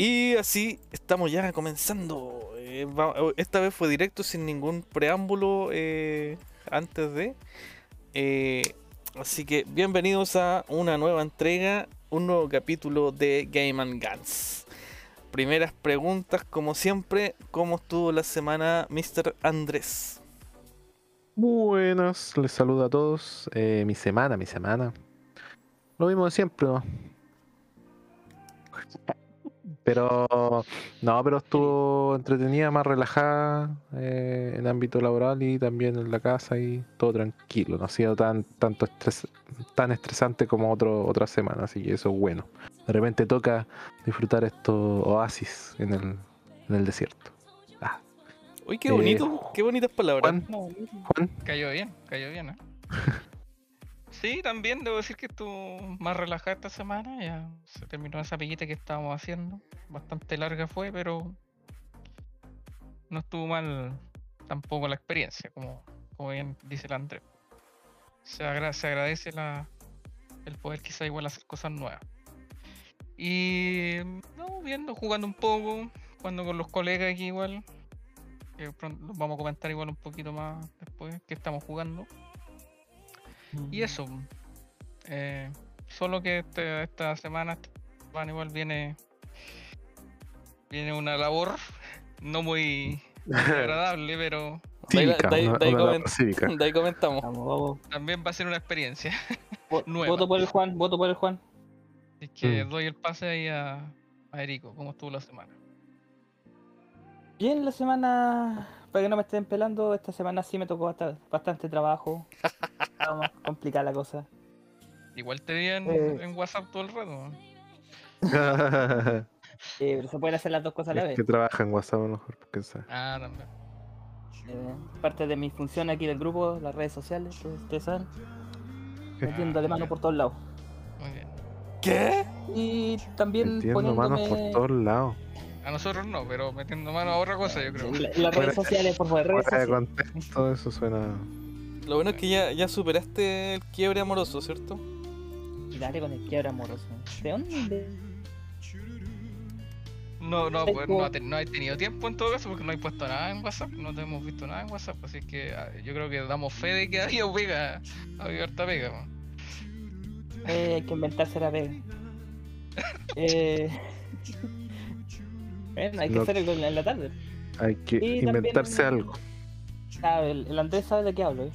Y así estamos ya comenzando. Eh, esta vez fue directo sin ningún preámbulo eh, antes de. Eh, así que bienvenidos a una nueva entrega, un nuevo capítulo de Game and Guns. Primeras preguntas, como siempre, ¿cómo estuvo la semana, Mr. Andrés? Buenas, les saludo a todos. Mi semana, mi semana. Lo mismo de siempre. Pero no, pero estuvo entretenida, más relajada eh, en ámbito laboral y también en la casa y todo tranquilo. No ha sido tan tanto estres- tan estresante como otro, otra semana, así que eso es bueno. De repente toca disfrutar estos oasis en el, en el desierto. Ah, Uy, qué Eh, bonito, qué bonitas palabras. Juan, No, Juan, cayó bien, cayó bien, ¿eh? Sí, también debo decir que estuvo más relajada esta semana. Ya se terminó esa pillita que estábamos haciendo. Bastante larga fue, pero no estuvo mal tampoco la experiencia, como, como bien dice el Andrés. Se, agra- se agradece la, el poder quizá igual hacer cosas nuevas. Y no, viendo, jugando un poco, jugando con los colegas aquí igual. que pronto los vamos a comentar igual un poquito más después que estamos jugando. Y eso. eh, solo que este- esta semana esta semana igual viene. Viene una labor no muy agradable, pero De ahí- cívica, de ahí- una- de ahí una labor coment- cívica. De ahí comentamos. Vamos, vamos. también va a ser una experiencia. Nueva. Voto por el Juan, voto por el Juan. Así que Mm. doy el pase ahí a, a Erico. ¿Cómo estuvo la semana? Bien, la semana, para que no me estén pelando, esta semana sí me tocó bastante, bastante trabajo. Más complicada la cosa. Igual te en, Eh. en WhatsApp todo el rato. Eh, pero se pueden hacer las dos cosas a la es vez. que trabaja en WhatsApp a lo mejor, porque sabe. Ah, también. Eh, parte de mi función aquí del grupo, las redes sociales, ustedes saben. Metiendo Ah, de mano por todos lados. Muy bien. ¿Qué? Y también Metiendo manos por todos lados. A nosotros no, pero metiendo mano a otra cosa, yo creo. la- las Fuera- redes sociales, por favor, redes sociales. contexto, eso suena. Lo bueno es que ya, ya superaste el quiebre amoroso, ¿cierto? Dale con el quiebre amoroso. ¿De dónde? No, no, pues, no, no he tenido tiempo en todo caso porque no he puesto nada en WhatsApp, no te hemos visto nada en WhatsApp, así que ah, yo creo que damos fe de que había pega, había harta pega. po. Eh, hay que inventarse la pega. eh... bueno, hay que hacer en la- tarde. Hay que Y inventarse también- algo. Ah, el, el Andrés sabe de qué hablo. ¿eh?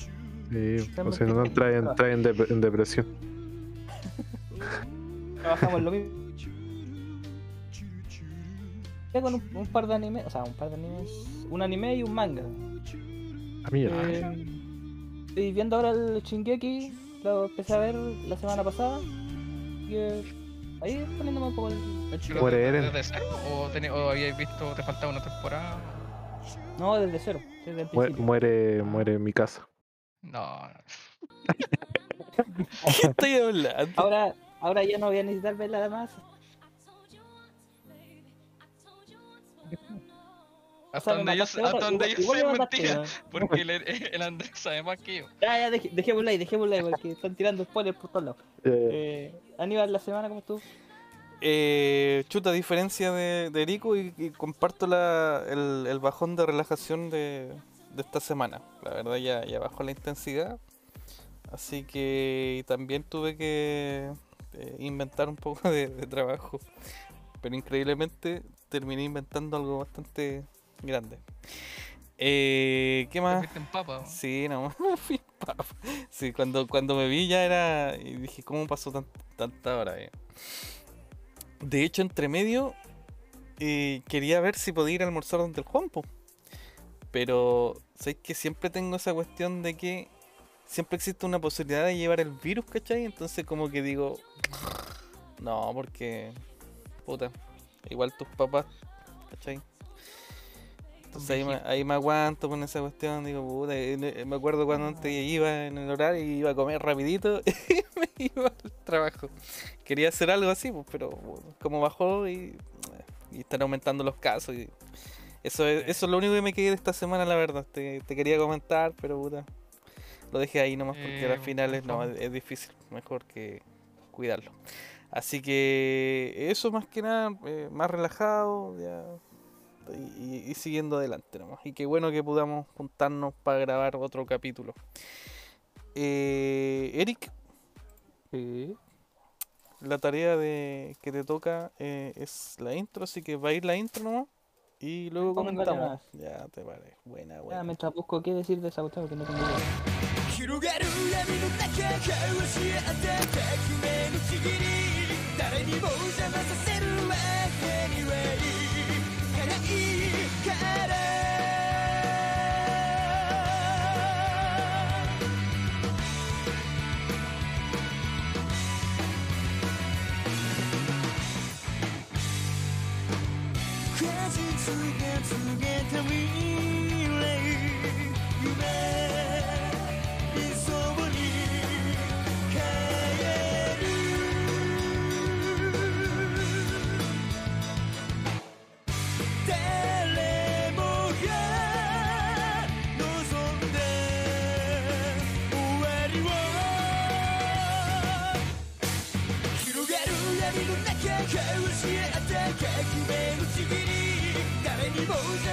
Sí, o si no, no entra en, depresión. Trabajamos lo mismo. Con un, un par de animes, o sea, un par de animes, un anime y un manga. A mí, Eh, estoy viendo ahora el Shingeki, lo empecé a ver la semana pasada. Y eh, ahí poniéndome un poco el, Pero. Muere desde- cero, o, teni- o habíais visto, te faltaba una temporada. No, desde cero, desde el Mu- principio. muere, muere en mi casa. No. ¿Qué estoy hablando? Ahora, ahora ya no voy a necesitar verla además. hasta donde yo, hasta donde igual- yo sé mentira, porque el, el Andrés sabe más que yo. Ya, ya, dej- dejémosla ahí, dejémosla ahí, porque están tirando spoilers por todos lados. Eh, Eh, Aníbal, la semana, ¿cómo estuvo? Eh, chuta, a diferencia de, de Erico, y, y comparto la, el, el bajón de relajación de, de esta semana. La verdad, ya, ya bajó la intensidad. Así que también tuve que eh, inventar un poco de, de trabajo. Pero increíblemente terminé inventando algo bastante grande. Eh, ¿Qué Te más? fuiste en papa. Sí, no, me fui papa. Sí, cuando, cuando me vi ya era. Y dije, ¿cómo pasó tan- tanta hora? eh? De hecho, entre medio, eh, quería ver si podía ir a almorzar donde el Juanpo. Pero, ¿sabes que siempre tengo esa cuestión de que siempre existe una posibilidad de llevar el virus, ¿cachai? Entonces, como que digo, no, porque, puta, igual tus papás, ¿cachai? Entonces ahí me, ahí me aguanto con esa cuestión, digo, puta, eh, eh, me acuerdo cuando antes iba en el horario y iba a comer rapidito y me iba al trabajo. Quería hacer algo así, pues, pero como bajó y, y están aumentando los casos y eso es, eso es lo único que me quedé de esta semana, la verdad. Te, te quería comentar, pero puta, lo dejé ahí nomás porque Eh, al final es, no, mejor. es, es difícil, mejor que cuidarlo. Así que eso más que nada, eh, más relajado ya, y, siguiendo adelante nomás. Y qué bueno que podamos juntarnos para grabar otro capítulo. Eh, Eric, Sí. la tarea de que te toca eh, es la intro, así que va a ir la intro nomás. Y luego comentamos. Ya te parece. Buena, Ya, buena. mientras busco qué decir de esa cuestión porque no tengo idea creí que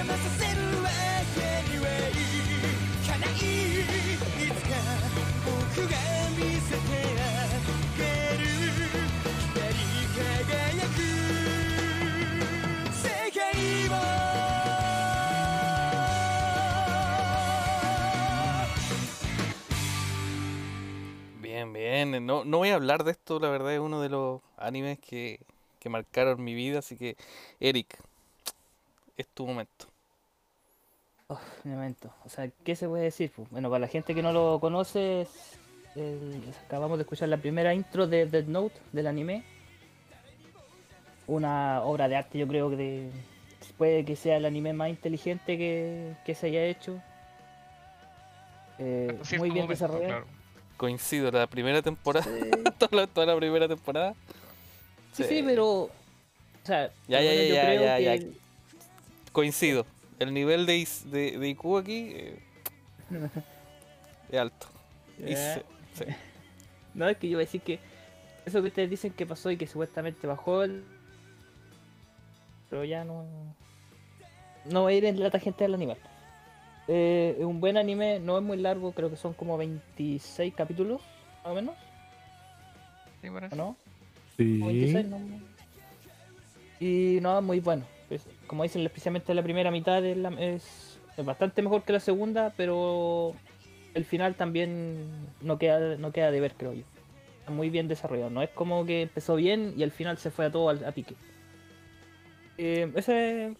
にも邪魔させるわけにはいかないいつか僕が見せてあげる光り輝く世界を Bien, bien. No, no voy a hablar de esto, la verdad es uno de los animes que, que marcaron mi vida, así que Eric, es tu momento. Uf, un momento. O sea, ¿qué se puede decir? Bueno, para la gente que no lo conoce, el- acabamos de escuchar la primera intro de Dead Note del anime. Una obra de arte, yo creo que de- puede que sea el anime más inteligente que, que se haya hecho. Eh, muy bien momento, desarrollado. claro. Coincido, la primera temporada, Sí, toda la, toda la primera temporada. sí, sí, pero. O sea, Ya, ya, ya, yo ya, creo ya, que ya. el- Coincido. El nivel de, de, de IQ aquí eh, es alto. Y Ya. se- sí. No, es que yo iba a decir que eso que ustedes dicen que pasó y que supuestamente bajó el... Pero ya no... No voy a ir en la tangente del animal. Eh, es un buen anime, no es muy largo, creo que son como 26 capítulos, más o menos, Sí, parece. ¿o no? Sí. Como 26, ¿no? Y no, muy bueno. Como dicen, especialmente la primera mitad es, la- es- es bastante mejor que la segunda, pero el final también no queda, no queda de ver, creo yo. Está muy bien desarrollado. No es como que empezó bien y al final se fue a todo al- a pique. Eh, esa eh,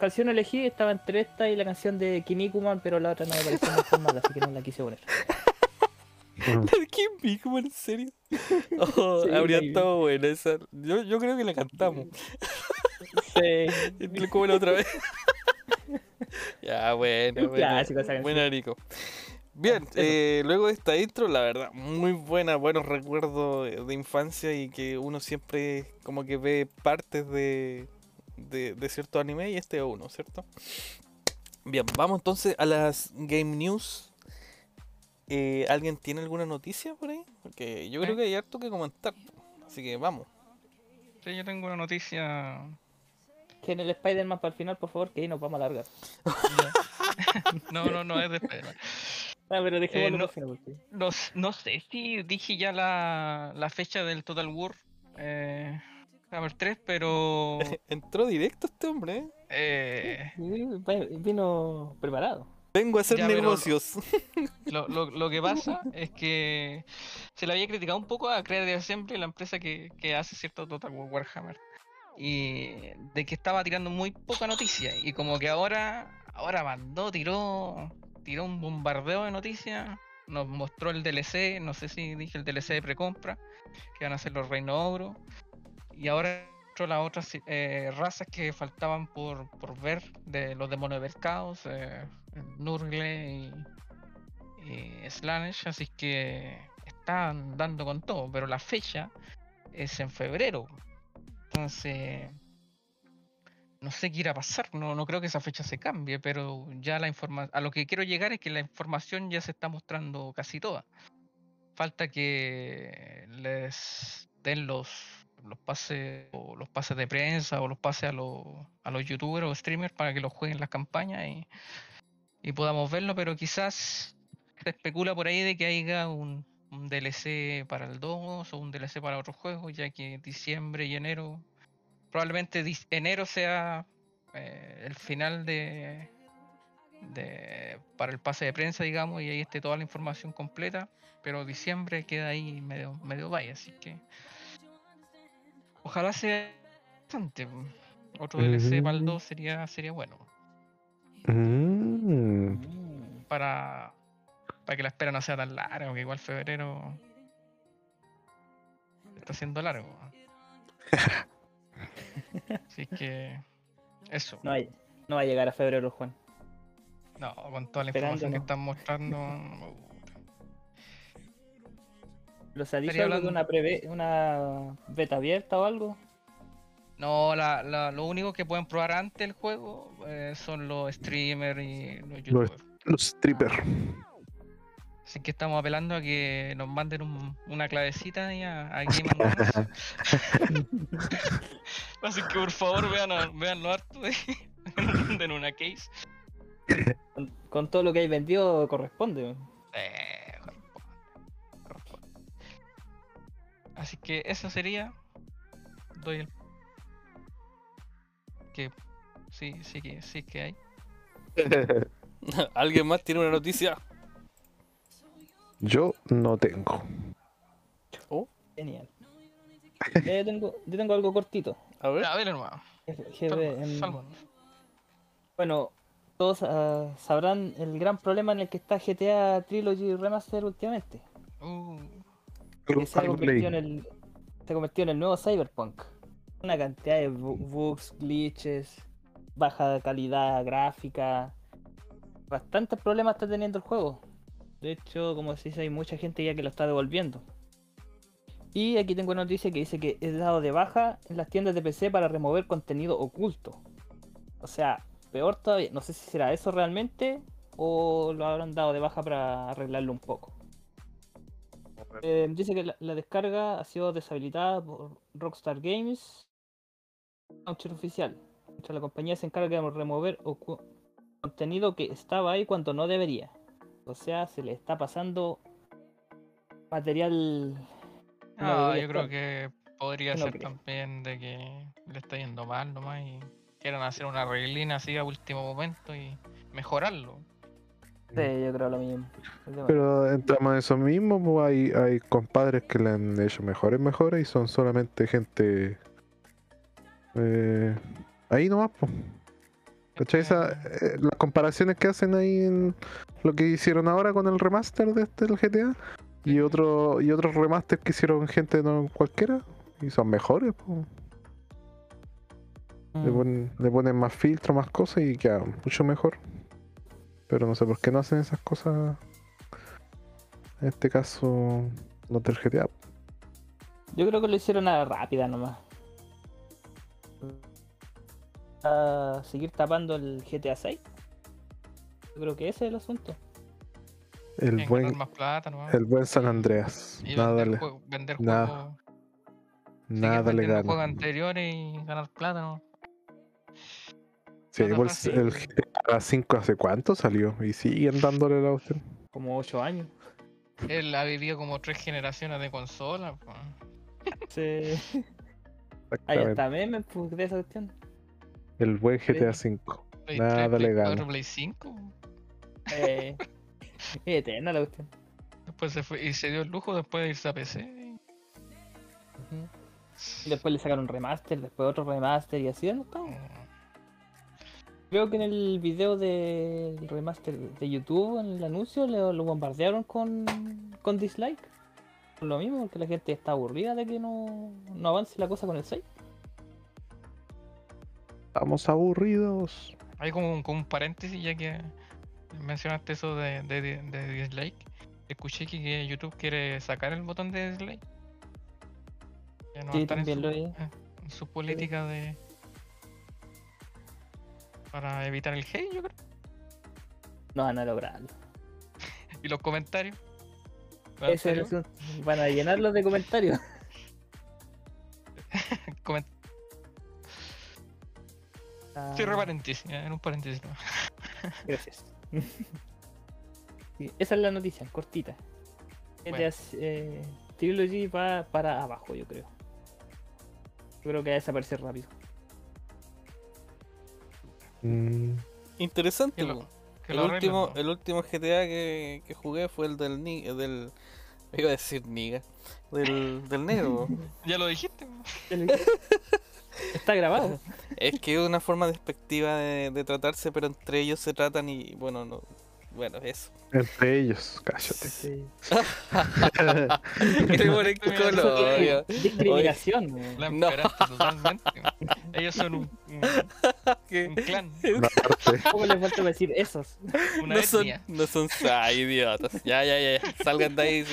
canción elegí estaba entre esta y la canción de Kinikuman, pero la otra no me pareció muy formal, así que no la quise poner. ¿Qué Bigman, en serio? Oh, Sí, habría la vi. estado buena esa. Yo, yo creo que la cantamos. Sí. Como la otra vez. ya, bueno, bueno. clásico. Buena, Nico. Bien, eh, luego de esta intro, la verdad, muy buena, buenos recuerdos de- de infancia y que uno siempre como que ve partes de, de, de cierto anime y este es uno, ¿cierto? Bien, vamos entonces a las Game News. Eh, ¿Alguien tiene alguna noticia por ahí? Porque yo creo ¿Eh? que hay harto que comentar. Así que vamos. Sí, yo tengo una noticia. Que en el Spider-Man para el final, por favor, que ahí nos vamos a alargar. No, no, no es de Spider-Man. Ah, pero dejémoslo no- porque- No, sé si dije ya la, la fecha del Total War eh, Hammer 3, pero Entró directo este hombre, ¿eh? eh, Vino preparado. Vengo a hacer Ya, negocios. lo, lo- lo que pasa es que se le había criticado un poco a Creative Assembly, la empresa que, que hace cierto Total War Warhammer, y de que estaba tirando muy poca noticia, y como que ahora, ahora mandó, tiró, tiró un bombardeo de noticias, nos mostró el DLC, no sé si dije el DLC de precompra, que van a ser los Reino Ogro, y ahora mostró las otras eh, razas que faltaban por, por ver de los demonios del caos, eh, Nurgle y, y Slanesh, así que están dando con todo, pero la fecha es en febrero. Entonces, no sé qué irá a pasar, no, no creo que esa fecha se cambie, pero ya la información, a lo que quiero llegar es que la información ya se está mostrando casi toda. Falta que les den los, los pases o los pases de prensa o los pases a los, a los youtubers o streamers para que los jueguen las campañas y, y podamos verlo, pero quizás se especula por ahí de que haya un, un DLC para el 2 o un DLC para otros juegos, ya que diciembre y enero, probablemente enero sea eh, el final de, de para el pase de prensa, digamos, y ahí esté toda la información completa, pero diciembre queda ahí medio, medio vaya, así que ojalá sea bastante. Otro DLC para el Mm. 2 sería, sería bueno. Mm. Para, para que la espera no sea tan larga, porque igual febrero está siendo largo. Así que eso. No, hay- no va a llegar a febrero, Juan. No, con toda la Esperando, información que están mostrando. ¿Pero se ha dicho algo de una, preve- una beta abierta o algo? No, la, la- lo único que pueden probar antes del juego eh, son los streamers y los youtubers. los strippers. Así que estamos apelando a que nos manden un- una clavecita ahí a, a Game. Así que por favor vean, veanlo harto de, en una case. Con, con todo lo que hay vendido corresponde. Eh, corresponde, corresponde. Así que eso sería. Doy el. Que sí, sí que sí que hay. ¿Alguien más tiene una noticia? Yo no tengo. Genial. Eh, yo, tengo, yo tengo algo cortito. A ver. A ver, hermano. GB, Salvo. Bueno, todos ah, sabrán el gran problema en el que está GTA Trilogy Remaster últimamente. Uh, Que se ha convertido en el, se en nuevo Cyberpunk. Una cantidad de bu- bugs, glitches, baja calidad gráfica. Bastantes problemas está teniendo el juego. De hecho, como se dice, hay mucha gente ya que lo está devolviendo. Y aquí tengo una noticia que dice que es dado de baja en las tiendas de PC para remover contenido oculto. O sea, peor todavía. No sé si será eso realmente o lo habrán dado de baja para arreglarlo un poco. Eh, dice que la, descarga ha sido deshabilitada por Rockstar Games, launcher oficial. La compañía se encarga de remover contenido que estaba ahí cuando no debería. O sea, se le está pasando material. no ah, yo creo que podría ¿Qué no ser también de que le está yendo mal nomás y quieran hacer una reglina así a último momento y mejorarlo. Sí, yo creo lo mismo. Pero entramos en eso mismo, pues, hay, hay compadres que le han hecho mejores mejores y son solamente gente eh, ahí nomás, pues. ¿Cachai? Esa, eh, las comparaciones que hacen ahí en lo que hicieron ahora con el remaster de este del GTA y otro y otros remaster que hicieron gente no cualquiera y son mejores, pues. Le, Mm. ponen, le ponen más filtro, más cosas y queda mucho mejor. Pero no sé por qué no hacen esas cosas. En este caso, los del GTA. Yo creo que lo hicieron a la rápida nomás. A seguir tapando el GTA 6. Yo creo que ese es el asunto. El buen, más plata nomás. el buen San Andreas. y Nada, vender, le, juego- vender nada, juegos. nada le vendiendo juegos anteriores y ganar plata, ¿no? Sí, plata fácil. el GTA 5 hace cuánto salió y siguen dándole la opción. Como 8 años. Él ha vivido como tres generaciones de consolas. pues. Sí. Ahí está meme pues, de esa cuestión. El buen GTA 5. Play Nada 3, le Play gana. 4, Play 5. Eh, es eterna la cuestión. Después se fue y se dio el lujo después de irse a PC. Y después le sacaron un remaster, después otro remaster y así no estamos. Mm, Creo que en el video del remaster de YouTube, en el anuncio, lo, lo bombardearon con, con dislike. Por lo mismo, porque la gente está aburrida de que no, no avance la cosa con el 6. Estamos aburridos. Hay como un, como un paréntesis ya que mencionaste eso de, de, de- de dislike. Escuché que, que YouTube quiere sacar el botón de dislike. Ya no Sí, estar en también su, lo vi. eh, en su política de para evitar el hate, yo creo. No van a lograrlo. Y los comentarios. ¿Va en Ese es. Van a llenarlos de comentarios. Ah, Cierro paréntesis, en un paréntesis. Gracias. Sí, esa es la noticia, cortita. Bueno. GTA eh, Trilogy va para abajo, yo creo. Yo creo que va a desaparecer rápido. Mm, Interesante. Que lo- po. Que El último, ¿no? el último GTA que, que jugué fue el del del me iba a decir niga. Del, del negro. Ya lo dijiste. Está grabado. es que es una forma despectiva de, de tratarse, pero entre ellos se tratan y bueno, no. Bueno, eso. entre ellos, cállate. Sí. Qué bonito color. Discriminación. La No. totalmente. Ellos son un, un, un clan. ¿Cómo les falta decir esos? una No son, etnia. no son ay, idiotas. Ya, ya, ya, ya. Salgan de ahí.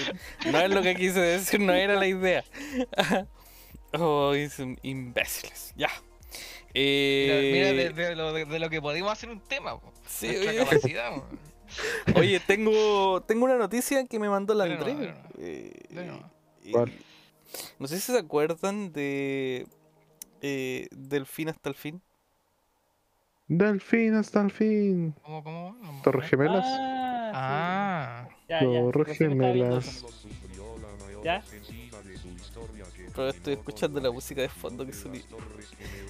No es lo que quise decir, no era la idea. Oh, son imbéciles. Ya. Mira, Eh, mira de, de lo, de, de lo que podemos hacer un tema. po. Sí, Nuestra oye. capacidad. po. Oye, tengo, tengo una noticia que me mandó la André. Eh. No sé si se acuerdan de eh, Del fin hasta el fin. Del fin hasta el fin. ¿Cómo, cómo? No, ¿eh? gemelas. Ah, Ah, sí. Ya, ya, gemelas. ¿Ya? Pero estoy escuchando la música de fondo que subí.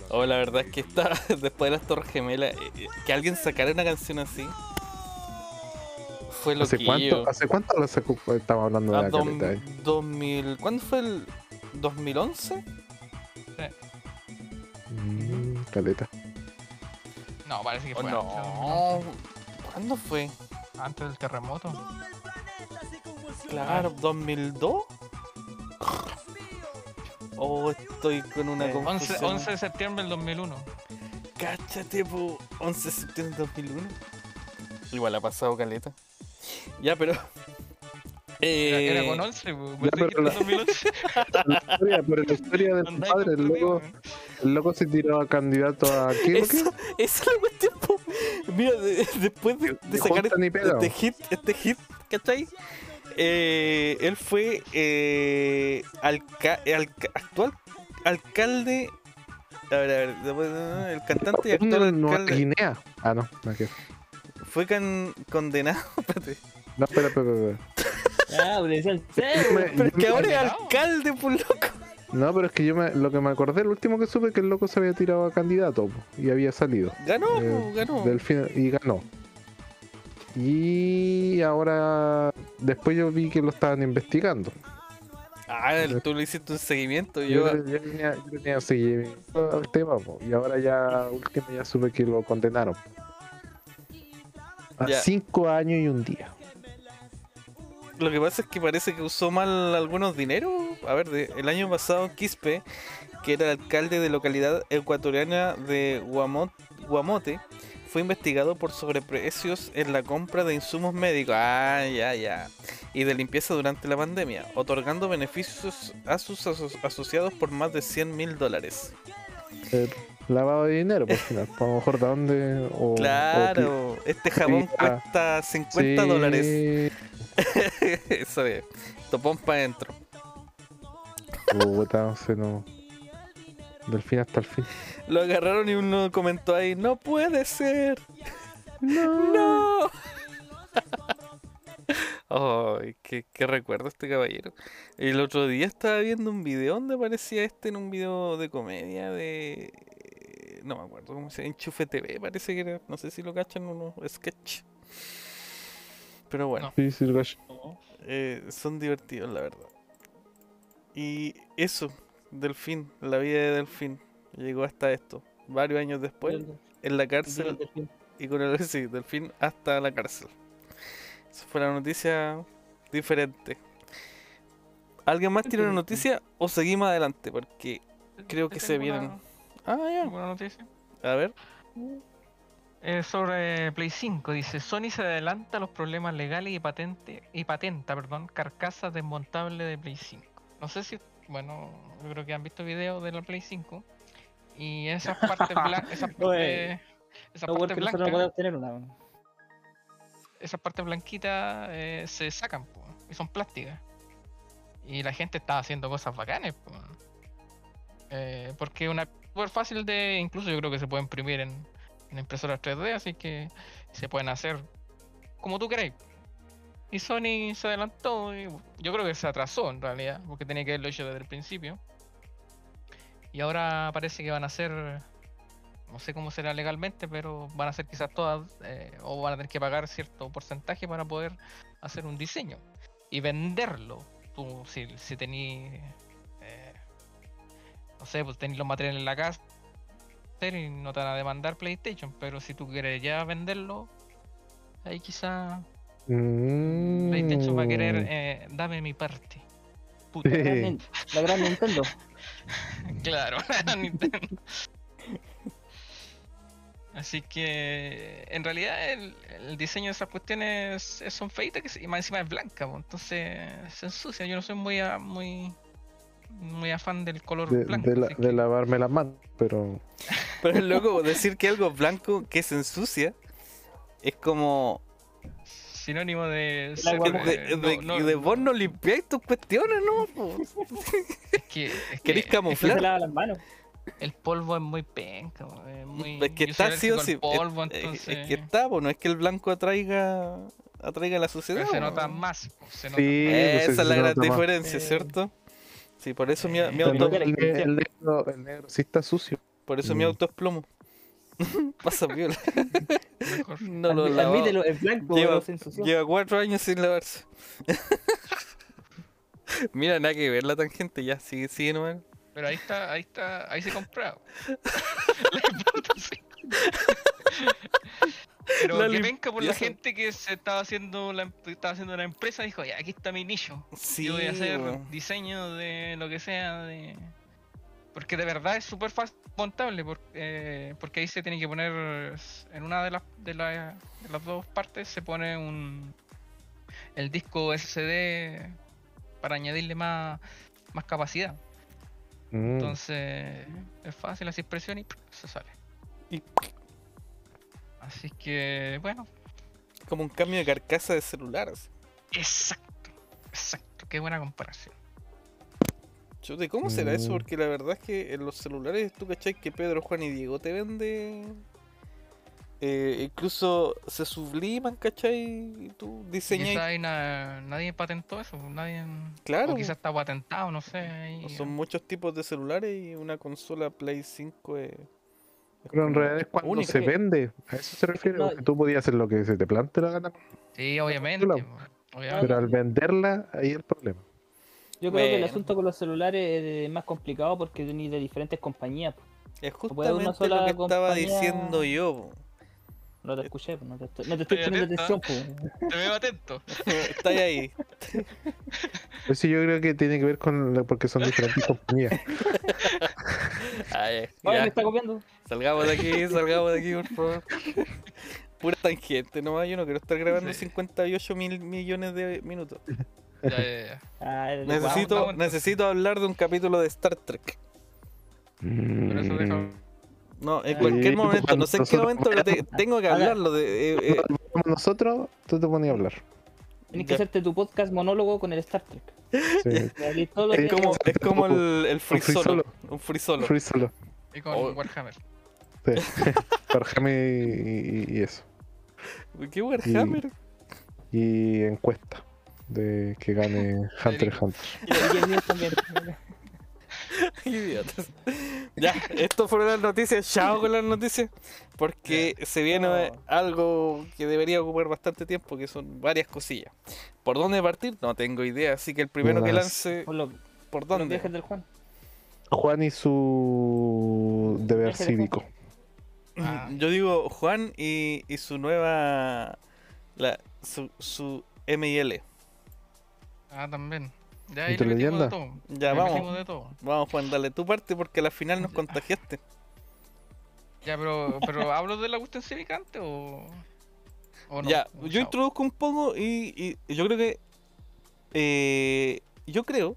Oh, la verdad es que está después de las Torres Gemelas. eh, eh, que alguien sacara una canción así. Fue lo ¿Hace que cuánto, ¿Hace cuánto lo sacó? Estamos hablando de la caleta, eh. 2000, ¿Cuándo fue el 2011? Mm, caleta. no, parece que ¿O fue no? antes, ¿Cuándo fue? antes del terremoto. Claro, 2002. Oh, estoy con una Eh, 11, confusión. 11 de septiembre del 2001. Cáchate, po. 11 de septiembre de 2001. Igual ha pasado caleta. Ya, pero. Era, Eh, era con 11, po, ya, pero la- en 2011. La historia, pero la historia del padre, el loco, el loco se tiró a candidato a ¿qué? ¿Qué? Esa, es la cuestión, po. Mira, de- después de, de sacar este, este hit, este hit, ¿cachai? Eh, él fue eh, alca- alca- actual alcalde. A ver, a ver, después, el cantante y actual ¿Dónde en Nueva alcalde Guinea? Ah, no, no que. fue can- condenado. espérate. No, espera, espera, espera. Ah, le decían, sí, Yo me- Pero es yo que ahora es alcalde, por loco. No, pero es que yo me, lo que me acordé, el último que supe que el loco se había tirado a candidato po, y había salido. Ganó, Eh, po, ganó. del y ganó. Y ahora, después yo vi que lo estaban investigando. Ah, tú le hiciste un seguimiento. Yo, Yo, yo tenía, yo tenía seguimiento al tema, po, y ahora ya, último ya supe que lo condenaron. A Ya. cinco años y un día. Lo que pasa es que parece que usó mal algunos dineros. A ver, de- el año pasado Quispe, que era el alcalde de localidad ecuatoriana de Guamo- Guamote, fue investigado por sobreprecios en la compra de insumos médicos. Ah, ya, ya. Y de limpieza durante la pandemia, otorgando beneficios a sus aso- asociados por más de 100 mil dólares. Eh, lavado de dinero, por final. A lo mejor de dónde. O, o Claro, este jabón sí, ah, cuesta pi- 50 sí, dólares. Eso es. Topón para adentro. Puta, no sé, no. Del fin hasta el fin. Lo agarraron y uno comentó ahí, no puede ser. No. No. Ay, qué, qué recuerdo este caballero. El otro día estaba viendo un video donde aparecía este en un video de comedia de... No me acuerdo cómo se llama, Enchufe TV parece que era, no sé si lo cachan unos sketch. Pero bueno, Sí, sí, lo cacho. eh, son divertidos la verdad. Y eso, Delfín, la vida de Delfín, llegó hasta esto. Varios años después, en la cárcel, y con el sí, Delfín hasta la cárcel. Esa fue la noticia diferente. ¿Alguien más tiene una noticia o seguimos adelante? Porque creo que se vienen. una- Ah, ya. ¿Alguna noticia? A ver. Eh, sobre Play 5 dice Sony se adelanta a los problemas legales y patente y patenta, perdón, carcasas desmontables de Play 5. No sé si, bueno, yo creo que han visto videos de la Play 5 y esas partes blancas, esas partes, esas No, partes no blancas, podemos tener una. esas partes blanquitas eh, se sacan po, y son plásticas. Y la gente está haciendo cosas bacanes, po. Eh, porque una súper fácil de, incluso yo creo que se puede imprimir en en impresoras 3D, así que se pueden hacer como tú queráis. Y Sony se adelantó, y yo creo que se atrasó en realidad, porque tenía que haberlo hecho desde el principio. Y ahora parece que van a hacer, no sé cómo será legalmente, pero van a hacer quizás todas, eh, o van a tener que pagar cierto porcentaje para poder hacer un diseño y venderlo. Tú, si, si tenís, eh, no sé, pues tenés los materiales en la casa y no te van a demandar PlayStation, pero si tú quieres ya venderlo, ahí quizá PlayStation va a querer, Mm. eh, dame mi parte. Puta. La gran, Sí. Nin- la gran Nintendo. Claro, Nintendo. Así que en realidad el, el diseño de esas cuestiones es- son feitas y más encima es blanca, entonces se ensucia. Yo no soy muy a- muy muy afán del color De, blanco. de la- así de que- lavarme las manos, pero Pero es loco decir que algo blanco que se ensucia es como sinónimo de, ser, de, de- no- que de vos no limpiáis tus cuestiones, ¿no? es que, es Querés que Que camuflar. las manos. el polvo es muy penca, es muy Es que está sí o sí. polvo, es- es- entonces es que está, po, no es que el blanco atraiga atraiga la suciedad. pero se nota más, se nota Sí, más. pues, Esa es la gran más. diferencia, ¿cierto? Sí, por eso mi, mi eh, el, auto, el ne- el negro, el negro sí está sucio. por eso mi Mm. auto es plomo. Pasa viola. mejor. No lo lavo. Admítelo, es blanco, Lleva, lleva cuatro años sin lavarse. Mira, nada que ver la tangente, ya, sigue, sigue nomás. Pero ahí está, ahí está, ahí se compraba. La importa, sí. Pero La que venga por la gente que se estaba haciendo la, em- estaba haciendo la empresa dijo, ya aquí está mi nicho. Sí, Yo voy a hacer diseño de lo que sea de. Porque de verdad es súper fácil montable, porque, eh, porque ahí se tiene que poner en una de las de, la- de las dos partes se pone un el disco SSD para añadirle más, más capacidad. Mm. Entonces es fácil, así presión y se sale. Y- Así que bueno, como un cambio de carcasa de celular. así. exacto, exacto, qué buena comparación. Chuta, ¿y cómo será eso? Mm. Porque la verdad es que en los celulares, tú cachai que Pedro, Juan y Diego te vende. eh, incluso se subliman, ¿cachai? Y tú diseñas. Na- nadie patentó eso, pues, nadie. Claro, O quizás está patentado, no sé. Son muchos tipos de celulares y una consola Play 5 es. Pero en realidad es cuando única. se vende. A eso se refiere. No, porque tú podías hacer lo que se te plante la gana. Sí, obviamente. Pues, obviamente. Pero al venderla, ahí el problema. Yo creo que el asunto con los celulares es más complicado porque tenéis de diferentes compañías. Es una justamente lo que estaba diciendo yo. po. No te escuché, po, no te estoy, no te estoy Estoy poniendo atento. atención. po. Te veo atento. Está ahí. Pues sí, yo creo que tiene que ver con. porque son diferentes compañías. Ay, Oye, me está copiando. Salgamos de aquí, salgamos de aquí, por favor. Pura tangente nomás, yo no quiero estar grabando Sí. 58 mil millones de minutos. Ya, ya, ya. Ah, el- Necesito, vamos, necesito hablar de un capítulo de Star Trek. Pero eso deja. Mm. No, en cualquier momento, no sé en qué momento, pero te- tengo que hablarlo. De, eh, eh, Como Nosotros, tú te ponías a hablar. Tienes que hacerte tu podcast monólogo con el Star Trek. Sí. Es como, es como el, el free free solo. solo. Un free solo. Free solo. Y con Oh. Warhammer. Sí. Warhammer y, y- y eso. ¿Qué Warhammer? Y encuesta de que gane Hunter x Hunter. y el mío también. Idiotas. Ya, esto fueron las noticias. Chao con las noticias. Porque se viene No. algo que debería ocupar bastante tiempo, que son varias cosillas. ¿Por dónde partir? No tengo idea. Así que el primero que lance, Por los, ¿por por los dónde? del Juan. Juan y su deber Viaje de cívico. Ah. Yo digo Juan y, y su nueva. La, su, su MIL. Ah, también. Ya ¿Y ahí tu le de todo. Ya, Le vamos. metimos de todo. Vamos, Juan, dale tu parte porque a la final nos contagiaste. Ya, pero, pero ¿hablo de la cuestión cívica antes o.? o no? Ya, yo chao. introduzco un poco y, y yo creo que. eh, yo creo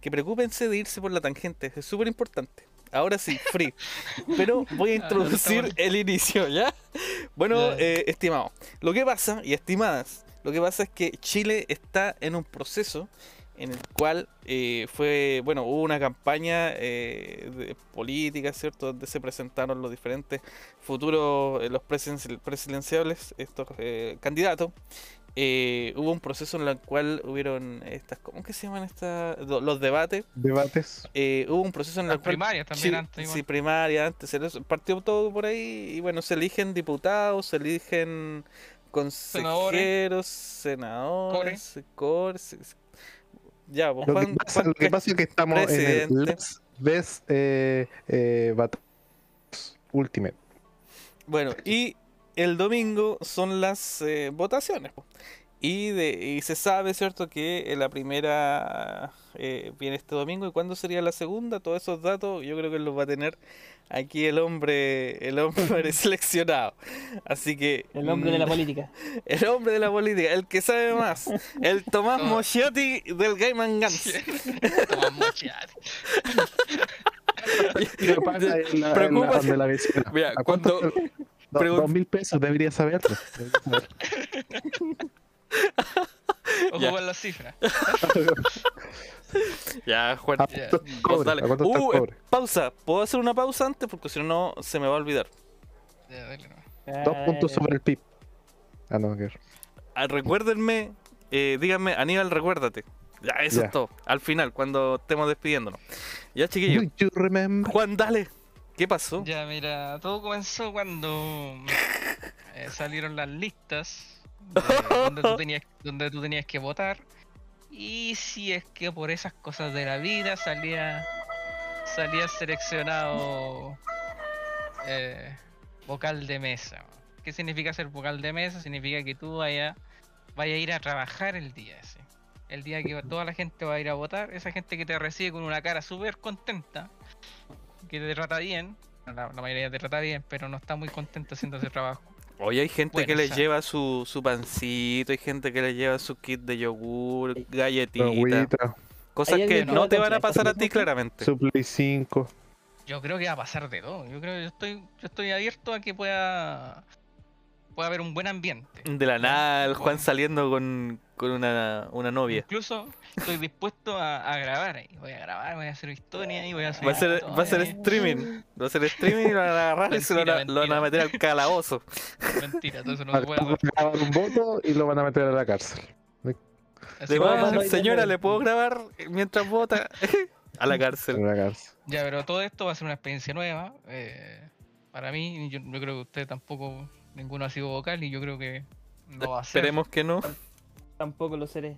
que preocúpense de irse por la tangente, es súper importante. Ahora sí, free. Pero voy a introducir el inicio, ¿ya? Bueno, eh, estimados, lo que pasa, y estimadas, lo que pasa es que Chile está en un proceso en el cual eh, fue, bueno, hubo una campaña eh, de política, ¿cierto? Donde se presentaron los diferentes futuros, eh, los presiden- presidenciables, estos eh, candidatos. Eh, hubo un proceso en el cual hubieron estas, ¿cómo que se llaman estas? Los debates. Debates. Eh, hubo un proceso en el Las cual primarias también Sí, antes. igual. sí, primaria, antes, partió todo por ahí y bueno, se eligen diputados, se eligen consejeros, senadores, cores, ya, pues, Lo que Juan- pasa, Juan lo que pasa es que estamos en el presidente. Let's Best eh, eh, Ultimate. Bueno, y el domingo son las eh, votaciones. Y, de, y se sabe, ¿cierto?, que la primera eh, viene este domingo. ¿Y cuándo sería la segunda? Todos esos datos yo creo que los va a tener aquí el hombre, el hombre seleccionado. Así que... El hombre de la mm, política. El hombre de la política, el que sabe más. El Tomás No. Moschiotti del Game and Guns. Tomás Mochiati. Y lo pasa en la, en la- Preocúpate. donde la vecina. Mira, ¿A cuánto- cuando- do- pregun- dos mil pesos debería saberlo. Debería saberlo. Ojo con las cifras. Ya, Juan. ¿A Ya. Uh, eh, cobre? pausa. ¿Puedo hacer una pausa antes? Porque si no, no se me va a olvidar. Ya, dale nomás. Dos puntos Eh, sobre el PIB. Ah, no, que Ah, recuérdenme, eh, díganme, Aníbal, recuérdate. Ya, eso Ya. es todo. Al final, cuando estemos despidiéndonos. Ya, chiquillo. Do you remember? Juan, dale. ¿Qué pasó? Ya, mira, todo comenzó cuando eh, salieron las listas de donde, tú tenías, donde tú tenías que votar. Y si es que por esas cosas de la vida salía, salía seleccionado eh, vocal de mesa. ¿Qué significa ser vocal de mesa? Significa que tú vayas vaya a ir a trabajar el día ese. El día que toda la gente va a ir a votar, esa gente que te recibe con una cara súper contenta, que te trata bien, la, la mayoría te trata bien, pero no está muy contenta haciendo ese trabajo. Hoy hay gente Bueno, que le esa- lleva su, su pancito, hay gente que le lleva su kit de yogur, galletita. Agüita, Cosas ¿Hay que no te van a pasar a ti claramente. su Play 5. Yo creo que va a pasar de todo. Yo creo que yo estoy, yo estoy abierto a que pueda, pueda haber un buen ambiente. De la nada, el Juan Bueno. saliendo con, con una, una novia. Incluso estoy dispuesto a, a grabar ahí. Voy a grabar, voy a hacer historia y voy a hacer. Va a ser, va a ser historia. streaming. Va a ser streaming y lo van a agarrar y se lo van a, Mentira, lo van a meter al calabozo. Mentira, todo eso no se puede a hacer. grabar un voto y lo van a meter a la cárcel. Le a señora. ¿le puedo grabar mientras vota? a la A cárcel. la cárcel. Ya, pero todo esto va a ser una experiencia nueva. eh, para mí, y yo, yo creo que usted tampoco, ninguno ha sido vocal y yo creo que no va a ser. Esperemos que no. Tampoco lo seré.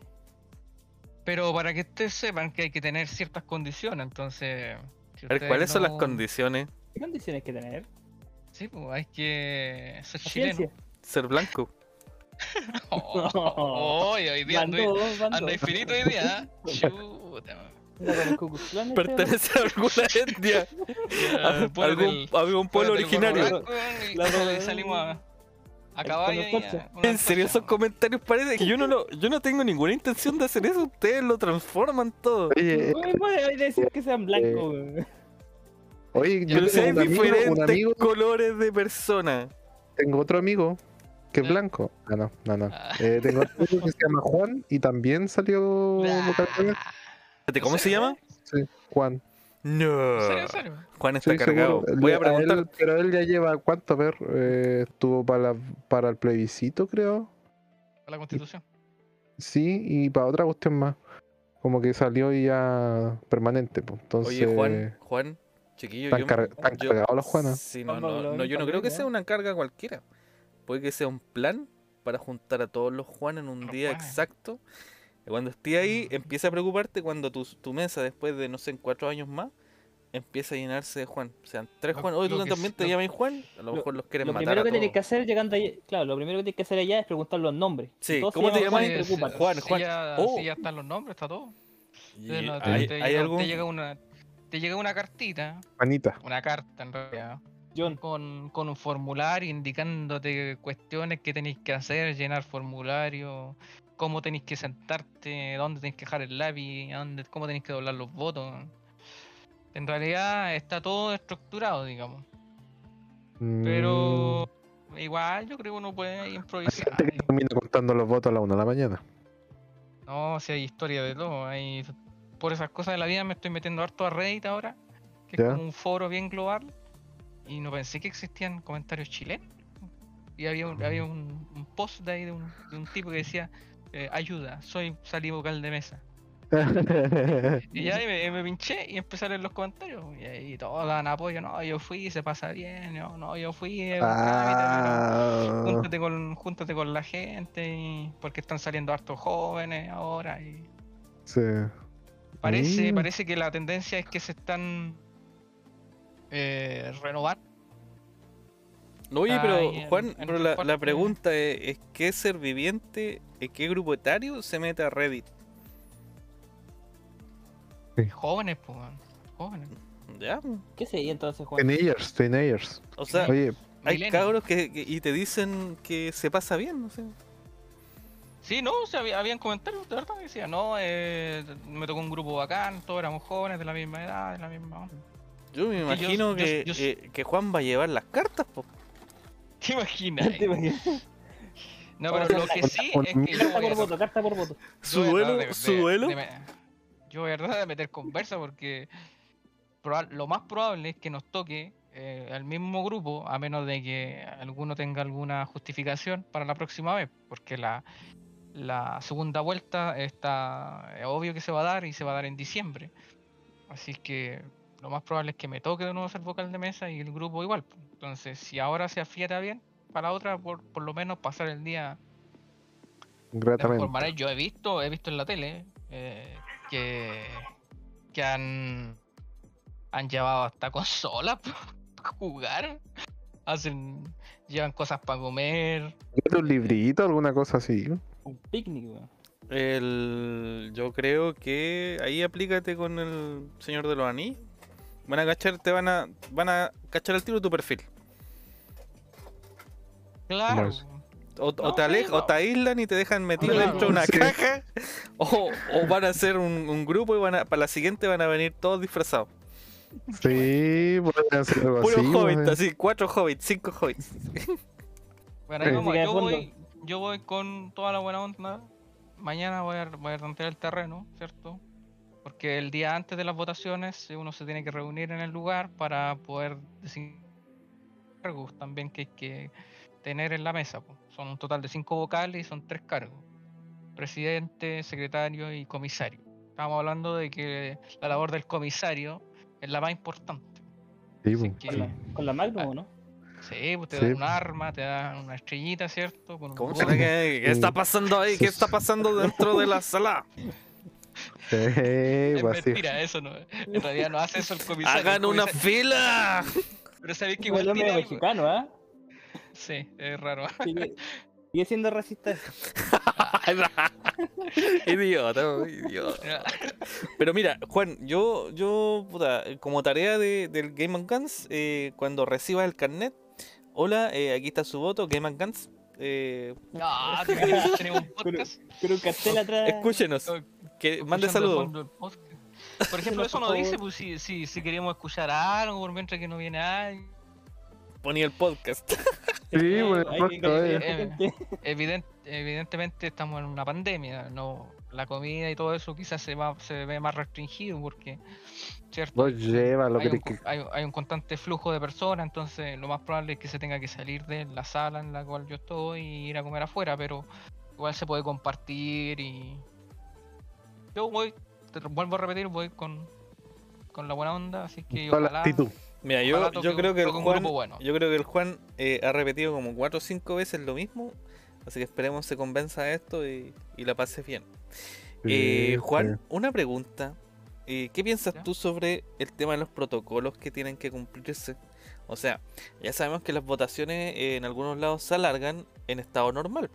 Pero para que ustedes sepan que hay que tener ciertas condiciones, entonces. si A ver, ¿cuáles son las condiciones? ¿Qué condiciones hay que tener? Sí, pues hay que ser chileno. Ser blanco. Oh, hoy hoy día ando, infinito hoy día. ¿eh? Chuta, Pertenece a alguna etnia. Ponete algún, el- algún pueblo originario. blanco y La- salimos a, a el caballo con y a- antorcha. con una En serio, esos comentarios parece que yo no lo, yo no tengo ninguna intención de hacer eso. Ustedes lo transforman todo. Oye, eh, hay que decir que sean blancos. weón. oye, yo tengo un amigo, un diferentes amigo, colores de persona. tengo otro amigo que es blanco. Ah, no, no, no. Ah. Eh, tengo otro amigo que se llama Juan y también salió. Espérate, ¿Cómo se llama? Sí, Juan. No. ¿En serio, en serio? Juan está Sí, cargado. seguro. Voy a él- preguntar. pero él ya lleva, ¿cuánto? A ver, eh, estuvo para, la- para el plebiscito, creo. Para la constitución. Sí, y para otra cuestión más. Como que salió y ya permanente. Pues. Entonces, Oye, Juan, Juan, chiquillo, están, yo, car- están yo- cargados los Juanas. Sí, no, no, yo no creo que sea una carga cualquiera. Puede que sea un plan para juntar a todos los Juan en un día exacto. Cuando esté ahí, Mm. empieza a preocuparte cuando tu, tu mesa, después de, no sé, en cuatro años más, empieza a llenarse de Juan. O sea, tres Lo- Juan. Oye, tú lo también te lo- llamas Juan. A lo lo- mejor los quieren Lo matar primero a que tienes todos. que hacer llegando ahí, claro, lo primero que tienes que hacer allá es preguntar los nombres. Sí, Todos ¿cómo te llamas? Juan, si Juan. ya, Oh. si ya están los nombres, está todo. Y Te, no- te- ¿hay- te hay llega, algún- te llega una te llega una cartita, Juanita. una carta en realidad, John, con, con un formulario indicándote cuestiones que tenéis que hacer, llenar formulario, cómo tenéis que sentarte, dónde tenéis que dejar el lápiz, dónde, cómo tenéis que doblar los votos. En realidad está todo estructurado, digamos. Mm, Pero igual yo creo que uno puede hay improvisar. gente que termina contando los votos a la una de la mañana. No, si hay historia de todo. Hay... Por esas cosas de la vida me estoy metiendo harto a Reddit ahora, que Ya. es como un foro bien global. Y no pensé que existían comentarios chilenos. Y había un, había un, un post de ahí de un, de un tipo que decía, eh, ayuda, soy salí vocal de mesa. Y ya me, me pinché y empecé a leer los comentarios. Y ahí todos dan apoyo, no, yo fui, se pasa bien, no, no, yo fui, pero Ah, júntate con, júntate con la gente, y- porque están saliendo hartos jóvenes ahora. Y sí. parece, Mm. parece que la tendencia es que se están eh, renovando. Oye, Está pero Juan, pero la, pregunta es, es ¿qué ser viviente, en qué grupo etario se mete a Reddit? Jóvenes, pues, jóvenes. ¿Ya? ¿Qué sería entonces, Juan? Teenagers, teenagers. O sea, Oye, hay cabros que, que- y te dicen que se pasa bien, no sé. Sí, no, o sea, había, habían comentarios de verdad que decían, no, eh, me tocó un grupo bacán, todos éramos jóvenes de la misma edad, de la misma onda. Yo me imagino yo- que, yo- eh, que Juan va a llevar las cartas, po. ¿Te imaginas? ¿Te imaginas? No, pero lo que sí es que Carta por voto, carta por voto. Su duelo, su duelo. yo voy a tratar de meter conversa porque lo más probable es que nos toque eh, al mismo grupo, a menos de que alguno tenga alguna justificación para la próxima vez, porque la, la segunda vuelta está es obvio que se va a dar y se va a dar en diciembre. Así que lo más probable es que me toque de nuevo ser vocal de mesa y el grupo igual. pues. Entonces, si ahora se afiata bien, para la otra, por, por lo menos pasar el día de gratamente. manera. Yo he visto, he visto en la tele eh, que, que han, han llevado hasta consolas para jugar. Hacen, llevan cosas para comer. un librito, alguna cosa así. Un picnic. El, yo creo que ahí aplícate con el señor de los anillos. Van a cachar, te van a, van a cachar al tiro tu perfil. Claro. O, o No, te sí, alejan, o no. te aíslan y te dejan metido Claro, dentro de una sí. caja. O, o van a hacer un, un grupo y van a, para la siguiente van a venir todos disfrazados. Sí, pueden hacer algo Puros así. hobbits, pues. así, cuatro hobbits, cinco hobbits. Bueno, ahí vamos, Música de yo, voy, yo voy con toda la buena onda. Mañana voy a, voy a tantear el terreno, ¿cierto? Porque el día antes de las votaciones eh, uno se tiene que reunir en el lugar para poder designar cargos también que hay que tener en la mesa. po. Son un total de cinco vocales y son tres cargos. Presidente, secretario y comisario. Estamos hablando de que la labor del comisario es la más importante. Sí, Así que- Con la, con la Magnum, Ah. ¿o ¿no? Sí, pues te Sí. dan un arma, te dan una estrellita, ¿cierto? Con un ¿Cómo qué está pasando ahí? ¿Qué está pasando dentro de la sala? Es pues mentira, eso no. En realidad no hace eso el comisario. el ¡Hagan una fila! Pero sabéis que Igual tiene algo. mexicano, ¿ah? Sí, es raro. Sigue, sigue siendo racista eso. idiota, idiota. Pero mira, Juan, yo, yo, puta, como tarea de, del Game and Guns, eh, cuando recibas el carnet, hola, eh, aquí está su voto, Game and Guns. eh, No, tenemos, un podcast. Atrás. escúchenos, que mande saludos. Por ejemplo, eso no por dice pues, si, si, si queríamos escuchar algo mientras que no viene alguien. Ponía el podcast. Sí, eh. que- gente- Evident- evidentemente estamos en una pandemia, no la comida y todo eso quizás se va se ve más restringido porque cierto Vos lleva lo hay, que un, hay, hay un constante flujo de personas, entonces lo más probable es que se tenga que salir de la sala en la cual yo estoy y ir a comer afuera, pero igual se puede compartir y yo voy, te vuelvo a repetir, voy con, con la buena onda, así que Toda la ojalá, actitud. Mira, yo, yo creo que Juan, bueno. yo creo que el Juan eh, ha repetido como cuatro o cinco veces lo mismo, así que esperemos se convenza de esto y, y la pases bien. Eh, Sí, Juan, una pregunta. Eh, ¿Qué piensas ¿Ya? tú sobre el tema de los protocolos que tienen que cumplirse? O sea, ya sabemos que las votaciones en algunos lados se alargan en estado normal.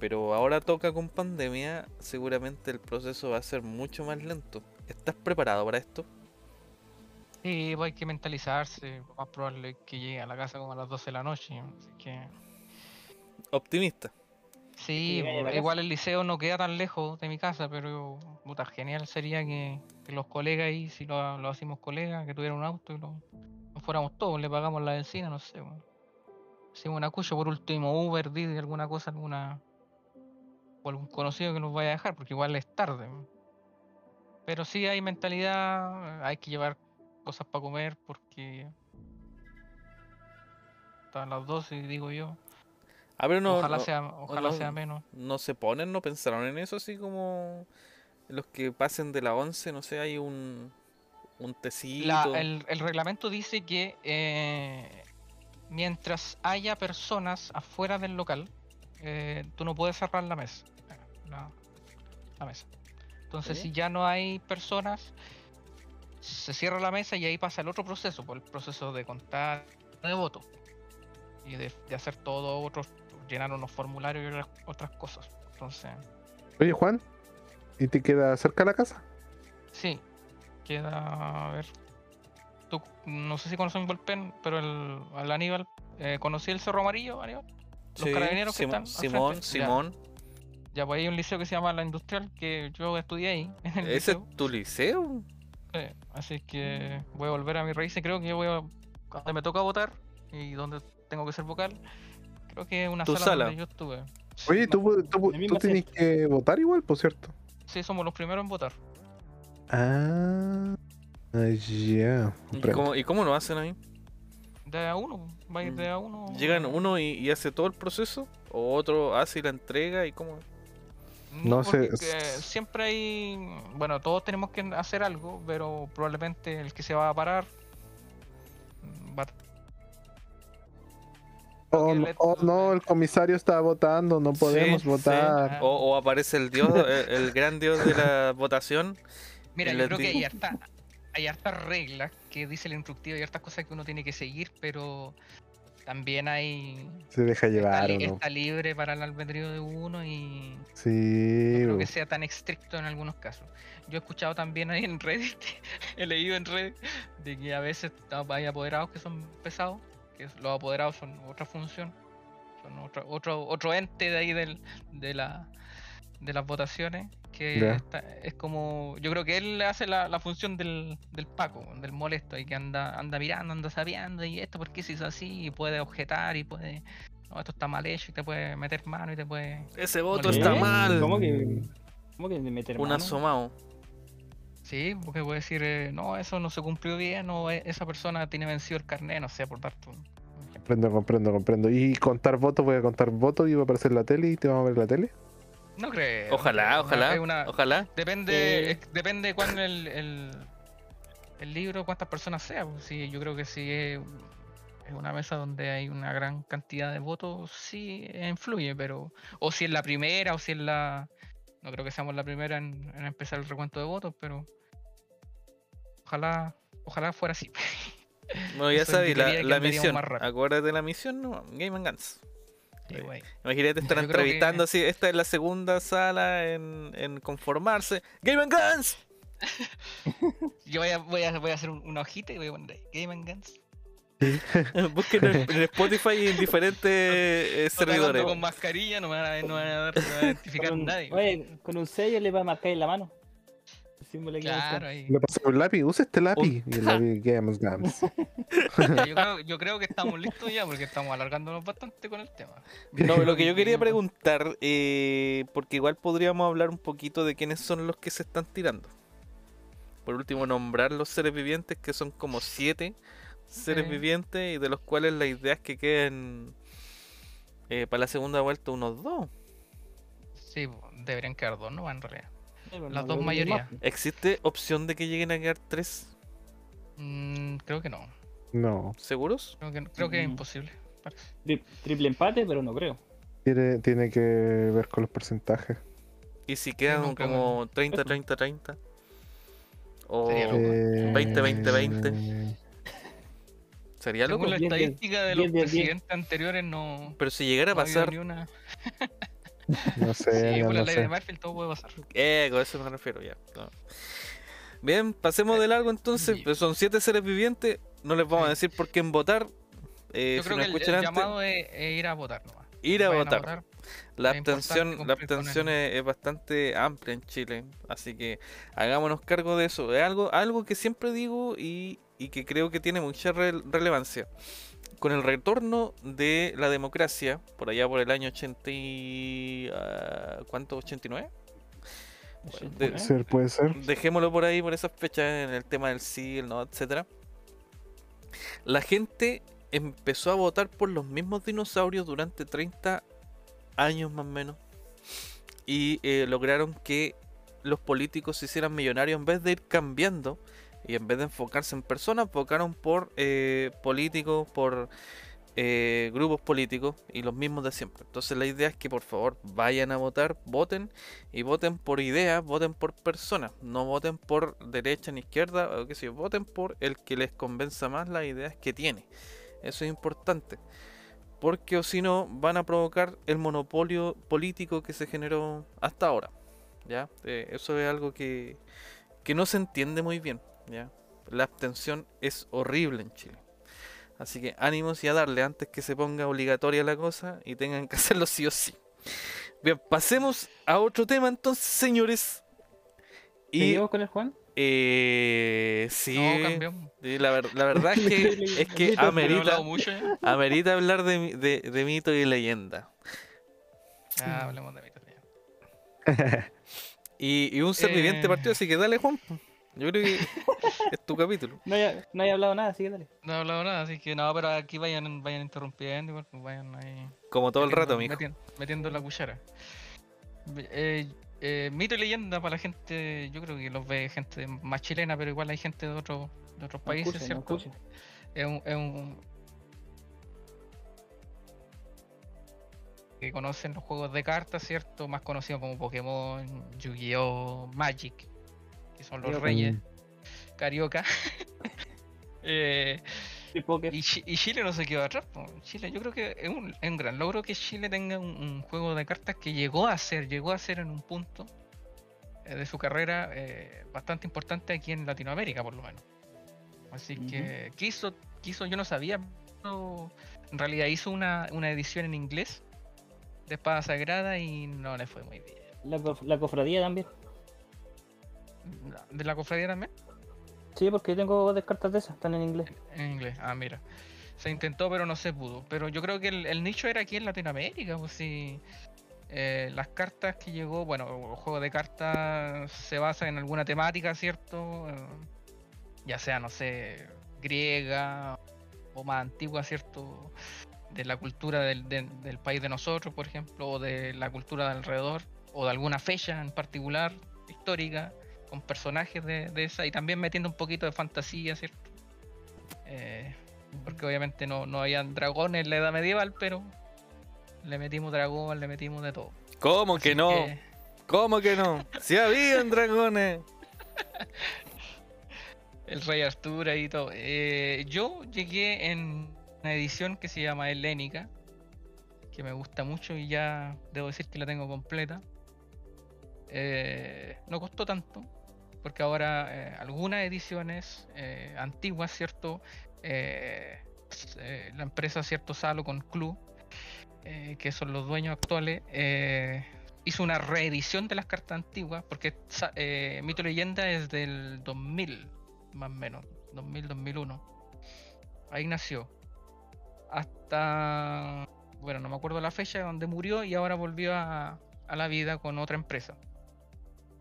Pero ahora toca con pandemia, seguramente el proceso va a ser mucho más lento. ¿Estás preparado para esto? Sí, pues hay que mentalizarse, lo más probable es que llegue a la casa como a las 12 de la noche, así que... Optimista. Sí, casa. igual el liceo no queda tan lejos de mi casa, pero puta, genial sería que, que los colegas ahí, si lo, lo hacemos colegas, que tuvieran un auto y lo, nos fuéramos todos, le pagamos la benzina, no sé. weón. Hacemos una cucha por último, Uber, Didi, alguna cosa, alguna o algún conocido que nos vaya a dejar, porque igual es tarde. Pero sí hay mentalidad, hay que llevar cosas para comer porque están las 12, digo yo. Ah, pero no, ojalá no- sea, ojalá no- sea menos. no se ponen, no pensaron en eso así como los que pasen de la 11, no sé, hay un, un tecito. La- el, el reglamento dice que eh, mientras haya personas afuera del local, eh, tú no puedes cerrar la mesa. La, la mesa. Entonces, si ya no hay personas, se cierra la mesa y ahí pasa el otro proceso, por el proceso de contar de voto y de, de hacer todo otros, llenar unos formularios y otras, cosas. Entonces, Oye, Juan, ¿y te queda cerca la casa? Sí, queda. A ver. Tú, no sé si conoces un Volpen, pero el, al Aníbal. Eh, ¿Conocí el Cerro Amarillo, Aníbal? los Sí, carabineros que Simón, están Simón, frente, ya. Simón. Ya, pues hay un liceo que se llama La Industrial, que yo estudié ahí. En el ¿Ese liceo. es tu liceo? Sí, así que voy a volver a mis raíces. Creo que yo voy a. Cuando me toca votar y donde tengo que ser vocal, creo que es una sala, sala. donde yo estuve. Sí, Oye, tú, tienes que votar igual, por cierto. Sí, somos los primeros en votar. Ah, ya. ¿Y cómo, ¿Y cómo lo hacen ahí? De a uno, va a ir de a uno. ¿Llegan uno y, y hace todo el proceso? ¿O otro hace y la entrega? ¿Y cómo? No sé, porque, eh, siempre hay. Bueno, todos tenemos que hacer algo, pero probablemente el que se va a parar. mm, va a- Oh, que no, le- oh, no, el comisario está votando, no podemos Sí, votar. sí. O, o aparece el dios, el, el gran dios de la votación. Mira, yo creo que hay harta, hay hartas reglas que dice el instructivo y hartas cosas que uno tiene que seguir, pero también hay. Se deja Está, llevar li- no. está libre para el albedrío de uno y no Sí, creo bo. que sea tan estricto en algunos casos. Yo he escuchado también ahí en Reddit, he leído en Reddit, de que a veces hay apoderados que son pesados, que los apoderados son otra función, son otro, otro, otro ente de ahí del, de, la, de las votaciones, que está- es como, yo creo que él hace la, la función del, del Paco, del molesto, y que anda, anda mirando, anda sabiendo, y esto por qué se hizo así, y puede objetar, y puede, no, esto está mal hecho, y te puede meter mano, y te puede... Ese voto ¿Qué? está mal. ¿Cómo que, cómo que meter Un mano? asomado. Sí, porque puede decir, eh, no, eso no se cumplió bien, o e- esa persona tiene vencido el carnet, no sé, por ejemplo. comprendo, comprendo, comprendo. Y contar votos, voy a contar votos y va a aparecer la tele y te vamos a ver la tele. No creo. no Ojalá, creo, ojalá. una- Ojalá. Depende, Eh. es- depende cuál el, el, el libro, cuántas personas sea. pues, Sí, yo creo que si es, una mesa donde hay una gran cantidad de votos, sí influye, pero. O si es la primera, o si es la. No creo que seamos la primera en, en empezar el recuento de votos, pero. Ojalá, ojalá fuera así. Bueno, ya sabes, la, misión. Acuérdate de la misión, no. Game and Guns. Sí. Imagínate estar entrevistando que- así. Esta es la segunda sala en, en conformarse. Game and Guns. Yo voy a, voy a, voy a hacer un- una hojita y voy a poner ahí, Game and Guns. Busquen en, en Spotify y en diferentes eh, servidores. con mascarilla, no me van a, no me van a dar, no me van a identificar Con un, nadie. oye, con un sello le va a marcar en la mano. Símbolo Claro, Thrones. ahí. Le pasé un lápiz, usa este lápiz. Y el lápiz Games Games. Ya, yo, creo, yo creo que estamos listos ya porque estamos alargándonos bastante con el tema. No, lo que yo quería preguntar, eh, porque igual podríamos hablar un poquito de quiénes son los que se están tirando. Por último, nombrar los seres vivientes, que son como siete seres vivientes, y de los cuales la idea es que queden eh, para la segunda vuelta unos dos. Sí, deberían quedar dos, ¿no? En realidad. Sí, pero Las no dos mayorías. ¿Existe opción de que lleguen a quedar tres? Mm, creo que no. No, ¿Seguros? Creo que, creo que es Mm. imposible. parece. Tri- triple empate, pero no creo. tiene, tiene que ver con los porcentajes. ¿Y si quedan nunca como 30, Eso. 30, 30? O Sería loco. Eh, 20, 20, 20. sería loco. Según la estadística de los diez de diez. presidentes anteriores, no. Pero si llegara a no pasar, ni una. No sé, Sí, no, por la no ley de. Murphy todo puede pasar. Eh, con eso me refiero ya. no. Bien, pasemos de largo entonces. pues son siete seres vivientes. No les vamos a decir por quién votar. Eh, Yo si creo que el, escuchan el antes, llamado es, es ir a votar nomás. ir a votar. La es abstención, la abstención es, es bastante amplia en Chile. Así que hagámonos cargo de eso. Es algo, algo que siempre digo y, y que creo que tiene mucha re- relevancia. Con el retorno de la democracia, por allá por el año 80 y... ah, ¿Cuánto? ¿89? Sí, de- ¿eh? Puede ser, puede ser. Dejémoslo por ahí, por esas fechas, en el tema del sí, el no, etcétera. La gente empezó a votar por los mismos dinosaurios durante 30 años más o menos. Y eh, lograron que los políticos se hicieran millonarios en vez de ir cambiando. Y en vez de enfocarse en personas, enfocaron por eh, políticos, por eh, grupos políticos y los mismos de siempre. Entonces la idea es que por favor vayan a votar, voten y voten por ideas, voten por personas, no voten por derecha ni izquierda, o qué sé yo, voten por el que les convenza más las ideas que tiene. Eso es importante. Porque o si no, van a provocar el monopolio político que se generó hasta ahora. ¿Ya? Eh, eso es algo que, que no se entiende muy bien. ¿Ya? La abstención es horrible en Chile. Así que ánimos y a darle antes que se ponga obligatoria la cosa y tengan que hacerlo sí o sí. Bien, pasemos a otro tema entonces, señores. Y ¿Seguimos con el Juan? eh, sí, No, la, ver- la verdad es que, es Mito, amerita, mucho amerita hablar de, mi- de, de mito y leyenda. Ah, hablemos de mitos ya. Y, y un ser viviente Eh. partido, así que dale, Juan. Yo creo que es tu capítulo. No haya, no hablado nada, así que dale. No he hablado nada, así que no, pero aquí vayan, vayan interrumpiendo, igual, pues vayan ahí. Como todo el rato, mijo. Metiendo, metiendo la cuchara. Eh, eh, mito y leyenda para la gente, yo creo que los ve gente más chilena, pero igual hay gente de otros de otros No países, no ¿cierto? escuchen. es un, es un- que conocen los juegos de cartas, ¿cierto? Más conocidos como Pokémon, Yu-Gi-Oh, Magic, que son los reyes, Carioca. Eh, y, Chi- y Chile no se quedó atrás. po. Chile, yo creo que es un, es un gran logro que Chile tenga un, un juego de cartas que llegó a ser, llegó a ser en un punto eh, de su carrera eh, bastante importante aquí en Latinoamérica, por lo menos. Así que quiso, quiso, yo no sabía, pero en realidad hizo una, una edición en inglés de Espada Sagrada y no le fue muy bien. La, cof- la cofradía también. ¿De la cofradía también? Sí, porque yo tengo dos cartas de esas, están en inglés. En inglés, ah, mira. Se intentó, pero no se pudo. Pero yo creo que el, el nicho era aquí en Latinoamérica, pues sí. Eh, las cartas que llegó, bueno, el juego de cartas se basa en alguna temática, ¿cierto? Eh, ya sea, no sé, griega o más antigua, ¿cierto? De la cultura del, del- del país de nosotros, por ejemplo, o de la cultura de alrededor, o de alguna fecha en particular, histórica, con personajes de, de esa, y también metiendo un poquito de fantasía, ¿cierto? Eh, porque obviamente no, no habían dragones en la edad medieval, pero le metimos dragón, le metimos de todo. ¿Cómo que no? que, ¿Cómo que no? Si habían dragones. el rey Arturo y todo. Eh, yo llegué en una edición que se llama Helénica, que me gusta mucho y ya debo decir que la tengo completa. Eh, no costó tanto, porque ahora eh, algunas ediciones eh, antiguas, ¿cierto? Eh, la empresa, ¿cierto? Salo con Club, que son los dueños actuales, hizo una reedición de las cartas antiguas, porque Mito Leyenda es del 2000, más o menos, 2000-2001. Ahí nació. Hasta, bueno, no me acuerdo la fecha donde murió y ahora volvió a la vida con otra empresa.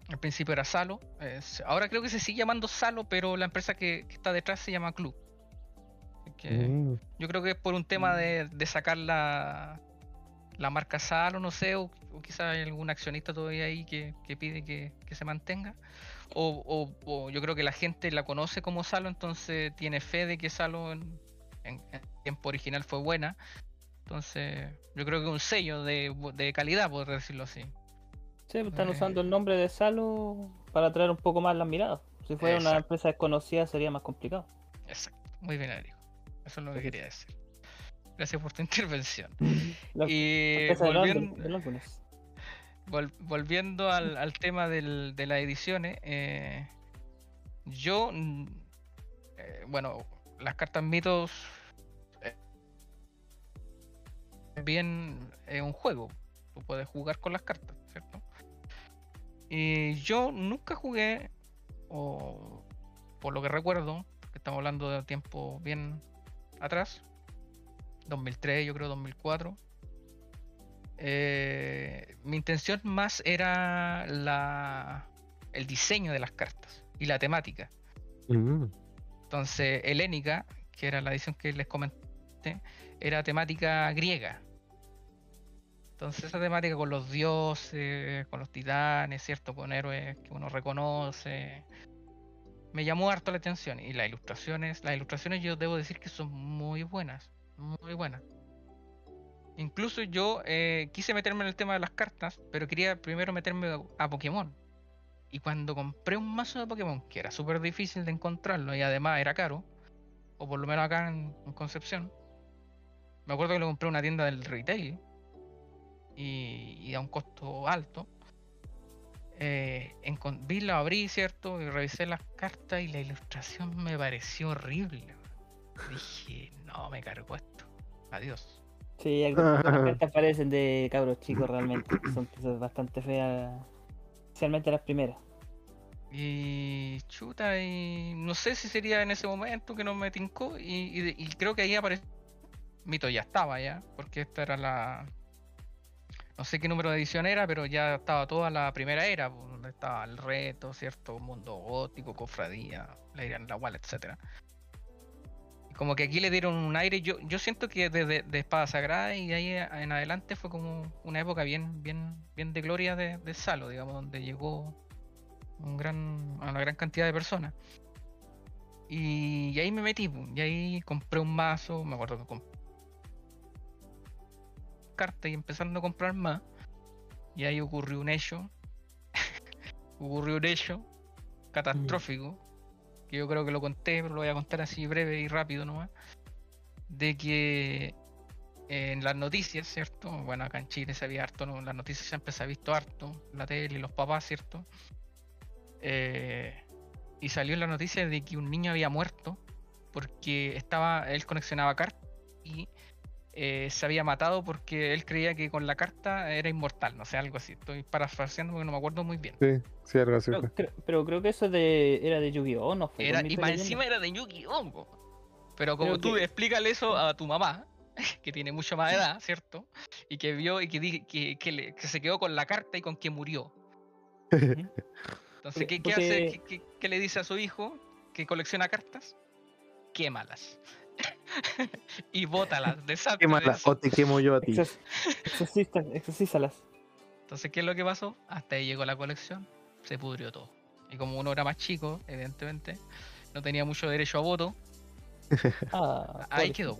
Al principio era Salo, eh, ahora creo que se sigue llamando Salo, pero la empresa que, que está detrás se llama Club. Que Mm, yo creo que es por un tema de, de sacar la, la marca Salo, no sé, o, o quizás hay algún accionista todavía ahí que, que pide que, que se mantenga. O, o- o yo creo que la gente la conoce como Salo, entonces tiene fe de que Salo en, en- en tiempo original fue buena. Entonces, yo creo que un sello de, de calidad, por decirlo así. Sí, pues están Eh. usando el nombre de Salo para atraer un poco más las miradas. Si fuera una empresa desconocida sería más complicado. Exacto, muy bien, Eric. Eso es lo que quería decir. Gracias por tu intervención. Y empresa de Londres, volviendo, de Londres. Vol- volviendo al, al tema del- de las ediciones, eh, yo, mm, eh, bueno, las cartas mitos, eh, bien es un juego, tú puedes jugar con las cartas, ¿cierto? Y yo nunca jugué, o por lo que recuerdo, porque estamos hablando de tiempo bien atrás, 2003, yo creo 2004. Eh, mi intención más era la, el diseño de las cartas y la temática. Mm. Entonces, Helénica, que era la edición que les comenté, era temática griega. Entonces, esa temática con los dioses, con los titanes, ¿cierto? Con héroes que uno reconoce. Me llamó harto la atención. Y las ilustraciones, las ilustraciones yo debo decir que son muy buenas. Muy buenas. Incluso yo eh, quise meterme en el tema de las cartas, pero quería primero meterme a- Pokémon. Y cuando compré un mazo de Pokémon, que era súper difícil de encontrarlo y además era caro, o por lo menos acá en, en Concepción, me acuerdo que lo compré en una tienda del retail y, y a un costo alto. Eh, vi, lo abrí, ¿cierto? Y revisé las cartas y la ilustración me pareció horrible. Dije, no, me cargo esto. Adiós. Sí, algunas cartas parecen de cabros chicos realmente. Son cosas bastante feas. Especialmente las primeras. Y chuta, y no sé si sería en ese momento que no me tincó. Y, y creo que ahí apareció. Mito ya estaba ya, porque esta era la. No sé qué número de edición era, pero ya estaba toda la primera era, donde estaba el reto, ¿cierto? Mundo gótico, cofradía, la en la wall, etcétera. Y como que aquí le dieron un aire. Yo, yo siento que desde de Espada Sagrada y de ahí en adelante fue como una época bien, bien, bien de gloria de, de Salo, digamos, donde llegó un gran, a una gran cantidad de personas. Y, y ahí me metí, y ahí compré un mazo, me acuerdo que compré cartas y empezando a comprar más. Y ahí ocurrió un hecho, ocurrió un hecho catastrófico, que yo creo que lo conté, pero lo voy a contar así breve y rápido nomás, de que en las noticias, ¿cierto? Bueno, acá en Chile se había harto, ¿no? Las noticias siempre se ha visto harto, la tele y los papás, ¿cierto? Eh, y salió en la noticia de que un niño había muerto porque estaba, él conexionaba cartas y eh, se había matado porque él creía que con la carta era inmortal, no sé, algo así. Estoy parafraseando porque no me acuerdo muy bien. Sí, sí, algo así. Pero, creo que eso de, era de Yu-Gi-Oh! ¿no? Fue Era, y más encima era de Yu-Gi-Oh! Pero como Creo tú que- explícale eso a tu mamá, que tiene mucha más edad, ¿cierto? Y que vio y que, que, que le- que se quedó con la carta y con que murió. Entonces, Porque- ¿qué, qué hace? porque- ¿Qué, qué- qué le dice a su hijo que colecciona cartas? Quémalas. y bótalas, deshazte Qué de mala, eso. o te quemo yo a ti. Exorcízalas. Entonces, ¿qué es lo que pasó? Hasta ahí llegó la colección, se pudrió todo. Y como uno era más chico, evidentemente, no tenía mucho derecho a voto, Ah, ahí quedó.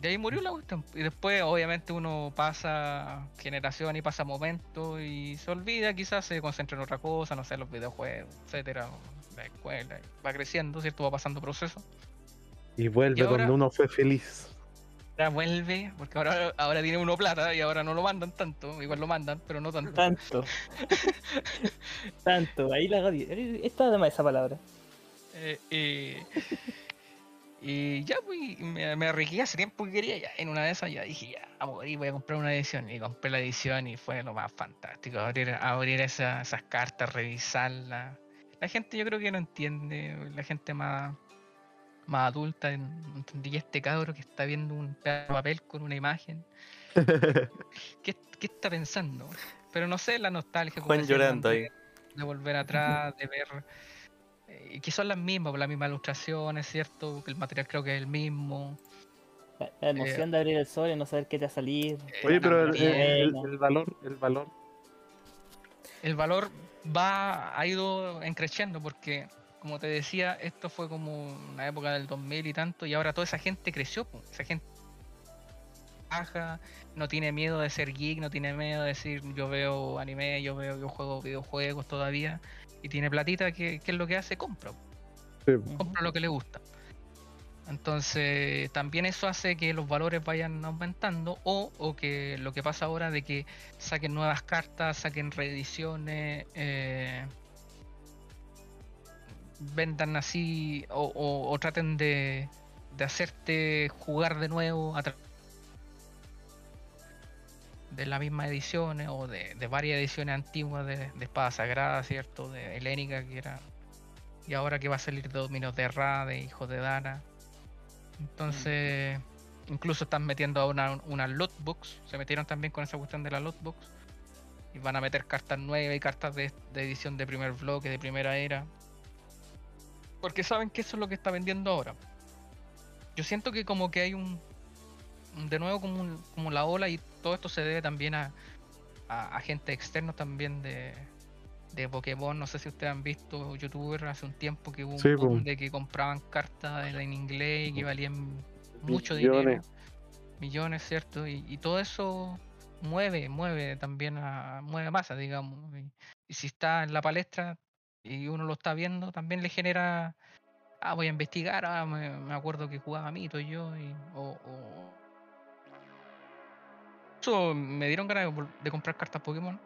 De ahí murió la cuestión. Y después, obviamente, uno pasa generación y pasa momentos y se olvida, quizás se concentra en otra cosa, no sé, los videojuegos, etcétera, la escuela, va creciendo, ¿cierto? Va pasando proceso. Y vuelve Y ahora- donde uno fue feliz. Ahora vuelve, porque ahora, ahora tiene uno plata y ahora no lo mandan tanto, igual lo mandan, pero no tanto. Tanto. Tanto. Ahí la Está de más esa palabra. Eh, eh, y ya, pues, me, me arriesgué hace tiempo que quería, ya en una de esas ya dije, ya, vamos a ir, voy a comprar una edición. Y compré la edición y fue lo más fantástico, abrir, abrir esa- esas cartas, revisarlas. La gente yo creo que no entiende, la gente más, más adulta, entendí "Y este cabro que está viendo un papel con una imagen. ¿Qué, qué está pensando? Pero no sé, la nostalgia. como Juan llorando ahí. de volver atrás, de ver eh, que son las mismas, las mismas ilustraciones, ¿cierto? Que el material creo que es el mismo. La, emoción de abrir el sol y no saber qué te va a salir. Eh, Oye, pero el, el- valor, el valor. el valor va ha ido creciendo porque, como te decía, esto fue como una época del 2000 y tanto, y ahora toda esa gente creció, po. esa gente baja, no tiene miedo de ser geek, no tiene miedo de decir yo veo anime, yo veo, yo juego videojuegos todavía, y tiene platita, que ¿qué es lo que hace? Compra. Sí. compra lo que le gusta. Entonces, también eso hace que los valores vayan aumentando o, o que lo que pasa ahora de que saquen nuevas cartas, saquen reediciones, eh, vendan así o, o- traten de, de hacerte jugar de nuevo a tra- de las mismas ediciones o de, de varias ediciones antiguas de, de Espada Sagrada, ¿cierto? De Helénica, que era y ahora que va a salir de Dominios de Ra, de Hijos de Dana. Entonces, Incluso están metiendo ahora una, una lootbox. Se metieron también con esa cuestión de la lootbox. Y van a meter cartas nuevas y cartas de, de edición de primer bloque, de primera era. Porque saben que eso es lo que está vendiendo ahora. Yo siento que como que hay un... un- De nuevo como, un- como la ola y todo esto se debe también a, a, a gente externa también de, de Pokémon. No sé si ustedes han visto youtubers hace un tiempo que hubo un Sí, boom po. de que compraban cartas en, en inglés y que valían mucho Millones. dinero. Millones, ¿cierto? Y, y todo eso mueve, mueve también a, mueve masa, digamos. Y, y si está en la palestra y uno lo está viendo, también le genera, ah, voy a investigar, ah, me, me acuerdo que jugaba Mito yo, y, o, o- Eso me dieron ganas de, comprar cartas Pokémon.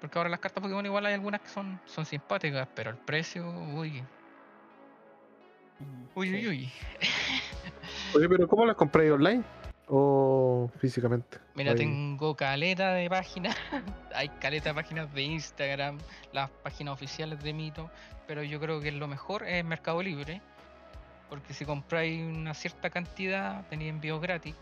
Porque ahora las cartas Pokémon igual hay algunas que son, son simpáticas, pero el precio, uy, uy, uy, uy. Oye, pero ¿cómo las compráis online? ¿O físicamente? Mira, Ahí. tengo caleta de páginas. Hay caleta de páginas de Instagram, las páginas oficiales de Mito. Pero yo creo que lo mejor es Mercado Libre. Porque si compráis una cierta cantidad, tenéis envíos gratis.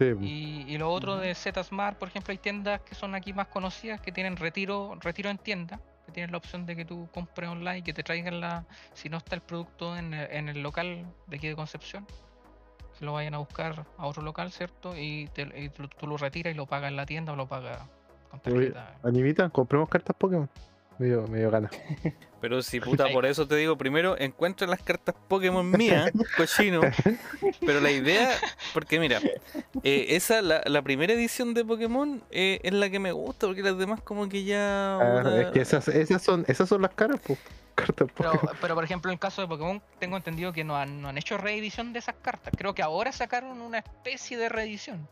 Sí, po. Y, y lo otro de Zsmart, por ejemplo, hay tiendas que son aquí más conocidas que tienen retiro, retiro en tienda. Que tienen la opción de que tú compres online y que te traigan la. Si no está el producto en el, en el local de aquí de Concepción, que lo vayan a buscar a otro local, ¿cierto? Y, te- y tú, tú lo retiras y lo pagas en la tienda o lo pagas con Oye, tarjeta. Animita, compremos cartas Pokémon. Me dio, me dio ganas. Pero si puta, por eso te digo, primero encuentra las cartas Pokémon mías, cochino. Pero la idea, porque mira, eh, esa, la, la primera edición de Pokémon eh, es la que me gusta, porque las demás como que ya... Ah, es que esas, esas son, esas son las caras, pues. Cartas Pero, Pokémon. pero por ejemplo, en el caso de Pokémon, tengo entendido que no han, no han hecho reedición de esas cartas. Creo que ahora sacaron una especie de reedición.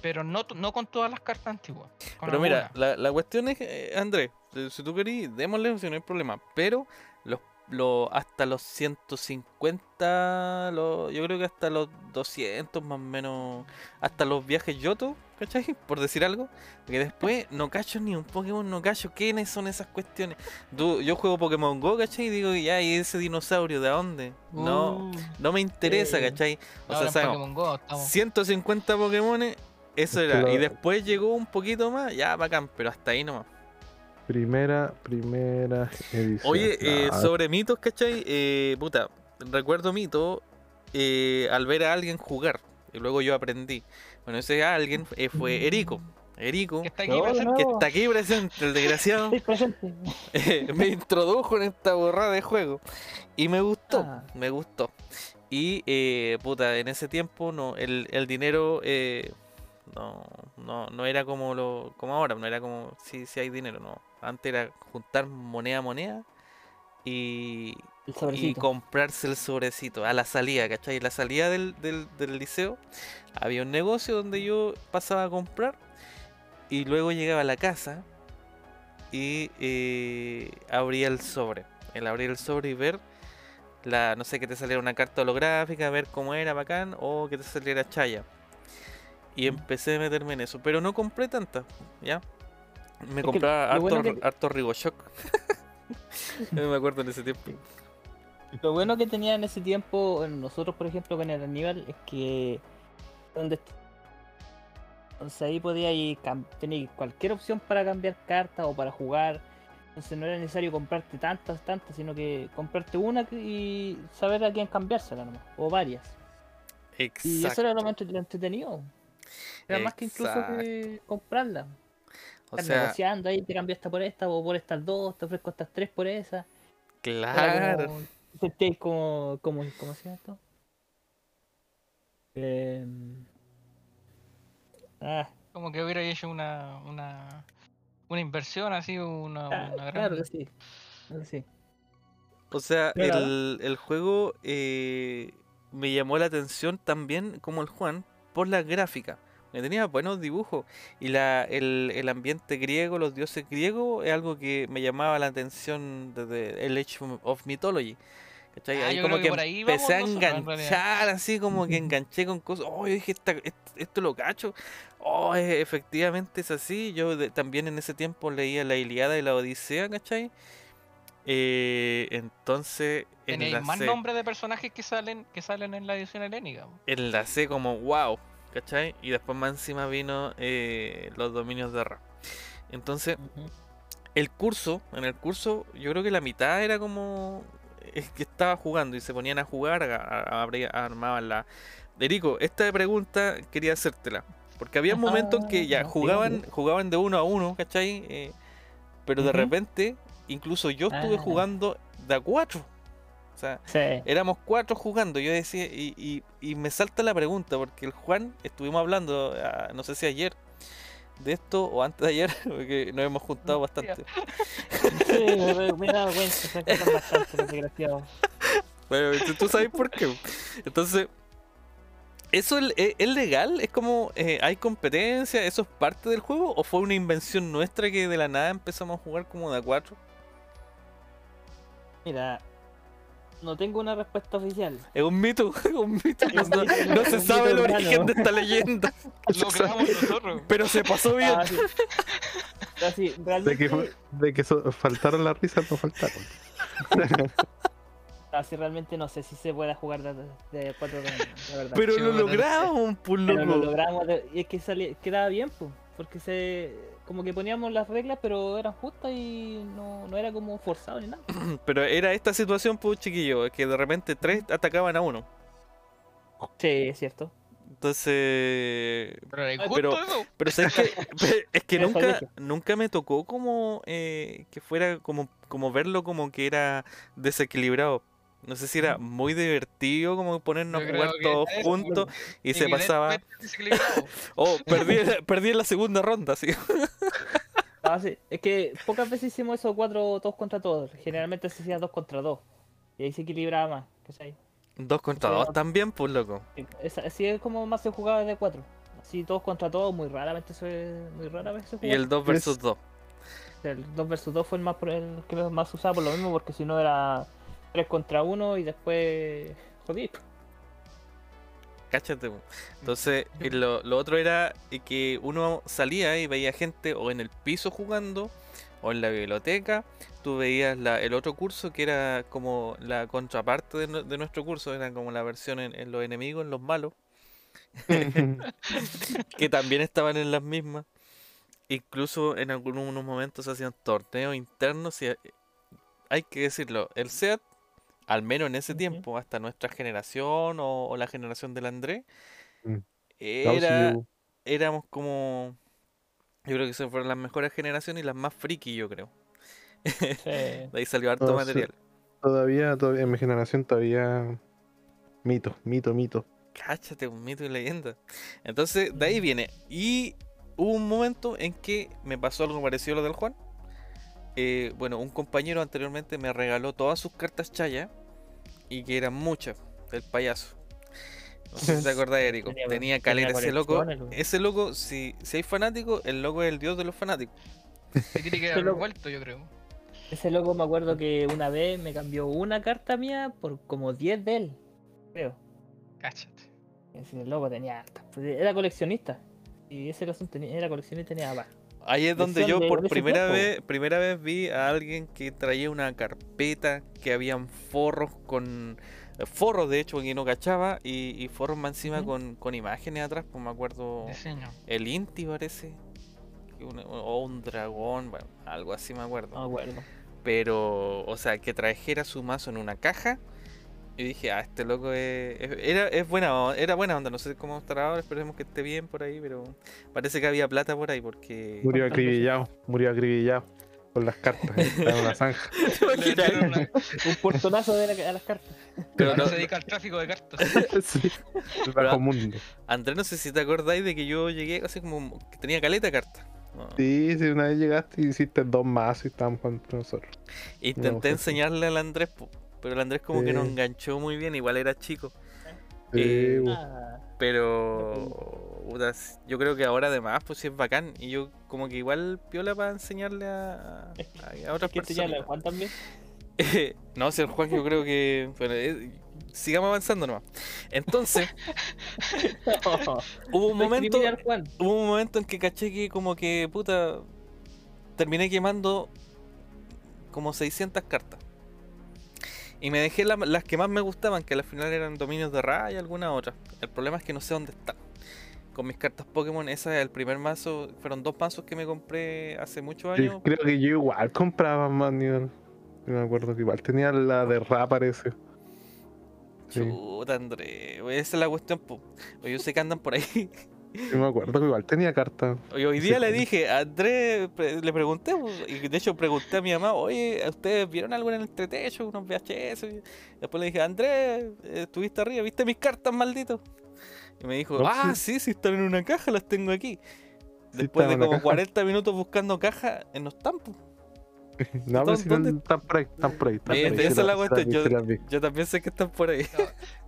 Pero no, no con todas las cartas antiguas. Pero mira, la, la cuestión es, eh, Andrés, si, si tú querís, démosle, si no hay problema. Pero los, los, hasta los 150, los, yo creo que hasta los 200 más o menos, hasta los viajes Yoto, ¿cachai? Por decir algo. Porque después no cacho ni un Pokémon, no cacho quiénes son esas cuestiones. Tú- yo juego Pokémon Go, ¿cachai? Y digo, ya, ¿y ese dinosaurio de dónde? No, Uh, no me interesa, sí. ¿cachai? O ahora sea, sabemos, Pokémon Go estamos. 150 Pokémones, eso era. Y después llegó un poquito más, ya bacán, pero hasta ahí nomás. Primera, primera edición. Oye, eh, Ah, sobre mitos, ¿cachai? Eh, puta, recuerdo mito eh, al ver a alguien jugar. Y luego yo aprendí. Bueno, ese alguien eh, fue Erico. Erico, Que está aquí No, presente. que no. está aquí presente, el desgraciado, presente. eh, me introdujo en esta borrada de juego. Y me gustó, Ah. me gustó. Y, eh, puta, en ese tiempo no, el, el dinero eh, no, no, no era como lo como ahora, no era como si, si hay dinero, no. Antes era juntar moneda a moneda y, y comprarse el sobrecito a la salida, ¿cachai? La salida del, del, del liceo había un negocio donde yo pasaba a comprar y luego llegaba a la casa y eh, abría el sobre. El abrir el sobre y ver la, no sé, que te saliera una carta holográfica, ver cómo era bacán o que te saliera chaya. Y empecé a meterme en eso, pero no compré tantas, ¿ya? Me compraba harto, bueno que- harto Rigoshock. no me acuerdo en ese tiempo. Lo bueno que tenía en ese tiempo, en nosotros por ejemplo con el Aníbal, es que donde entonces ahí podía ir tener cualquier opción para cambiar cartas o para jugar. Entonces no era necesario comprarte tantas, tantas, sino que comprarte una y saber a quién cambiársela nomás, o varias. Y eso era lo más entretenido. Era más que incluso que comprarla. O sea, negociando ahí, te cambio esta por esta, o por estas dos, te ofrezco estas tres por esa. Claro. como, senté como, como, ¿cómo se llama esto? Em, ah, Como que hubiera hecho una, una, una inversión así, una, ah, una gran... claro que sí. claro que sí. O sea, el, el juego eh, me llamó la atención también como el Juan por la gráfica. Que tenía buenos dibujos. Y la, el, el ambiente griego, los dioses griegos, es algo que me llamaba la atención desde el Age of Mythology. ¿Cachai? Ah, Ahí como que ahí empecé a en enganchar, así como que enganché con cosas. Oh, yo dije, esta- est- esto lo cacho. Oh, e- efectivamente es así. Yo de- también en ese tiempo leía la Iliada y la Odisea, ¿cachai? Eh, entonces Tenéis más enlacé, nombres de personajes que salen, que salen en la edición helénica. enlacé como, wow, ¿cachai? Y después más encima vino eh, los dominios de Ra. Entonces, el curso, en el curso, yo creo que la mitad era como es que estaba jugando y se ponían a jugar, a- a- abría- armaban la. Erico, esta pregunta quería hacértela. Porque había momentos en que ya Ah, sí, jugaban, jugaban de uno a uno, ¿cachai? Eh, pero de repente, incluso yo estuve Ah. jugando de a cuatro. O sea, Sí. éramos cuatro jugando. Yo decía, y, y- y me salta la pregunta, porque el Juan, estuvimos hablando, ah, no sé si ayer, de esto o antes de ayer, porque nos hemos juntado bastante. Sí, me, dado cuenta, se bastante los desgraciados. Bueno, tú, tú sabes por qué. Entonces, ¿eso es, es- es legal? ¿Es como, eh, hay competencia? ¿Eso es parte del juego? ¿O fue una invención nuestra que de la nada empezamos a jugar como de a cuatro? Mira, no tengo una respuesta oficial. Es un mito, es un mito. No, Es un mito, no es se sabe el origen urbano. de esta leyenda. Lo creamos nosotros. Pero se pasó bien. Ah, sí. Ah, sí, De que, fue- de que so- faltaron las risas, no faltaron. ah, sí, realmente no sé si se puede jugar de, de cuatro la verdad. Pero lo logramos, pues Pero lo loco. logramos de- y es que salía, quedaba bien, pues, porque se como que poníamos las reglas, pero eran justas y no, no era como forzado ni nada. Pero era esta situación, pues chiquillo, que de repente tres atacaban a uno. Sí, es cierto. Entonces, Pero era injusto Pero- eso. Pero ¿sabes qué? Pe- es que nunca, nunca me tocó como eh, que fuera como, como verlo como que era desequilibrado. No sé si era muy divertido como ponernos a jugar todos juntos y se pasaba. Desequilibrado. Oh, perdí, perdí en la segunda ronda, sí. Ah, sí. Es que pocas veces hicimos eso cuatro todos contra todos. Generalmente se hacía dos contra dos. Y ahí se equilibraba más, ¿cachai? Dos contra O sea, dos también, pues loco. Así es como más se jugaba de cuatro. Así todos contra todos, muy raramente se, muy rara vez se Y jugaba. el 2 versus 2. El 2 versus 2 fue el más el que más usaba por lo mismo, porque si no era 3 contra 1 y después jodí. Cáchate. Entonces, lo, lo otro era que uno salía y veía gente o en el piso jugando o en la biblioteca. Tú veías la- el otro curso que era como la contraparte de, nue- de nuestro curso, era como la versión en, en los enemigos, en los malos, que también estaban en las mismas. Incluso en algunos momentos hacían torneos internos y hay que decirlo, el SEAT, al menos en ese tiempo, hasta nuestra generación o, o la generación del Andrés, Mm. era, éramos como, yo creo que se fueron las mejores generaciones y las más friki, yo creo. Sí. De ahí salió harto No, sí. material. Todavía, todavía, en mi generación todavía. Mito, mito, mito. Cáchate, un mito y leyenda. Entonces, de ahí viene. Y hubo un momento en que me pasó algo parecido a lo del Juan. Eh, bueno, un compañero anteriormente me regaló todas sus cartas chaya y que eran muchas del payaso. No sé si te acordás, Erico. Tenía- caleta ese loco. Ese loco, si, si hay fanático, el loco es el dios de los fanáticos. Se tiene que haber vuelto, yo creo. Ese loco me acuerdo que una vez me cambió una carta mía por como 10 de él, creo. Cáchate. Ese loco tenía hartas. pues, Era coleccionista. Y ese era coleccionista y tenía más. Ahí es donde yo por primera tiempo. vez, primera vez vi a alguien que traía una carpeta, que habían forros con eh, forros de hecho porque no cachaba y, y forros más encima con, con imágenes atrás, pues me acuerdo Diseño. el Inti parece o un dragón, bueno, algo así me acuerdo. No me acuerdo. Pero, o sea, que trajera su mazo en una caja. Y dije, ah, este loco es, es- era, es buena, era buena onda, no sé cómo estará ahora, esperemos que esté bien por ahí, pero parece que había plata por ahí porque... Murió acribillado, murió acribillado con las cartas. Está en una zanja. Una- Un portonazo de la- a las cartas. Pero no- se dedica al tráfico de cartas. sí. El bajo mundo. Andrés, no sé si te acordáis de que yo llegué así como que tenía caleta de cartas. ¿no? Sí, sí, una vez llegaste y hiciste dos más y estábamos con nosotros. Intenté enseñarle al Andrés, pero el Andrés como que no enganchó muy bien, igual era chico. Sí, Eh, Pero yo creo que ahora además pues sí es bacán. Y yo como que igual piola para enseñarle a, a, a otras ¿Qué te personas. Juan también? no, si el Juan yo creo que... Bueno, eh, sigamos avanzando nomás. Entonces, hubo un momento... Juan. hubo un momento en que caché que como que, puta, terminé quemando como 600 cartas. Y me dejé la- las que más me gustaban, que al final eran dominios de Ra y alguna otra. El problema es que no sé dónde están. con mis cartas Pokémon. Ese es el primer mazo. Fueron dos mazos que me compré hace muchos Yo años. creo que yo igual compraba Manual. Yo me acuerdo que igual tenía la de Ra, parece. Sí. Chuta, André. Esa es la cuestión. po. Yo sé que andan por ahí. Yo me acuerdo que igual tenía carta. Hoy Sí, día le dije, a Andrés, le pregunté, po, y de hecho pregunté a mi mamá, oye, ¿ustedes vieron algo en el entretecho? Unos VHS. Después le dije, Andrés, eh, estuviste arriba, ¿viste mis cartas, maldito? Y me dijo, No, ah, sí, sí, están en una caja, las tengo aquí. Sí, Después de como caja. 40 minutos buscando cajas, en los tampos. No, pero si no, ¿Dónde? están por ahí, están por ahí. están Oye, por ahí, esa sí es la yo- también sé que están por ahí.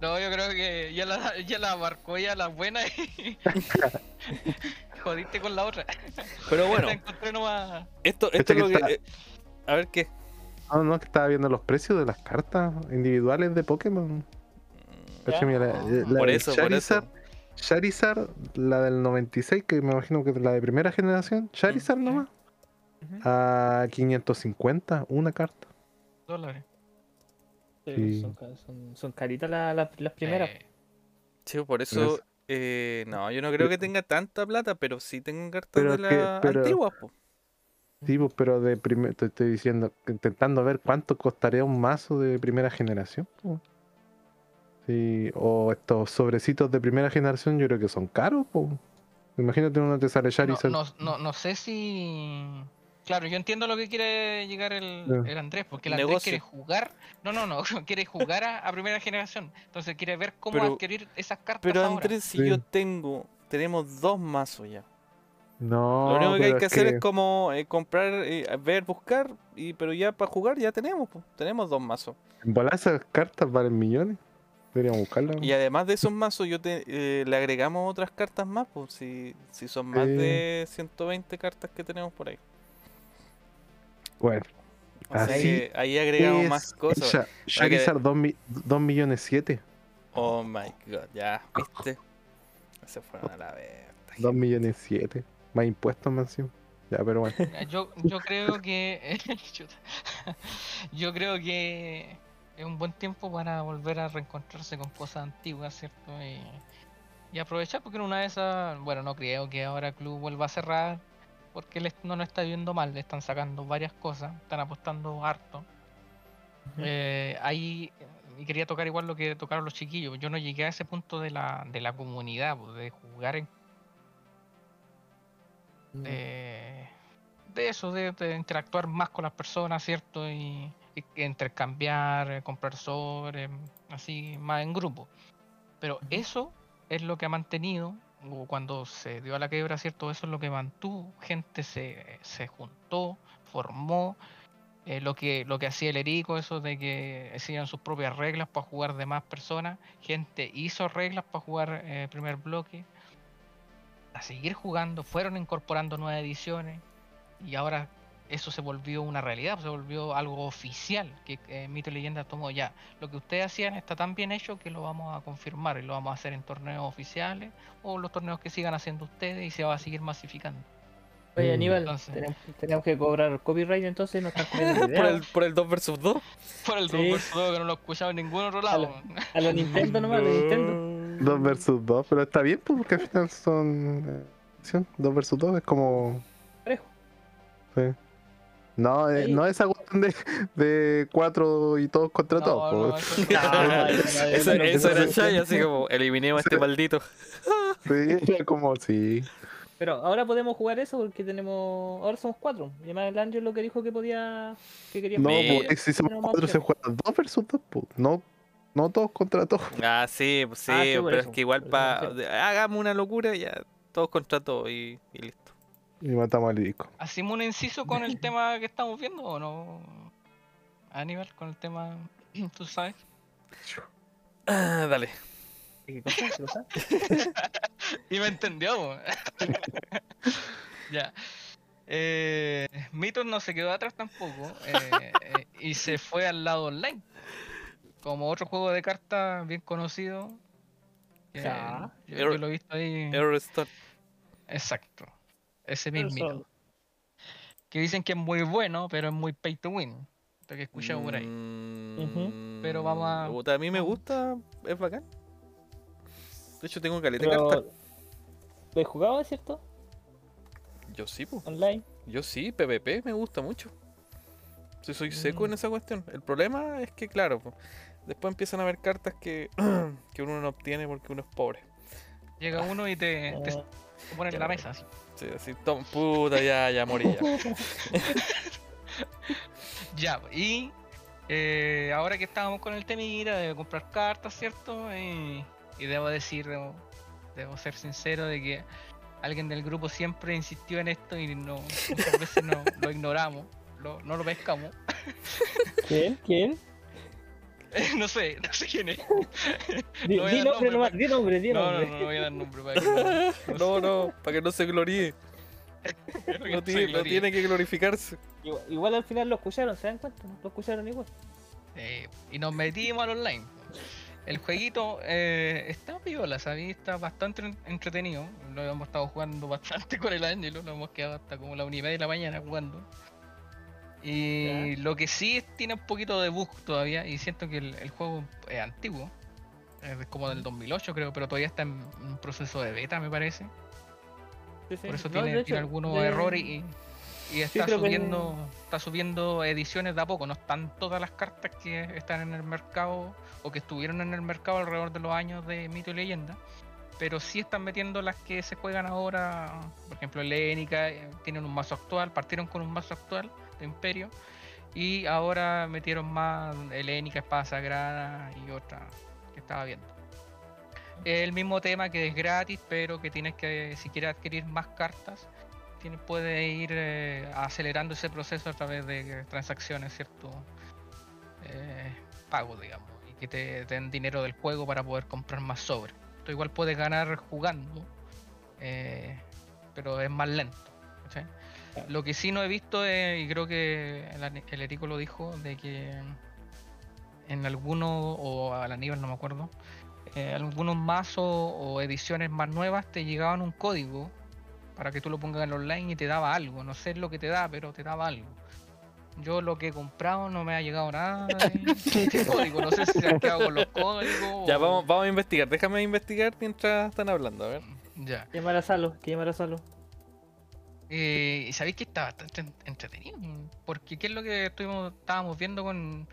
No, yo creo que ya la, ya la marcó ya la buena y jodiste con la otra. Pero bueno, nomás. esto, esto es que lo que... está- eh, a ver qué. No, no, que estaba viendo los precios de las cartas individuales de Pokémon. Mira, la- la Por eso, por eso. Charizard, Charizard, la del 96, que me imagino que es la de primera generación, Charizard Mm, nomás. A 550, una carta. Dólares. Sí. Son, son- son caritas la- la- las primeras. Eh, Sí, por eso... Eh, no, yo no creo que tenga tanta plata, pero sí tengo cartas de es que- las pero- antiguas, po. Sí, pues, pero de primer, te estoy diciendo, intentando ver cuánto costaría un mazo de primera generación. po. Sí, o estos sobrecitos de primera generación, yo creo que son caros. po. Imagínate uno te sale no, Charizard. no, no, no sé si. Claro, yo entiendo lo que quiere llegar el, Andrés, porque el Negocio. Andrés quiere jugar. No, no, no, quiere jugar a, a primera generación. Entonces quiere ver cómo Pero- adquirir esas cartas. Pero ahora. Andrés, si Sí. yo tengo, tenemos dos mazos ya. No, Lo único que hay que hacer es como eh, comprar, eh, ver, buscar, y pero ya para jugar ya tenemos, po. tenemos dos mazos. En esas cartas valen millones. Deberíamos buscarlas. Y además de esos mazos, yo te, eh, le agregamos otras cartas más, pues si, si son más de 120 cartas que tenemos por ahí. Bueno, O sea Así que ahí agregamos más cosas. Cha- Charizard 2 millones 7. Oh my god, ya, viste. Se fueron a la vez. 2 millones 7. Más impuestos, mansión. Ya, pero bueno. Yo, yo creo que. Yo creo que es un buen tiempo para volver a reencontrarse con cosas antiguas, ¿cierto? Y, y aprovechar, porque en una de esas. Bueno, no creo que ahora el club vuelva a cerrar, porque le- no lo está viendo mal, le están sacando varias cosas, están apostando harto. Ujú. Eh, ahí, y quería tocar igual lo que tocaron los chiquillos. Yo no llegué a ese punto de la, de la comunidad, pues, de jugar en Mm. de, de eso, de, de interactuar más con las personas, ¿cierto? Y, intercambiar, eh, comprar sobres, así, más en grupo. Pero eso es lo que ha mantenido, cuando se dio a la quiebra, ¿cierto? Eso es lo que mantuvo, gente se, se juntó, formó. eh, lo que lo que hacía el Erico, eso de que hacían sus propias reglas para jugar de más personas, gente hizo reglas para jugar eh, primer bloque, a seguir jugando, fueron incorporando nuevas ediciones y ahora eso se volvió una realidad, se volvió algo oficial que eh, Mito y Leyenda tomó ya. Lo que ustedes hacían está tan bien hecho que lo vamos a confirmar y lo vamos a hacer en torneos oficiales o los torneos que sigan haciendo ustedes y se va a seguir masificando. Oye, Mm. Aníbal, Entonces- tenemos, tenemos que cobrar copyright entonces, no por, el, por el 2 versus 2. Por el Sí. 2 vs 2 que no lo he escuchado en ningún otro lado. A los Nintendo nomás, a los Nintendo. 2 versus 2. Pero está bien, pues, porque al final son. 2 versus 2 es como. Parejo. Sí. No, eh, Sí. no esa cuestión de, de 4 y todos contra No, todos. no, pues. eso no. Eso no, Eso, era no. así como eliminemos a este maldito. Sí, era como sí. Pero ahora podemos jugar eso porque tenemos. Ahora somos cuatro. Y además el Ángel lo que dijo que podía. que quería No, pues, si somos 4 se opciones. juega 2 versus 2, pues. No, no todos contra todos. Ah, sí, pues sí, Ah, sí, por pero eso, es que igual para hagamos una locura ya todos contra todos y, y listo. Y matamos al disco. ¿Hacemos un inciso con el tema que estamos viendo o no? Aníbal, con el tema, tú sabes. Ah, dale. ¿Qué cosa? ¿Qué cosa? Y me entendió. ya. Eh, Mitos no se quedó atrás tampoco eh, eh, y se fue al lado online. Como otro juego de cartas bien conocido. que Ya. yo, Error- yo lo he visto ahí. Error. Exacto. Ese mismo. Que dicen que es muy bueno, pero es muy pay to win. Lo que he escuchado por ahí. Mm, Pero vamos a- a mí me gusta, es bacán. De hecho tengo caleta de Pero, cartas. ¿Lo he jugado, cierto? Yo sí, pues. Online. Yo sí, PvP me gusta mucho. Si soy seco en Mm. esa cuestión. El problema es que, claro, po, después empiezan a haber cartas que, que uno no obtiene porque uno es pobre. Llega uno y te, te Ah, pone en la mesa así. Sí, así, toma, puta, ya, ya morí ya. Ya, y eh, ahora que estábamos con el temita de comprar cartas, ¿cierto? Y, y debo decir, debo, debo ser sincero de que alguien del grupo siempre insistió en esto y no, muchas veces no, lo ignoramos, lo- no lo pescamos. ¿Quién? ¿Quién? no sé, no sé quién es. Di, No di nombre nombre, nomás, di nombre, di No, no, nombre. no, no voy a dar nombre para que no, No, no, para que no se gloríe. para que No se tiene, no gloríe. tiene que glorificarse. Igual, igual al final lo escucharon, ¿se dan cuenta? Lo escucharon igual. Eh, y nos metimos al online. El jueguito eh, está piola, ¿sabes? Está bastante en- entretenido. Lo hemos estado jugando bastante con el Ángelo, nos hemos quedado hasta como la una y media de la mañana jugando. Y lo que sí tiene un poquito de bug todavía, y siento que el, el juego es antiguo, es como del 2008 creo, pero todavía está en un proceso de beta, me parece. Sí, sí. Por eso No, tiene, tiene algunos de- errores y, y está que- subiendo está subiendo ediciones de a poco. No están todas las cartas que están en el mercado o que estuvieron en el mercado alrededor de los años de Mito y Leyenda. Pero sí están metiendo las que se juegan ahora. Por ejemplo, Helénica eh, tienen un mazo actual, partieron con un mazo actual Imperio. Y ahora metieron más Helénica, Espada Sagrada y otra que estaba viendo. El mismo tema que es gratis, pero que tienes que, si quieres adquirir más cartas, tienes, puedes ir eh, acelerando ese proceso a través de transacciones, ¿cierto? Eh, pago, digamos, y que te den dinero del juego para poder comprar más sobre. Tú igual puedes ganar jugando, eh, pero es más lento. Lo que sí no he visto, es, y creo que el, el Erico lo dijo, de que en algunos, o a la nivel no me acuerdo, eh, algunos mazos o ediciones más nuevas te llegaban un código para que tú lo pongas en online y te daba algo. No sé lo que te da, pero te daba algo. Yo lo que he comprado no me ha llegado nada de, de código. No sé si se han quedado con los códigos. Ya, o- vamos, vamos a investigar. Déjame investigar mientras están hablando, a ver. Ya. Llamar a Salo, que llamar a Salo. Eh, y sabéis que está bastante en- entretenido. Porque qué es lo que estuvimos, estábamos viendo con,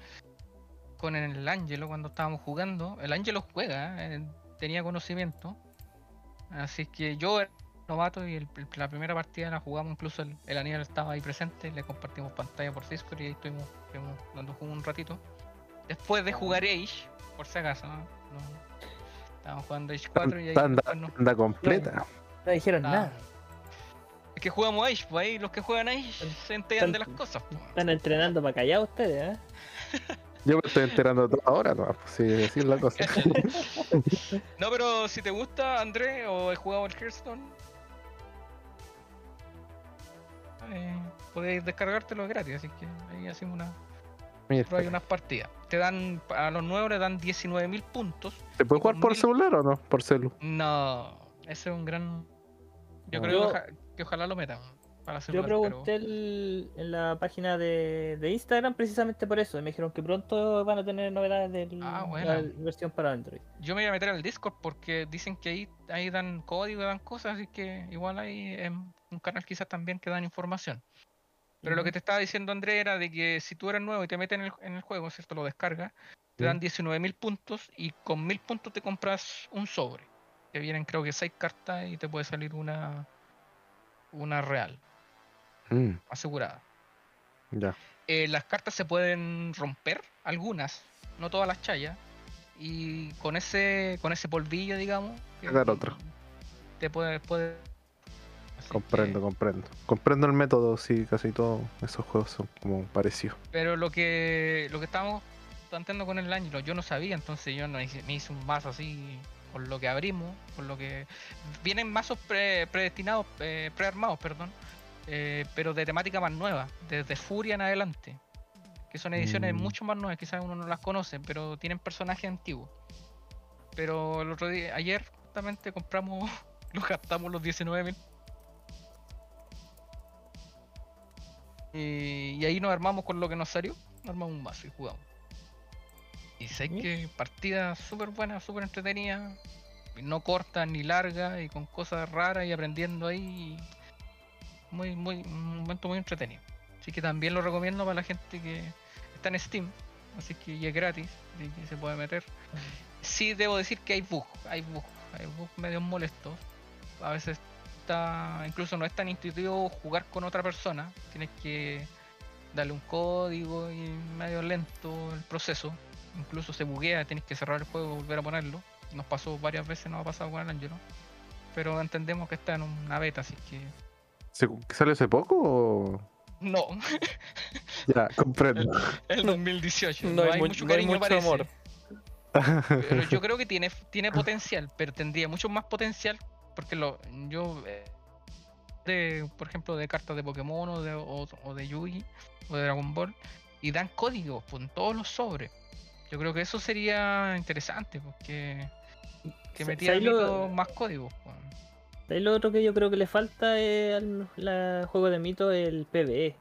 con el Ángelo cuando estábamos jugando. El Ángelo juega, eh, tenía conocimiento. Así que yo era novato y el- la primera partida la jugamos, incluso el, el Aníbal estaba ahí presente, le compartimos pantalla por Discord y ahí estuvimos, estuvimos dando juego un ratito. Después de jugar Age, por si acaso, ¿no? No- estábamos jugando Age 4 y ahí Tanda, después no- tanda completa. No dijeron Ah. nada. Es que jugamos Age, pues ahí los que juegan Age se enteran de las cosas. pues. Están entrenando para callar ustedes, ¿eh? Yo me estoy enterando todo ahora, no, pues sí, decir la cosa. No, pero si te gusta, André, o he jugado el Hearthstone, eh, podéis descargártelo gratis, así que ahí hacemos una, Mira, pero hay unas partidas. Te dan, a los nuevos le dan 19.000 puntos. ¿Se puede jugar por mil- celular o no? Por celu. No, ese es un gran. Yo creo Yo- que, que ojalá lo metan. Para Yo pregunté el- en la página de, de Instagram precisamente por eso. y Me dijeron que pronto van a tener novedades de Ah, la buena. versión para Android. yo me voy a meter al Discord porque dicen que ahí, ahí dan código, dan cosas, así que igual hay un canal quizás también que dan información. Pero lo que te estaba diciendo André era de que si tú eres nuevo y te metes en el, en el juego, ¿cierto? Lo descargas, te dan 19.000 puntos y con 1.000 puntos te compras un sobre. Que vienen creo que 6 cartas y te puede salir una, una real, Mm, asegurada. ya. Eh, las cartas se pueden romper, algunas, no todas las chayas. Y con ese, con ese polvillo, digamos, otra. Te puede, puede Comprendo, que- comprendo. Comprendo el método, sí, casi todos esos juegos son como parecidos. Pero lo que lo que estábamos planteando con el Ángelo, yo no sabía, entonces yo no hice, me hice un mazo así con lo que abrimos, con lo que vienen mazos pre- predestinados, eh, prearmados, perdón, eh, pero de temática más nueva, desde Furia en adelante, que son ediciones Mm. mucho más nuevas, quizás uno no las conoce, pero tienen personajes antiguos. Pero el otro día, ayer justamente compramos, los gastamos los 19 mil. Y, y ahí nos armamos con lo que nos salió, nos armamos un mazo y jugamos. Y sé ¿Sí? que partida súper buena, súper entretenida. no cortas ni largas y con cosas raras y aprendiendo ahí. Muy, muy, un momento muy entretenido. Así que también lo recomiendo para la gente que está en Steam. Así que y es gratis, así que se puede meter. Sí debo decir que hay bugs, hay bugs, hay bugs medio molestos. A veces está, incluso no es tan intuitivo jugar con otra persona. Tienes que darle un código y medio lento el proceso. Incluso se buguea, tienes que cerrar el juego y volver a ponerlo. Nos pasó varias veces, nos ha pasado con el Angelo. Pero entendemos que está en una beta, así que ¿Se- ¿Sale hace poco o...? no, Ya, comprendo. el 2018. No hay, mucho, mucho no hay cariño, mucho parece. amor. Pero yo creo que tiene, tiene potencial, pero tendría mucho más potencial porque lo, yo, eh, de, por ejemplo, de cartas de Pokémon o de, o, o de Yugi o de Dragon Ball, y dan códigos pues, en todos los sobres. Yo creo que eso sería interesante, porque que ¿sabes lo- más códigos. pues. ¿Sabes lo otro que yo creo que le falta es al la juego de mito el PvE.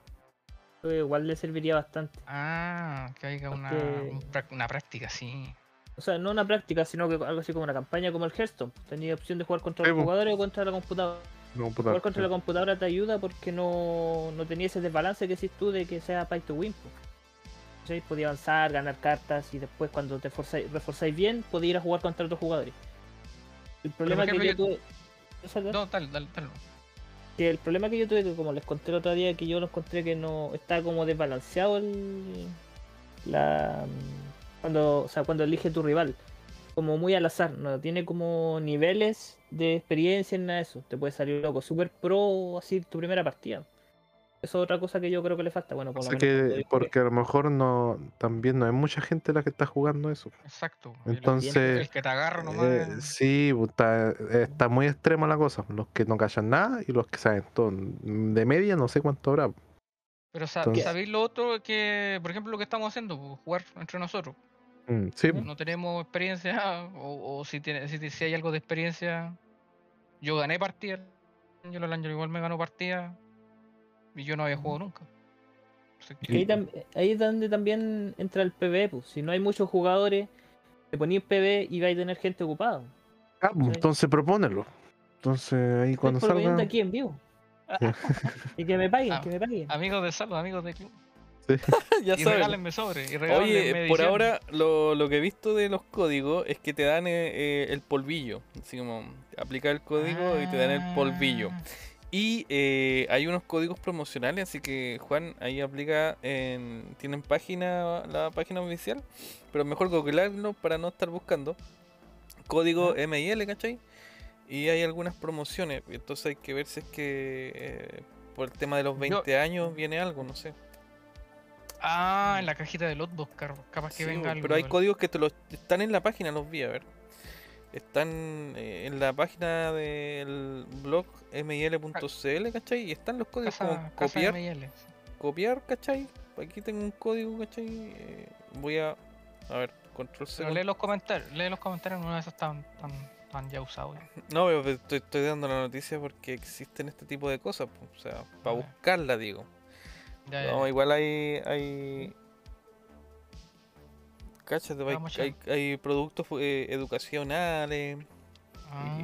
Que igual le serviría bastante. Ah, que haya una, Porque- una práctica, sí. O sea, no una práctica, sino que algo así como una campaña como el Hearthstone. Tenía opción de jugar contra los jugadores o contra la computadora. No, puta, Jugar contra sí. la computadora te ayuda porque no, no tenía ese desbalance que decís tú de que sea pay to win. Podía avanzar, ganar cartas y después cuando te forzáis- reforzáis bien, podía ir a jugar contra otros jugadores. El problema ejemplo, que yo tuve... No, tal, tal, tal. Que el problema que yo tuve, que como les conté el otro día, que yo lo encontré que no está como desbalanceado el la cuando, o sea, cuando elige tu rival, como muy al azar, no tiene como niveles de experiencia en nada de eso. Te puede salir loco, super pro así tu primera partida. Eso es otra cosa que yo creo que le falta. Bueno, por lo menos que, porque a lo mejor no, también no hay mucha gente la que está jugando eso. Exacto. Entonces, el que te agarra nomás. Eh, sí, está, está muy extrema la cosa. Los que no callan nada y los que saben todo. De media no sé cuánto habrá. Pero sa- Entonces- ¿sabéis lo otro que, por ejemplo, lo que estamos haciendo? jugar entre nosotros. Mm, sí, No tenemos experiencia, o, o si, tiene, si, si hay algo de experiencia. Yo gané partida, yo el Ángel igual me ganó partida, y yo no había jugado nunca. Que- ahí, tam- ahí es donde también entra el PvE. Pues. Si no hay muchos jugadores, te ponías PvE y vais a tener gente ocupada. Ah, pues, entonces propónelo. Entonces ahí cuando Estoy salga. aquí en vivo. y que me paguen, Ah, que me paguen. Amigos de salud, amigos de club. ya Y saben. regálenme sobre. Y regálenme Oye, por edición. ahora lo, lo que he visto de los códigos es que te dan eh, eh, el polvillo. Así como aplicar el código y te dan el polvillo. Y eh, hay unos códigos promocionales, así que Juan, ahí aplica en... Tienen página, la página oficial, pero mejor googlearlo para no estar buscando. Código MIL, ¿cachai? Y hay algunas promociones, entonces hay que ver si es que eh, por el tema de los 20 años viene algo, no sé. Ah, en la cajita de Lotbox, car- capaz que Sí, venga algo. pero hay códigos que te los están en la página, los vi a ver. Están eh, en la página del blog mil.cl, ¿cachai? Y están los códigos como Casa, copiar, ML, copiar, ¿cachai? Aquí tengo un código, ¿cachai? Eh, voy a. A ver, control C. Pero lee los comentarios, lee los comentarios, una de esas están, están, están ya usados. No, pero estoy, estoy dando la noticia porque existen este tipo de cosas, o sea, para buscarla, digo. Ya, ya, No, ya. igual hay. hay... Hay, productos eh, educacionales. Ah.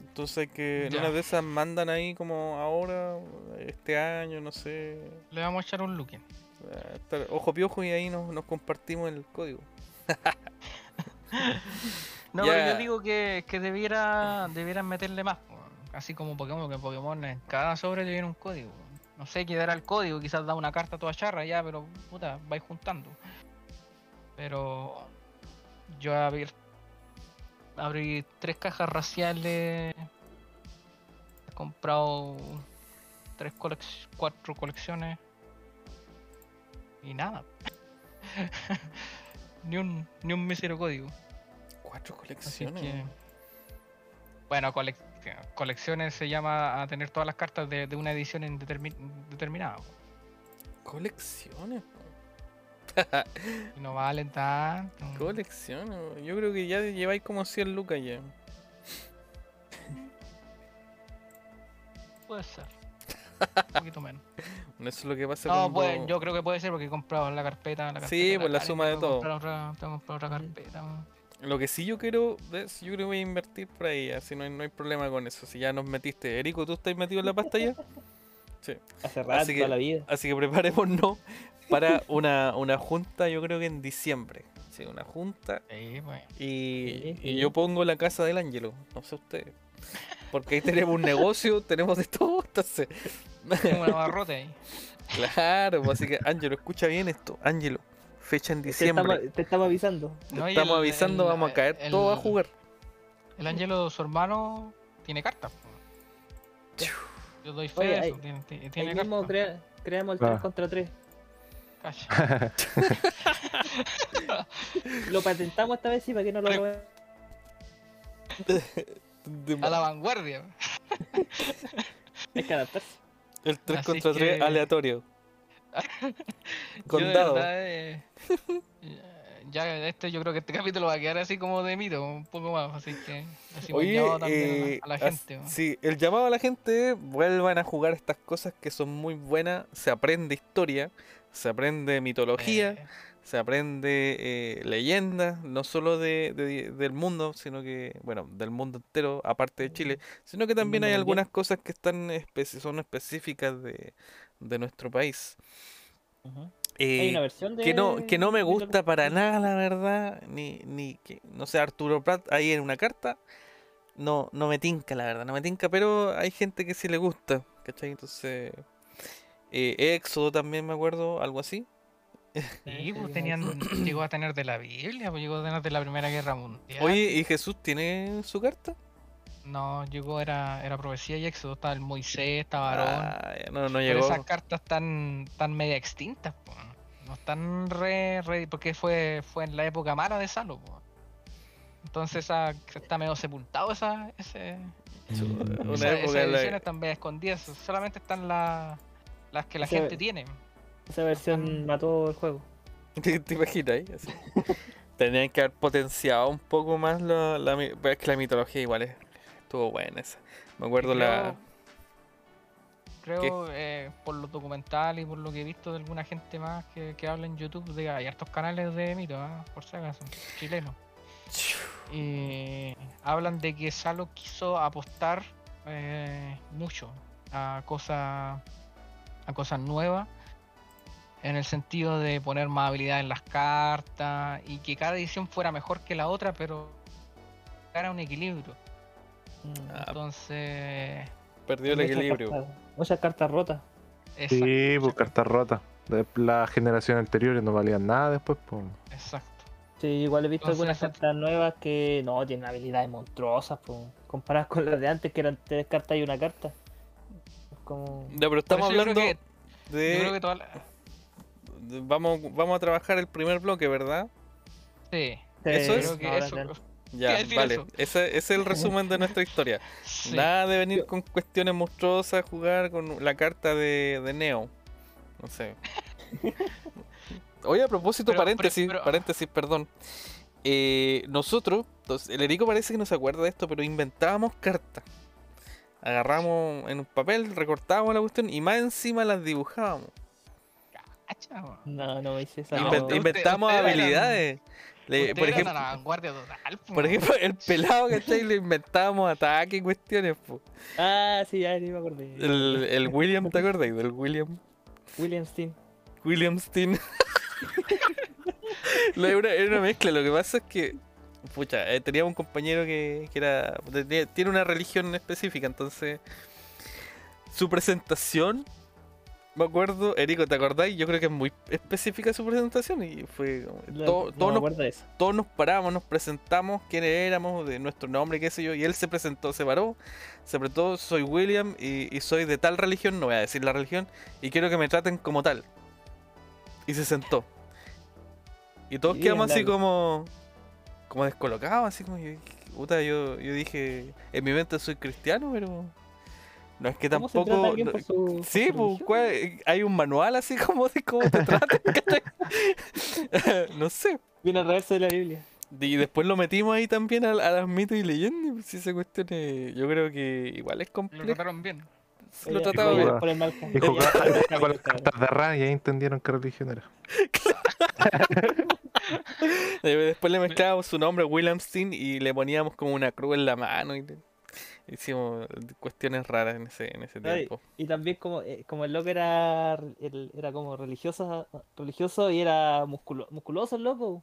Entonces que. En Ya. una de esas mandan ahí como ahora, este año, no sé. Le vamos a echar un look. eh, estar- ojo piojo y ahí nos, nos compartimos el código. No, pero yo digo que, que debiera, debieran meterle más. Así como Pokémon, que Pokémon en cada sobre viene un código. No sé qué dará el código, quizás da una carta toda charra ya, pero puta, vais juntando. Pero yo abrí, abrí tres cajas raciales. He comprado tres colec- cuatro colecciones. Y nada. ni un ni un mísero código. Cuatro colecciones. que, bueno, colec- colecciones se llama a tener todas las cartas de, de una edición indetermi- determinada. Colecciones. no valen tanto. Colecciones. Yo creo que ya lleváis como 100 lucas ya. Puede ser. Un poquito menos. Eso es lo que pasa No, cuando... yo creo que puede ser porque he comprado la carpeta. La Sí, pues, la suma de todo. comprar otra- tengo que comprar otra carpeta. Lo que sí yo quiero, ¿ves? yo creo que voy a invertir por ahí, así no hay, no hay problema con eso. Si ya nos metiste, Erico, ¿tú estás metido en la pasta ya? Sí. Hace rato, Así que- toda la vida. Así que preparémonos para una, una junta, yo creo que en diciembre. Sí, una junta. Sí, pues. Y, Sí, y yo pongo la casa del Ángelo, no sé ustedes. Porque ahí tenemos un negocio, tenemos de todo, entonces. Tengo una barrote ahí. Claro, pues, así que Ángelo, escucha bien esto. Ángelo, fecha en Te estamos, diciembre. te estamos avisando. No, y Estamos el- avisando, el- vamos a caer el- todos a jugar. El Ángelo, su hermano, tiene cartas. po. Yo doy fe Oye, ahí- eso. Tiene, tiene- Ahí mismo crea- creamos el Ah. 3 contra 3. Cacha. Lo patentamos esta vez sí para que no lo. De- A la vanguardia. Hay que adaptarse. el 3 así contra 3 que- aleatorio. Con yo de verdad, eh, ya este yo creo que este capítulo va a quedar así como de mito, un poco más, así que así Oye, llamado también a la- eh, a la, as- gente. ¿no? sí, el llamado a la gente, vuelvan a jugar estas cosas que son muy buenas, se aprende historia, se aprende mitología, Eh, se aprende eh, leyendas, no solo de, de- del mundo, sino que, bueno, del mundo entero, aparte de Chile, sino que también hay algunas cosas que están especi- son específicas de, de nuestro país. Hay Eh, una versión de. que no, que no me gusta para nada, la verdad, ni, ni que, no sé, Arturo Prat ahí en una carta, no, no me tinca, la verdad, no me tinca, pero hay gente que sí le gusta, ¿cachai? Entonces, eh, Éxodo también me acuerdo, algo así. Sí, pues tenían, llegó a tener de la Biblia, pues llegó a tener de la Primera Guerra Mundial. Oye, ¿y Jesús tiene su carta? No, llegó, era, era profecía y éxodo, estaba el Moisés, estaba Aarón. Ah, no, pero esas cartas están tan media extintas, po. no están re, re- porque fue, fue en la época mala de Salo. po. Entonces esa, está medio sepultado esa, ese, Una esa, época esas la- ediciones están medio escondidas, solamente están la- las que la Esa- gente tiene. Esa versión mató el juego. ¿Te, te imaginas? ahí? Así. Tenían que haber potenciado un poco más la, la, es que la mitología igual es, estuvo buena esa. Me acuerdo la... Creo, eh, por los documentales y por lo que he visto de alguna gente más que, que habla en YouTube, de, hay hartos canales de mito, ah, por si acaso, chilenos. Y hablan de que Salo quiso apostar eh, mucho a cosas a cosas nuevas en el sentido de poner más habilidad en las cartas y que cada edición fuera mejor que la otra pero era un equilibrio. Ah, entonces Perdió el Muchas equilibrio. cartas- Muchas cartas rotas. exacto, Sí, pues cartas rotas. De la generación anterior no valían nada después, pues. exacto. Sí, igual he visto algunas cartas nuevas que no tienen habilidades monstruosas, po, comparadas con las de antes, que eran tres cartas y una carta. Es Como... Ya, pero estamos yo hablando creo que- de, Yo creo que toda la- de- Vamos, vamos a trabajar el primer bloque, ¿verdad? Sí, Eso es- creo que eso. Ya, vale. eso. Ese, ese es el resumen de nuestra historia. sí. Nada de venir con cuestiones monstruosas, jugar con la carta de, de Neo. No sé. Oye, a propósito, Pero- pero- paréntesis, pero- paréntesis, perdón. Eh, nosotros, entonces, el Erico parece que no se acuerda de esto, pero inventábamos cartas. Agarramos en un papel, recortábamos la cuestión y más encima las dibujábamos. Cacha. No, no hice esa. No, Inven- usted- inventamos habilidades. Le- por ejemplo, la vanguardia total. po. por ejemplo, el pelado, ¿cachai? Le inventábamos ataques y cuestiones. po. Ah, sí, ya ni me acordé. El, el William, ¿te acordáis? Del William. William Steen. William Steen. No, era, una, era una mezcla. Lo que pasa es que, pucha, eh, teníamos un compañero que, que era tenía- tiene una religión específica, entonces su presentación, me acuerdo, Erico, ¿te acordáis? Yo creo que es muy específica su presentación y fue No, todo- no todos, nos, acuerdo de eso. todos nos paramos, nos presentamos, quiénes éramos, de nuestro nombre, qué sé yo, y él se presentó, se paró, se apretó, soy William y, y soy de tal religión, no voy a decir la religión, y quiero que me traten como tal. Y se sentó. Y todos Y quedamos así como como descolocados, así como yo, puta, yo, yo dije, en mi mente soy cristiano, pero no es que ¿Cómo se trata a tampoco... por su- por Sí, su pues, hay un manual así como de cómo te tratan, no sé. Viene al reverso de la Biblia. Y después lo metimos ahí también a, a las mitos y leyendas. y pues, Si esa cuestión es- yo creo que igual es Lo complejo. trataron bien. lo trataba ella- bien. por el. Y ella- con las cartas de Ra y ahí entendieron qué religión era. Eh, Después le mezclábamos su nombre, Williamstein, y le poníamos como una cruz en la mano. Y hicimos cuestiones raras en ese, en ese Ay, tiempo. Y también como, eh, como el loco era, el- era como religioso, religioso y era musculo- musculoso el loco.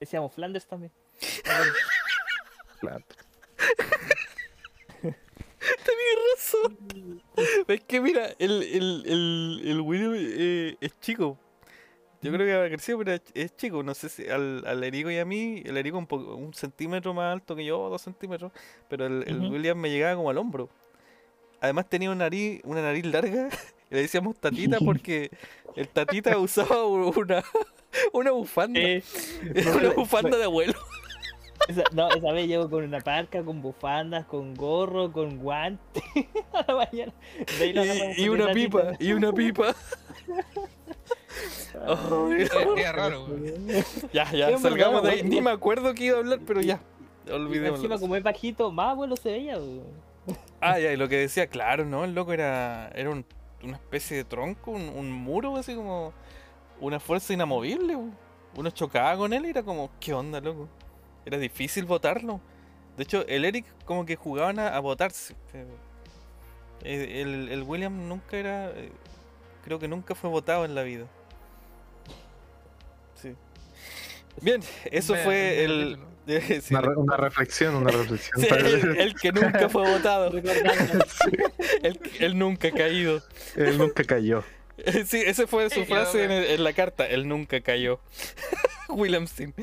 Decíamos Flanders también. Claro. razón. Es que mira, el, el, el, el William eh, es chico. Yo creo que ha crecido, pero es, chico. No sé si al, al Erico y a mí, el Erico un, poco, un centímetro más alto que yo, dos centímetros, pero el. William me llegaba como al hombro. Además tenía una nariz, una nariz larga, y le decíamos tatita porque el tatita usaba una, una bufanda. Eh, una bufanda de abuelo. esa, no, esa vez llego con una parca, con bufandas, con gorro, con guantes a la mañana. Y, una pipa, y una pipa. Es raro. Ya, ya, Sí, salgamos de ahí. Ni me acuerdo que iba a hablar, pero ya. Olvidémoslo. Encima como es bajito, más abuelo se veía. weón. Ah, ya, y lo que decía, claro, ¿no? El loco era, era un- una especie de tronco, un, un muro, así como una fuerza inamovible. Uno chocaba con él y era como, ¿qué onda, loco? Era difícil votarlo. De hecho, el Eric como que jugaban a, votarse. eh, El, el William nunca era, eh, creo que nunca fue votado en la vida. Bien, eso fue el... sí, Una, re- una reflexión, una reflexión. sí, para- el, el que nunca fue votado. Recordando. El, el nunca caído. Él nunca cayó. Sí, esa fue su Sí, frase en, yo- el- en la carta. Él nunca cayó. Williamstein.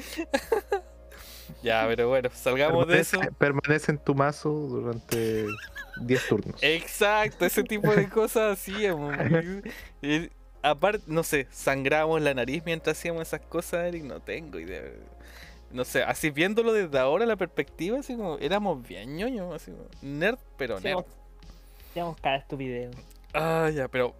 ya, pero bueno, salgamos de eso. Permanece, permanece en tu mazo durante 10 turnos. Exacto, ese tipo de cosas hacíamos. Aparte, no sé, sangramos la nariz mientras hacíamos esas cosas, Eric. No tengo idea. No sé, así viéndolo desde ahora, la perspectiva, así como éramos bien ñoños, así como nerd, pero nerd. Hacíamos hacíamos cada estupidez. Ah, ya, pero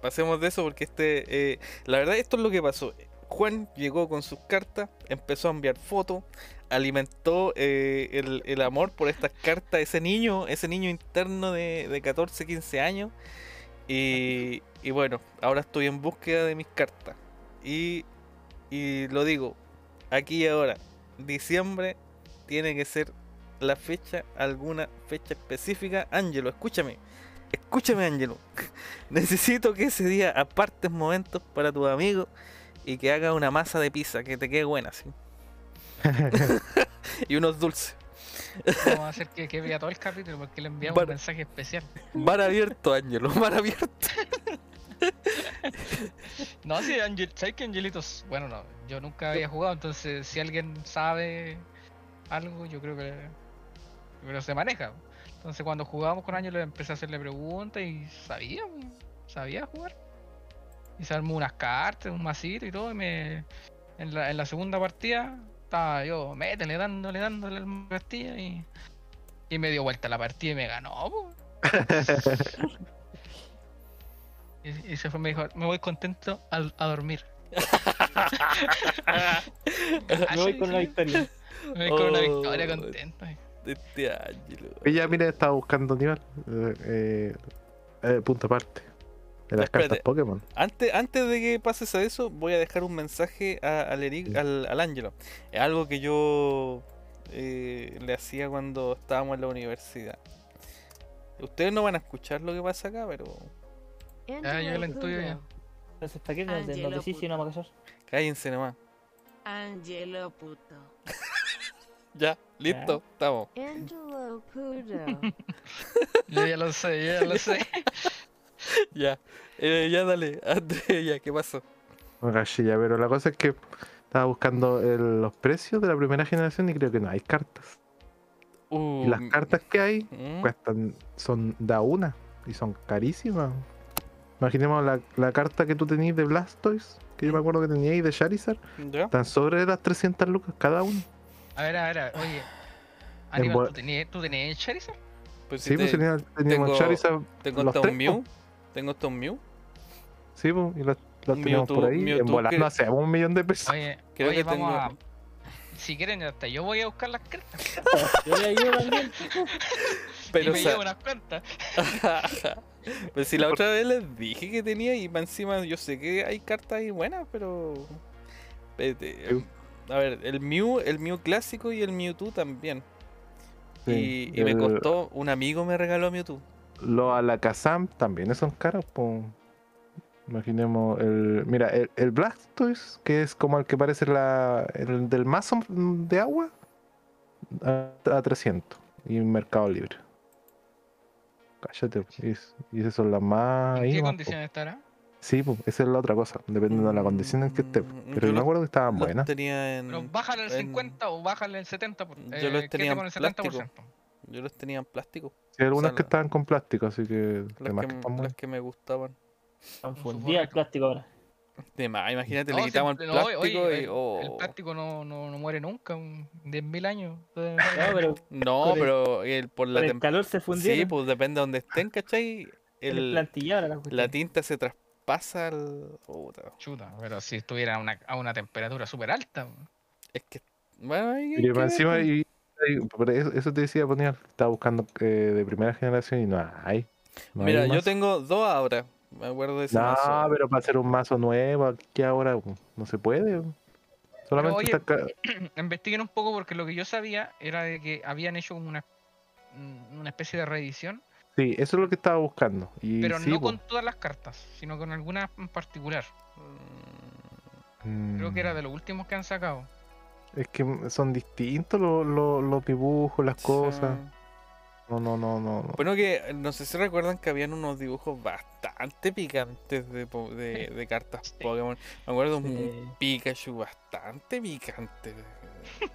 pasemos de eso porque este, eh, la verdad esto es lo que pasó. Juan llegó con sus cartas, empezó a enviar fotos, alimentó eh, el, el amor por estas cartas, ese niño, ese niño interno de, de 14, 15 años. Y, y bueno, ahora estoy en búsqueda de mis cartas. Y, y lo digo, aquí y ahora, diciembre tiene que ser la fecha, alguna fecha específica. Ángelo, escúchame. Escúchame, Ángelo. Necesito que ese día apartes momentos para tus amigos y que hagas una masa de pizza que te quede buena, ¿sí? y unos dulces. Vamos a hacer que, que vea todo el capítulo porque le enviamos un mensaje especial. Bar abierto, Ángelo, bar abierto. No, sí, Angel, ¿sabes que Angelitos? Bueno, no, yo nunca había jugado, entonces si alguien sabe algo, yo creo que pero se maneja. Entonces cuando jugábamos con Angelo empecé a hacerle preguntas y sabía, sabía jugar. Y se armó unas cartas, un masito y todo, y me en la, en la segunda partida estaba yo, métele, dándole, dándole al Castilla y, y me dio vuelta la partida y me ganó. Y, y se fue, me dijo, me voy contento al- a, dormir. Me voy con una victoria. Me voy con una Oh. victoria contento. Este. Ella, mira, estaba buscando Aníbal. Eh, eh, eh, punto aparte. De las Espérate. cartas Pokémon. Antes, antes de que pases a eso, voy a dejar un mensaje a- al, Eric, al, al Ángelo. Es algo que yo eh, le hacía cuando estábamos en la universidad. Ustedes no van a escuchar lo que pasa acá, pero Ah, yo la intuyo ya. Entonces, ¿para qué nos, Angelo nos decís si no vamos a callar? cállense nomás. Angelo puto. Ya, listo, estamos. Angelo puto. Yo ya lo sé, yo ya lo sé. Ya, Eh, ya dale, André, ya, ¿qué pasó? No caché ya, pero la cosa es que estaba buscando el- los precios de la primera generación y creo que no hay cartas. Uh, Y las cartas que hay mm, cuestan, son da una y son carísimas. Imaginemos la, la carta que tú tenías de Blastoise, que yo me acuerdo que teníais de Charizard, ¿Ya? están sobre las 300 lucas cada uno. A ver, a ver, a ver, oye. Aníbal, ¿tú tenías, ¿tú tenías Charizard? Pues si Sí, pues te- tenía- teníamos tengo- Charizard, tengo los hasta tres, un po. Mew. Tengo un Mew. sí, pues, y los, los Un teníamos por Mewtwo- ahí. Mewtwo en bola, que- no hacemos un millón de pesos. Oye, Creo oye que vamos tengo- a. si quieren, hasta yo voy a buscar las cartas. Yo le ayudo también. Pero, y o me sea, llevo unas cuantas. pues si la otra vez les dije que tenía y más encima yo sé que hay cartas ahí buenas, pero... A ver, el Mew, el Mew clásico y el Mewtwo también. Sí, y, y me costó, un amigo me regaló Mewtwo. Los Alakazam también son caros, pues. Imaginemos el. Mira, el, el Blastoise, que es como el que parece la, el del mazo de agua, a, a 300. Y en Mercado Libre. Cállate, y, es- y esas son las más. ¿En qué condiciones estará? Sí, pues, esa es la otra cosa. Dependiendo de la condición en que esté. Mm, Pero yo yo me acuerdo que estaban Los buenas. tenía en... Pero bájale el en- 50 o bájale el 70%. Por, Yo eh, los quédate tenía en con el plástico. 70%. Yo los tenía en plástico. Sí, algunas sea, que la- estaban con plástico, así que. Las que, que están las que me gustaban. Están fundidas el plástico ahora. De más, imagínate, No, le quitamos el- el no, oye, plástico y... el- oh. El plástico no, no, no muere nunca, un 10.000 años. No, pero No, pero el- por la con el calor se fundieron. Sí, pues depende de donde estén, ¿cachai? el El, la tinta se traspasa al... puta, Chuta, pero si estuviera a una, a una temperatura súper alta. Es que... Bueno, Y encima, pues. y, por eso, te decía, ponía, estaba buscando eh, de primera generación y no hay. no hay Mira, yo tengo dos ahora. Me acuerdo de ese No, mazo. pero para hacer un mazo nuevo, aquí ahora pues, no se puede. Solamente oye, está Investiguen un poco porque lo que yo sabía era de que habían hecho una, mm, una especie de reedición, Sí, eso es lo que estaba buscando. Y pero sí, no con todas las cartas, sino con algunas en particular. Creo que era Mm, de los últimos que han sacado. Es que son distintos los, los- los dibujos, las cosas. Sí. No, no, no, no. no. Bueno, que no sé si recuerdan que habían unos dibujos bastante picantes de, de, de cartas Sí. Pokémon. Me acuerdo de Sí. un Pikachu bastante picante.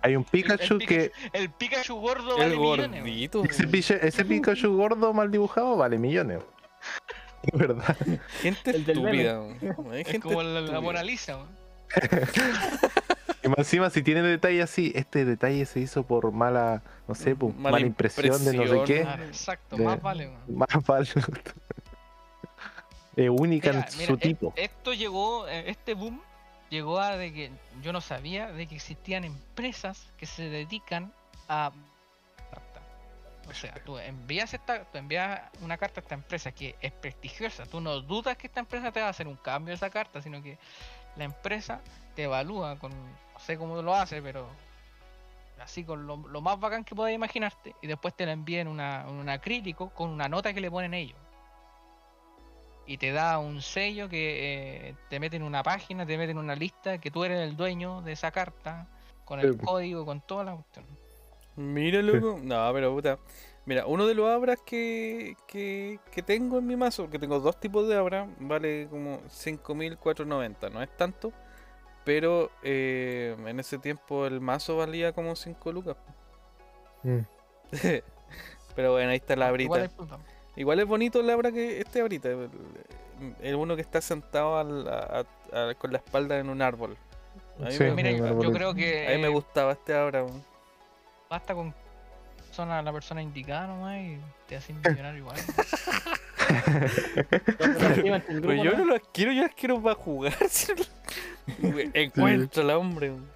Hay un El- el Pikachu que. El Pikachu gordo El vale millones. Ese, Pikachu gordo mal dibujado vale millones. De verdad. Gente estúpida. Es gente como la, la. Mona Lisa. Y más encima, si tiene detalle así, este detalle se hizo por mala, no sé, por Mala mala, impresión, de no sé qué. Claro, exacto, De- más vale. Más vale. Es única Mira, en mira, su e- tipo. Esto llegó, eh, este boom llegó a de que yo no sabía de que existían empresas que se dedican a carta. O sea, tú envías esta, tú envías una carta a esta empresa que es prestigiosa. Tú no dudas que esta empresa te va a hacer un cambio de esa carta, sino que la empresa te evalúa con, sé cómo lo hace, pero así con lo, lo más bacán que puedas imaginarte y después te la envían una, un acrílico con una nota que le ponen ellos y te da un sello que eh, te mete en una página, te mete en una lista que tú eres el dueño de esa carta, con el Sí. código, con toda la cuestión. Mira, loco. No, pero puta. Mira, uno de los abras que, que, que tengo en mi mazo, que tengo dos tipos de abra, vale como 5.490. No es tanto, pero eh, en ese tiempo el mazo valía como 5 lucas. Mm. pero bueno, ahí está la abrita. Igual es bonito el abra que este ahorita. El, el uno que está sentado al- a- a- con la espalda en un árbol. A mí, Sí, me, Mira, un yo, yo arbolito. creo que a mí me gustaba este abra. basta con persona, la persona indicada nomás y te hacen millonario igual. Pero grupo, yo ¿no? las quiero, yo las quiero para jugar. Encuentro la hombre. weón.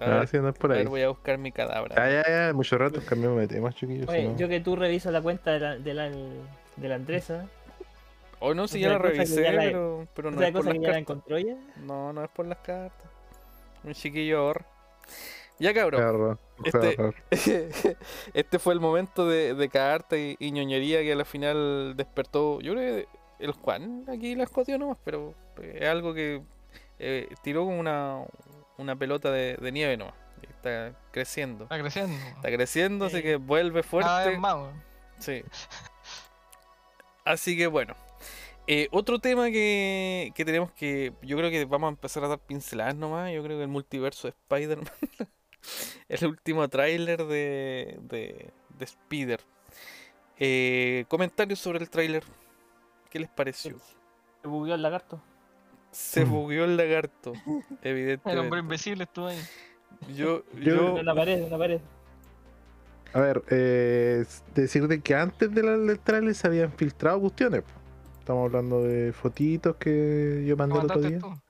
A Ah, ver, sí, no es por a ahí. ver, voy a buscar mi cadáver. Ya, ya, ya, mucho rato cambiamos de tema, chiquillos. Oye, si no- yo que tú revisas la cuenta de la, de la, de la Andresa, O no, si ya la revisé, ya la- pero, pero no es por las que ya la cartas. encontró ya. No, no es por las cartas. Un chiquillo ahorra. Ya cabrón. Este- este fue el momento de, de carta y, y ñoñería que al final despertó. Yo creo que el Juan aquí la escogió nomás, pero es algo que eh, tiró como una, una pelota de, de nieve nomás. Está creciendo. Está creciendo. Está creciendo, así Sí. que vuelve Cada fuerte. vez más. Sí. Así que bueno. Eh, otro tema que, que tenemos que. Yo creo que vamos a empezar a dar pinceladas nomás. Yo creo que el multiverso de Spider-Man. el último tráiler de, de, de Spider. Eh, comentarios sobre el tráiler. ¿Qué les pareció? Se bugueó el lagarto. Se Mm. bugueó el lagarto. El hombre Evidentemente. invisible estuvo ahí. Yo, Yo- yo, En la pared, en la pared. A ver, eh, es decir de que antes de la- del trailer se habían filtrado cuestiones. Estamos hablando de fotitos que yo mandé el otro ¿Mandaste día. tú?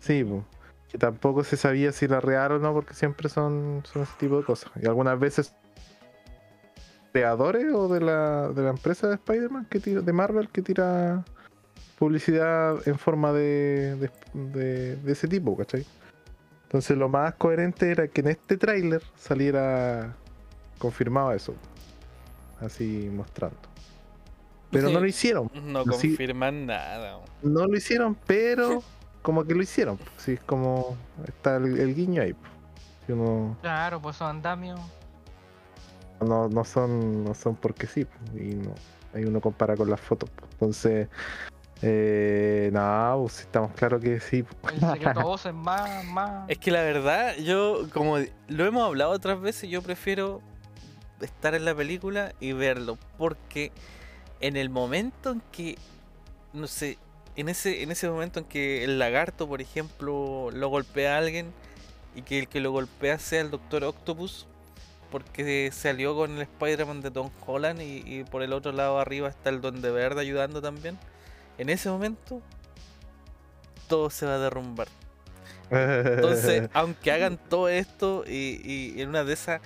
Sí, po. Que tampoco se sabía si era real o no, porque siempre son, son ese tipo de cosas. Y algunas veces creadores o de la, de la empresa de Spider-Man que tira, de Marvel que tira publicidad en forma de, de, de- de ese tipo, ¿cachai? Entonces lo más coherente era que en este tráiler saliera confirmado eso. Así mostrando. Pero Sí. no lo hicieron. No confirman nada. No lo hicieron, pero como que lo hicieron. Sí, es como está el, el guiño ahí. Si uno Claro, pues son andamios. no, no son no son porque sí. Y no, ahí uno compara con las fotos. Entonces, eh, no, pues, estamos claros que sí. El secreto voz es más, más. Es que la verdad, yo, como lo hemos hablado otras veces, yo prefiero estar en la película y verlo. Porque en el momento en que, no sé, en ese, en ese momento en que el lagarto, por ejemplo, lo golpea a alguien y que el que lo golpea sea el Doctor Octopus, porque se alió con el Spider-Man de Tom Holland y, y por el otro lado arriba está el Duende Verde ayudando también. En ese momento, todo se va a derrumbar. Entonces, aunque hagan todo esto y, y en una de esas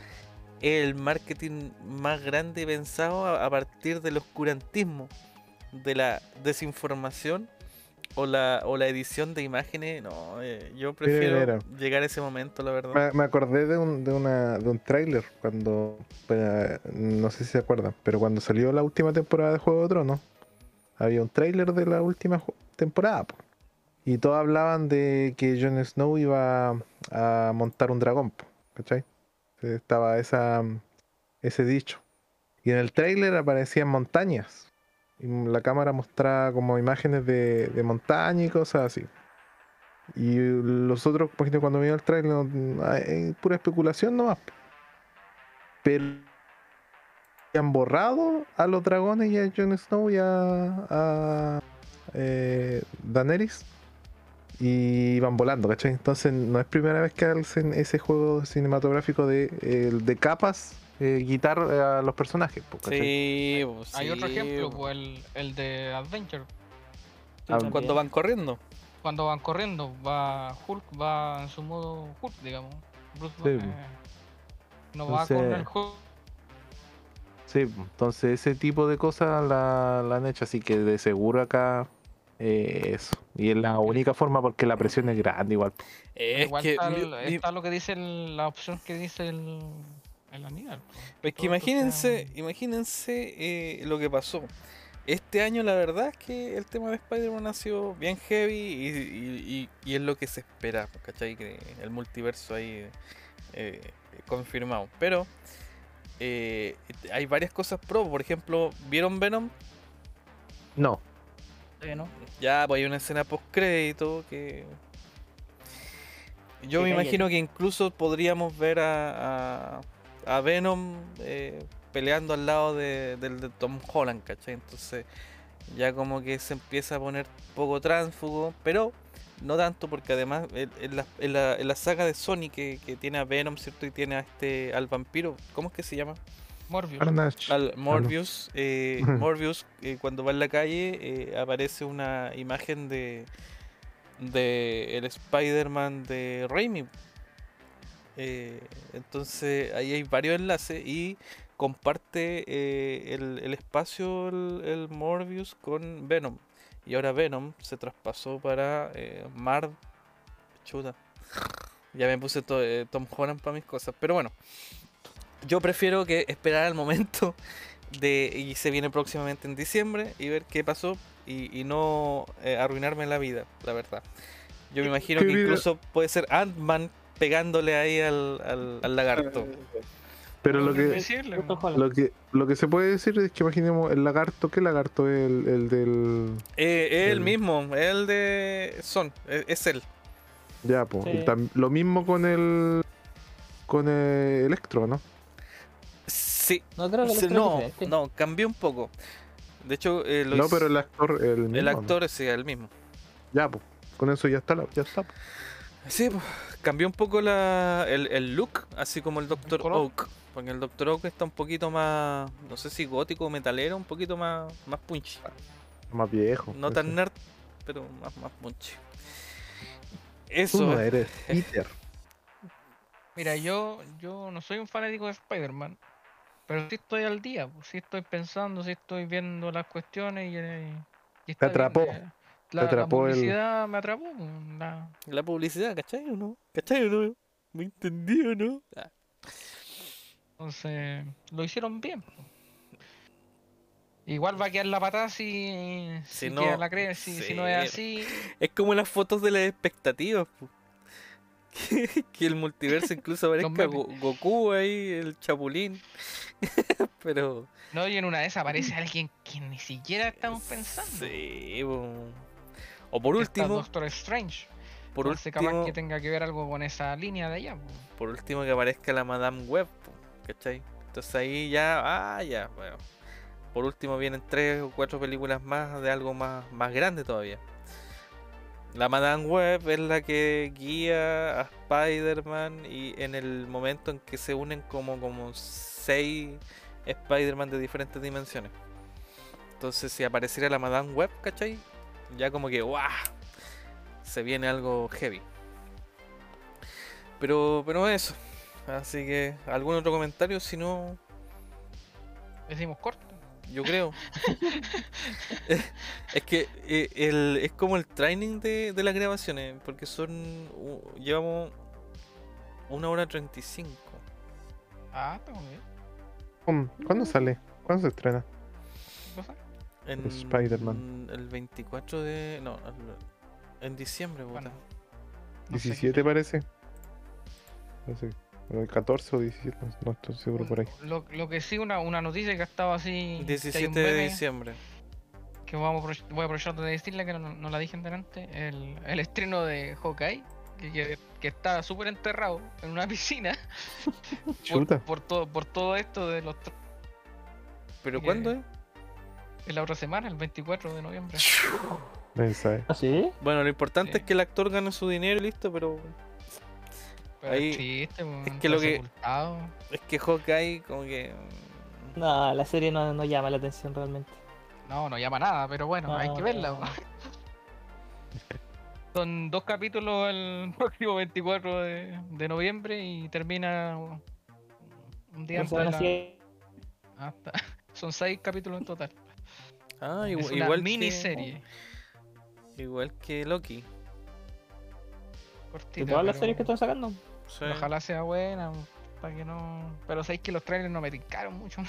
el marketing más grande pensado a, a partir del oscurantismo, de la desinformación o la, o la edición de imágenes, no, eh, yo prefiero mira. llegar a ese momento, la verdad. me, me acordé de un, de una, de un tráiler cuando, bueno, no sé si se acuerdan, pero cuando salió la última temporada de Juego de Tronos, había un tráiler de la última temporada. po. Y todos hablaban de que Jon Snow iba a montar un dragón, po, ¿cachai? Estaba esa, ese dicho. Y en el tráiler aparecían montañas. Y la cámara mostraba como imágenes de, de montaña y cosas así. Y los otros, por ejemplo, cuando vino el trailer, hay pura especulación nomás. Pero han borrado a los dragones y a Jon Snow y a, a eh, Daenerys. Y van volando, ¿cachai? Entonces no es primera vez que hacen ese juego cinematográfico de, eh, de capas, eh, quitar eh, a los personajes. Sí, pues, Hay otro ejemplo, pues, pues el, el de Adventure. También. cuando van corriendo. Cuando van corriendo, va Hulk, va en su modo Hulk, digamos. Bruce Sí, pues. eh, no va con Entonces- el Hulk. Sí, entonces ese tipo de cosas la, la han hecho, así que de seguro acá eh, eso. Y es la única forma porque la presión es grande igual. Es Igual que, está, mi- el- mi- está lo que dice el- la opción que dice el, el Aníbal. pues. Es que imagínense, sea- imagínense eh, lo que pasó. Este año la verdad es que el tema de Spider-Man ha sido bien heavy y, y- y- y es lo que se espera, ¿cachai? Que el multiverso ahí eh, confirmado. Pero eh, hay varias cosas pro, por ejemplo, ¿vieron Venom? No. Ya, pues hay una escena post crédito que. Yo me imagino que incluso podríamos ver a, a, a Venom eh, peleando al lado de, del de Tom Holland, ¿cachai? Entonces ya como que se empieza a poner poco tránsfugo, pero no tanto porque además en, en la, en la- en la saga de Sony que, que tiene a Venom, ¿cierto? Y tiene a este al vampiro, ¿cómo es que se llama? Morbius. Al Morbius, eh. Morbius eh, cuando va en la calle eh, aparece una imagen de, de el Spider-Man de Raimi. Eh, entonces ahí hay varios enlaces y comparte eh, el, el espacio el, el Morbius con Venom. Y ahora Venom se traspasó para eh, Mar... Chuta. Ya me puse to- eh, Tom Holland para mis cosas. Pero bueno. Yo prefiero que esperar al momento de y se viene próximamente en diciembre y ver qué pasó y, y no arruinarme la vida, la verdad. Yo me imagino que incluso puede ser Ant-Man pegándole ahí al, al, al lagarto. Pero lo ¿Cómo que, decirle, Justo po? Holland. lo que lo que se puede decir es que imaginemos el lagarto, ¿qué lagarto es el, el del Eh, es el El- mismo, es el de Son, es, es él. ya pues Sí. lo mismo con el con el Electro, ¿no? Sí, No creo que lo no, no, cambió un poco. De hecho, eh, lo No, hizo- pero el actor el mismo. el ¿no? actor es el mismo. Ya pues, con eso ya está la- ya está. Sí, pues, cambió un poco la, el, el look, así como el Dr. color. Oak. Porque el Dr. Oak está un poquito más, no sé si gótico o metalero, un poquito más, más punchy. Más viejo. No tan nerd, pero más, más punchy. Tú no eso. eres Peter. Mira, yo, yo no soy un fanático de Spider-Man, pero sí estoy al día, pues, sí estoy pensando, sí estoy viendo las cuestiones y, eh, y está bien, atrapó, eh, La, la atrapó el- publicidad me atrapó. la- La publicidad, ¿cachai o no? ¿Cachai o no? ¿Me entendí o no? Ah, Entonces, lo hicieron bien. Igual va a quedar la patada si, Si si, no- queda la cre- si, si no es sí. así. Es como las fotos de las expectativas. Que, que el multiverso incluso aparezca. Go- Goku ahí, el Chapulín. Pero. No, y en una de esas aparece alguien que ni siquiera estamos pensando. Sí, po. O por está último, Doctor Strange. por Entonces, capaz último, que tenga que ver algo con esa línea de allá. po. por último que aparezca la Madame Web, po, ¿cachai? Entonces ahí ya, ah, ya, bueno. Por último vienen tres o cuatro películas más de algo más, más grande todavía. La Madame Web es la que guía a Spider-Man y en el momento en que se unen como, como seis Spider-Man de diferentes dimensiones. Entonces si apareciera la Madame Web, ¿cachai? Ya como que, ¡guau! Se viene algo heavy. Pero, pero eso. Así que, ¿algún otro comentario? Si no, Decimos corto. yo creo. es que eh, el, es como el training de, de las grabaciones, porque son. llevamos una hora 35. Ah, está muy bien. ¿Cómo- ¿Cuándo sale? ¿Cuándo se estrena? En Spider-Man. El 24 de. No, el- en diciembre, puta. Bueno, no sé qué 17 fecha. parece. No sé. el 14 o 17, no, no estoy seguro por ahí. Lo, lo que sí, una, una noticia que ha estado así. que hay un 17 de diciembre. Que vamos voy a aprovechar de decirle que no, no la dije antes. El, el estreno de Hawkeye. Que, que, que está súper enterrado en una piscina. por, Chuta. por todo, por todo esto de los. ¿Pero que- cuándo es? En la otra semana, el 24 de noviembre. ¿Ah, sí? Bueno, lo importante Sí. es que el actor gane su dinero y listo, pero Pero Ahí- es triste, es que lo que- sepultado. es que Hawkeye como que... No, la serie no, no llama la atención realmente. No, no llama nada, pero bueno, hay que verla. no. Son dos capítulos el próximo 24 de, de noviembre y termina un día antes de la- así- Ah. Son seis capítulos en total. Ah, es igu- una igual miniserie. Que, igual que Loki. cortita, De todas las series que están sacando. Sí. Ojalá sea buena, para que no. Pero sabéis que los trailers no me tincaron mucho.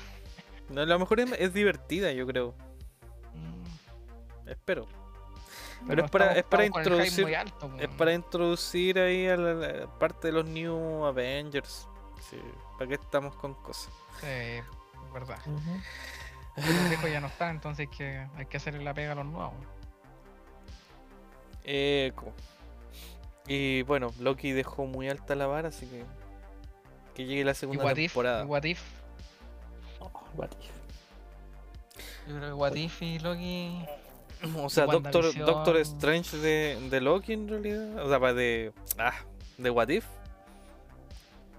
No, a lo mejor es, es divertida, yo creo. Mm, Espero. Pero es para- es para introducir- alto, Es para introducir ahí a la, la parte de los New Avengers. Sí, ¿Para qué estamos con cosas? Sí, es verdad. Ujú. Los viejos ya no están, entonces hay que, hay que hacerle la pega a los nuevos. Eco. Y bueno, Loki dejó muy alta la vara, así que. Que llegue la Y segunda What If, temporada. y What If, Oh, what if. yo creo que What If y Loki. O sea, Doctor. Doctor Strange de, de Loki en realidad. O sea, pa- de. Ah, de What If.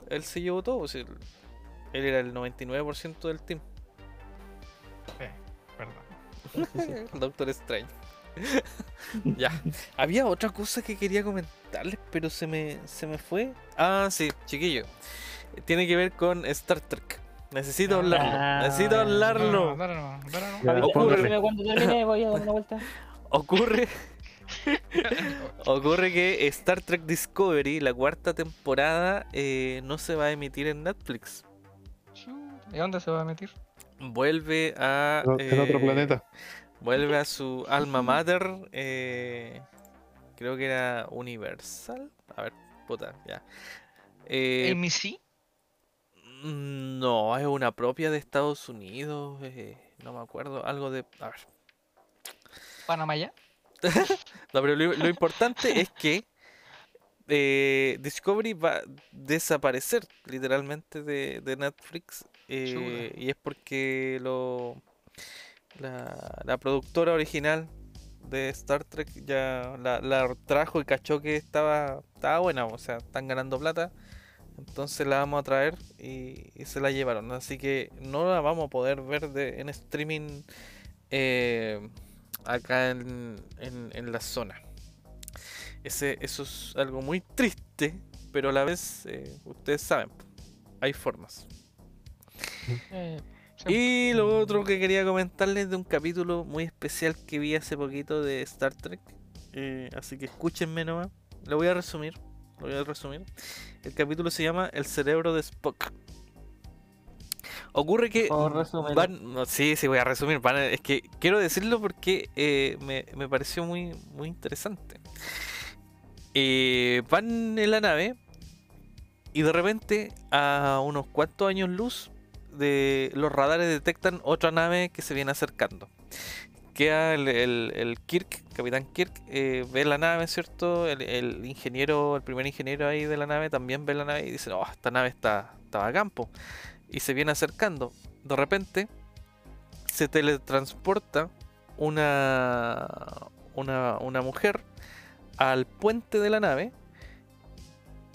Él se llevó todo. o sea, él, él era el 99% del team. Perdón. Doctor Strange. ya. Había otra cosa que quería comentarles, pero se me, se me fue. Ah, sí, chiquillo. Tiene que ver con Star Trek. Necesito Ah. hablarlo. Necesito hablarlo. Avisa- ocurre. avísame cuando termine, voy a dar una vuelta. Ocurre. Ocurre que Star Trek Discovery, la cuarta temporada, eh, no se va a emitir en Netflix. ¿Y dónde se va a meter? Vuelve a. En otro eh, planeta. Vuelve a su alma mater. eh, creo que era Universal. A ver, puta, ya. Eh, mm, no, es una propia de Estados Unidos. eh, no me acuerdo. Algo de. A ver. ¿Panamá ya? No, pero lo, lo importante es que eh, Discovery va a desaparecer literalmente de, de Netflix. Eh, y es porque lo, la, productora original de Star Trek ya la, trajo y cachó que estaba, estaba buena, o sea, están ganando plata. Entonces la vamos a traer y, se la llevaron. Así que no la vamos a poder ver en streaming eh, acá en, en- en la zona. Ese, eso es algo muy triste, pero a la vez, eh, ustedes saben, hay formas. Eh, Y lo otro que quería comentarles de un capítulo muy especial que vi hace poquito de Star Trek. eh, así que escúchenme nomás. Lo voy a resumir. Lo voy a resumir. El capítulo se llama El cerebro de Spock. Ocurre que Por van, no, sí, sí, voy a resumir. van es que quiero decirlo porque eh, me, me pareció muy, muy interesante. Eh, van en la nave y de repente a unos cuantos años luz de los radares detectan otra nave que se viene acercando. Queda el, el- Kirk, Capitán Kirk, eh, ve la nave, ¿cierto? El, ingeniero, el primer ingeniero ahí de la nave también ve la nave y dice, oh, esta nave está, está a campo. Y se viene acercando. De repente se teletransporta una, una, una mujer al puente de la nave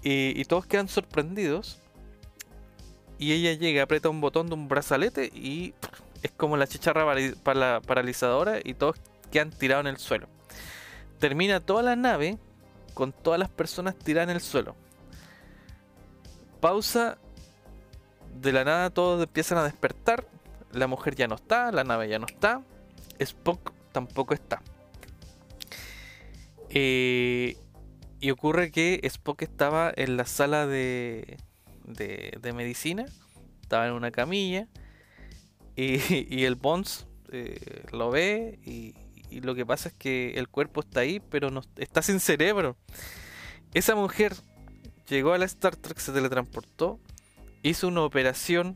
y, y todos quedan sorprendidos. Y ella llega, aprieta un botón de un brazalete y es como la chicharra para- paralizadora y todos quedan tirados en el suelo. Termina toda la nave con todas las personas tiradas en el suelo. Pausa. De la nada todos empiezan a despertar. La mujer ya no está, la nave ya no está. Spock tampoco está. Eh, y ocurre que Spock estaba en la sala de, de, de medicina. Estaba en una camilla. Y, y el Bones eh, lo ve. Y, y lo que pasa es que el cuerpo está ahí, pero no está sin cerebro. Esa mujer llegó a la Star Trek, se teletransportó. Hizo una operación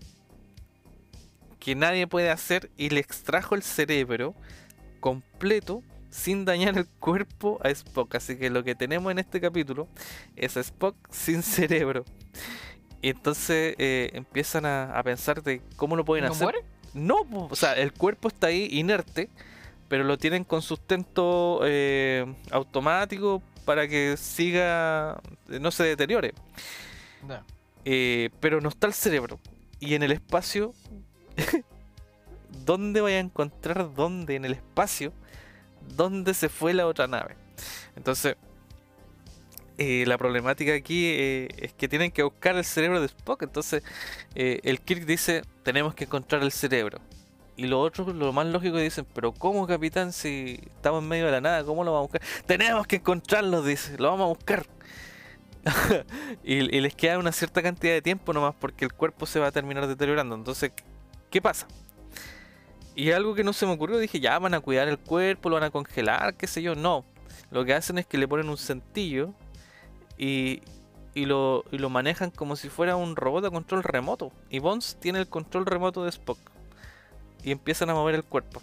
que nadie puede hacer y le extrajo el cerebro completo sin dañar el cuerpo a Spock. Así que lo que tenemos en este capítulo es a Spock sin cerebro. Y entonces eh, empiezan a, a pensar de cómo lo pueden ¿No hacer. muere? No, o sea, el cuerpo está ahí inerte, pero lo tienen con sustento eh, automático para que siga, no se deteriore. Eh, pero no está el cerebro. Y en el espacio, ¿dónde voy a encontrar dónde en el espacio? ¿Dónde se fue la otra nave? Entonces, eh, la problemática aquí eh, es que tienen que buscar el cerebro de Spock. Entonces, eh, el Kirk dice, tenemos que encontrar el cerebro. Y lo otro, lo más lógico, dicen, pero ¿cómo, capitán? Si estamos en medio de la nada, ¿cómo lo vamos a buscar? Tenemos que encontrarlo, dice, lo vamos a buscar. y, y les queda una cierta cantidad de tiempo nomás porque el cuerpo se va a terminar deteriorando. Entonces, ¿qué pasa? Y algo que no se me ocurrió, dije, ya van a cuidar el cuerpo, lo van a congelar, qué sé yo. No, lo que hacen es que le ponen un centillo y, lo, manejan como si fuera un robot a control remoto. Y Bones tiene el control remoto de Spock. Y empiezan a mover el cuerpo.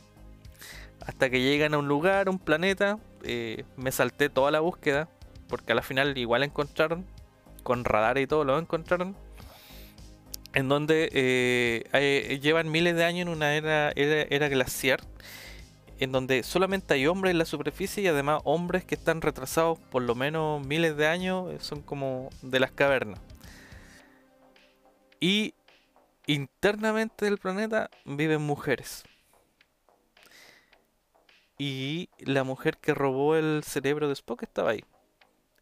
Hasta que llegan a un lugar, un planeta. eh, me salté toda la búsqueda. Porque a la final igual encontraron. Con radar y todo lo encontraron. En donde eh, hay- llevan miles de años en una era, era, era glaciar. En donde solamente hay hombres en la superficie y además hombres que están retrasados por lo menos miles de años. eh, Son como de las cavernas. Y internamente del planeta viven mujeres. Y la mujer que robó el cerebro de Spock estaba ahí.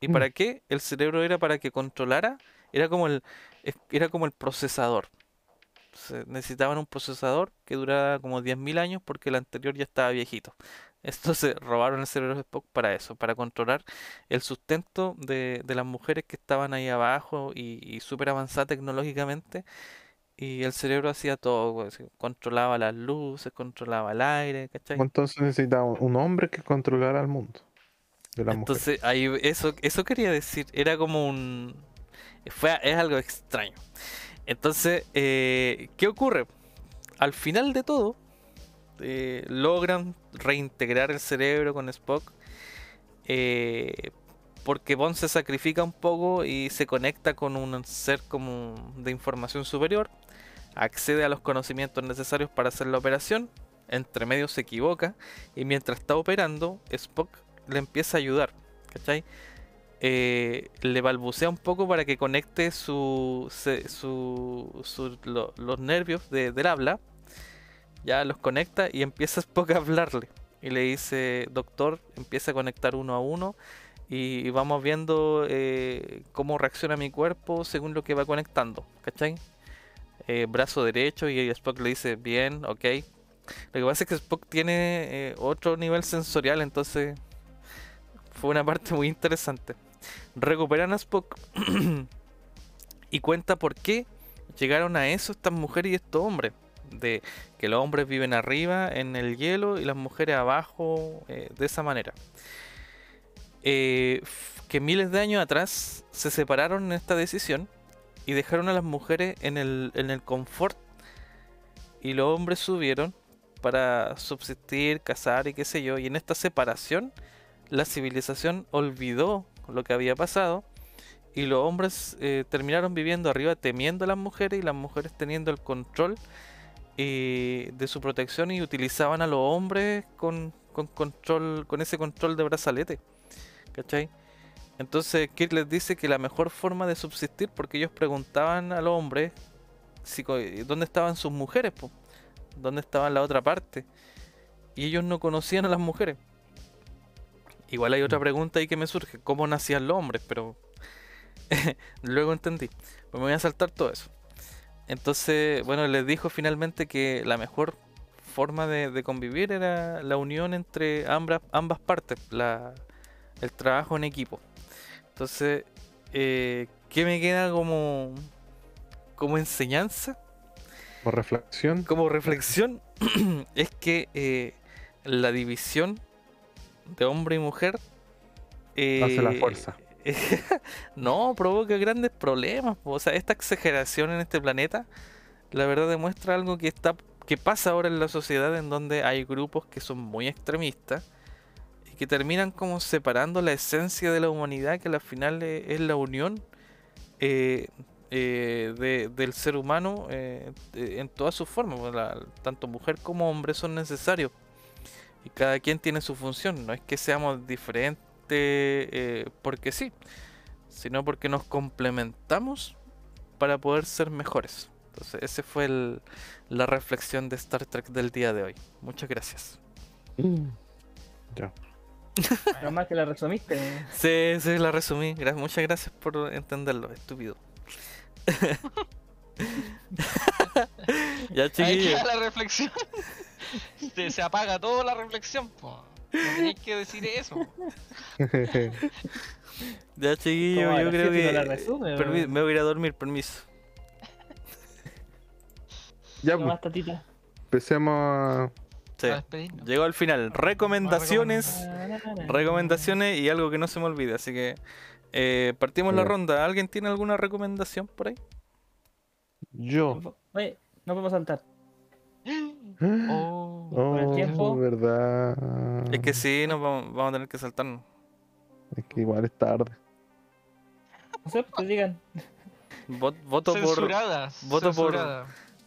¿Y Mm. para qué? El cerebro era para que controlara, era como el, era como el procesador. Se- necesitaban un procesador que durara como 10.000 años porque el anterior ya estaba viejito. Entonces robaron el cerebro de Spock para eso, para controlar el sustento de, de las mujeres que estaban ahí abajo y, y súper avanzada tecnológicamente. Y el cerebro hacía todo, controlaba las luces, controlaba el aire, ¿cachai? Entonces necesitaba un- hombre que controlara al mundo. De las mujeres. Entonces, ahí eso, eso quería decir, era como un... Fue, es algo extraño. Entonces, eh, ¿qué ocurre? Al final de todo, eh, logran reintegrar el cerebro con Spock. eh, porque Bond se sacrifica un poco y se conecta con un ser como de información superior. Accede a los conocimientos necesarios para hacer la operación. Entre medio se equivoca. Y mientras está operando, Spock le empieza a ayudar. ¿Cachai? Eh, le balbucea un poco para que conecte su, se- su, su- lo- los nervios de- del habla. Ya los conecta y empieza Spock a hablarle. Y le dice, doctor, empieza a conectar uno a uno. y vamos viendo eh, cómo reacciona mi cuerpo según lo que va conectando, ¿cachai? Eh, brazo derecho y Spock le dice, bien, ok. Lo que pasa es que Spock tiene otro nivel sensorial, entonces fue una parte muy interesante. Recuperan a Spock y cuenta por qué llegaron a eso estas mujeres y estos hombres. De que los hombres viven arriba en el hielo y las mujeres abajo eh, de esa manera. Eh, que miles de años atrás se separaron en esta decisión y dejaron a las mujeres en el, en el confort y los hombres subieron para subsistir, cazar y qué sé yo. Y en esta separación la civilización olvidó lo que había pasado y los hombres eh, terminaron viviendo arriba temiendo a las mujeres y las mujeres teniendo el control eh, de su protección y utilizaban a los hombres con, con control con ese control de brazalete ¿cachai? entonces Kirk les dice que la mejor forma de subsistir porque ellos preguntaban a los hombres si, co- dónde estaban sus mujeres po? dónde estaban la otra parte y ellos no conocían a las mujeres igual hay otra pregunta ahí que me surge cómo nacían los hombres pero luego entendí pues me voy a saltar todo eso entonces, bueno, les dijo finalmente que la mejor forma de, de convivir era la unión entre ambas, ambas partes, la, el trabajo en equipo. Entonces, eh, ¿qué me queda como, como enseñanza? Por reflexión. Como reflexión, es que eh, la división de hombre y mujer Hace la eh, fuerza. no, provoca grandes problemas. O sea, esta exageración en este planeta, la verdad demuestra algo que está que pasa ahora en la sociedad en donde hay grupos que son muy extremistas y que terminan como separando la esencia de la humanidad, que al final eh, es la unión eh, eh, de- del ser humano eh, en todas sus formas. tanto mujer como hombre son necesarios y cada quien tiene su función. No es que seamos diferentes eh, porque sí, sino porque nos complementamos para poder ser mejores. Entonces, esa fue el- la reflexión de Star Trek del día de hoy. Muchas gracias. Ya. Nomás que la resumiste. Sí, sí, la resumí. Gra- muchas gracias por entenderlo, estúpido. ya, Ahí chiquillos. queda la reflexión. Se, se apaga toda la reflexión. po. No tenéis que decir eso. Ya, chiquillos, ¿Cómo, a yo creo que. no la resume, permi- o? me voy a ir a dormir, permiso. ya, pues, tatita. empecemos a. Sí, llegó al final. Recomendaciones. Recomendaciones y algo que no se me olvide. Así que eh, partimos la ronda. ¿Alguien tiene alguna recomendación por ahí? Yo. Oye, no podemos saltar. Oh, Oh, el tiempo. verdad. Es que sí, nos vamos, vamos a tener que saltarnos. Es que igual es tarde. No sé, pues digan. Vot- voto por censuradas. voto por-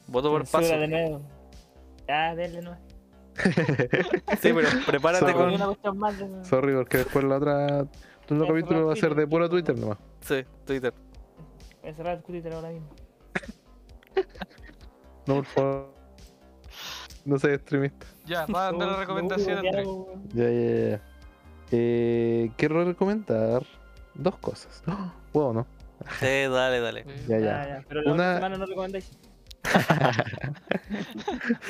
voto por Censura paso. de nuevo. Ya, denle nomás. Sí, pero prepárate Sorry. con Una cuestión más de- Sorry, porque después la otra. El otro capítulo va a ser de Twitter. puro Twitter nomás. sí, Twitter. Voy a cerrar Twitter ahora mismo. No, por favor. No seas extremista. Ya, va a dar la No, recomendación, no, Andrés. Ya, ya, ya. Eh, quiero recomendar dos cosas. ¡Ah! ¿Puedo no? Sí, dale, dale. Ya, Ya, ya. ya. Pero la Una- otra semana no recomendáis.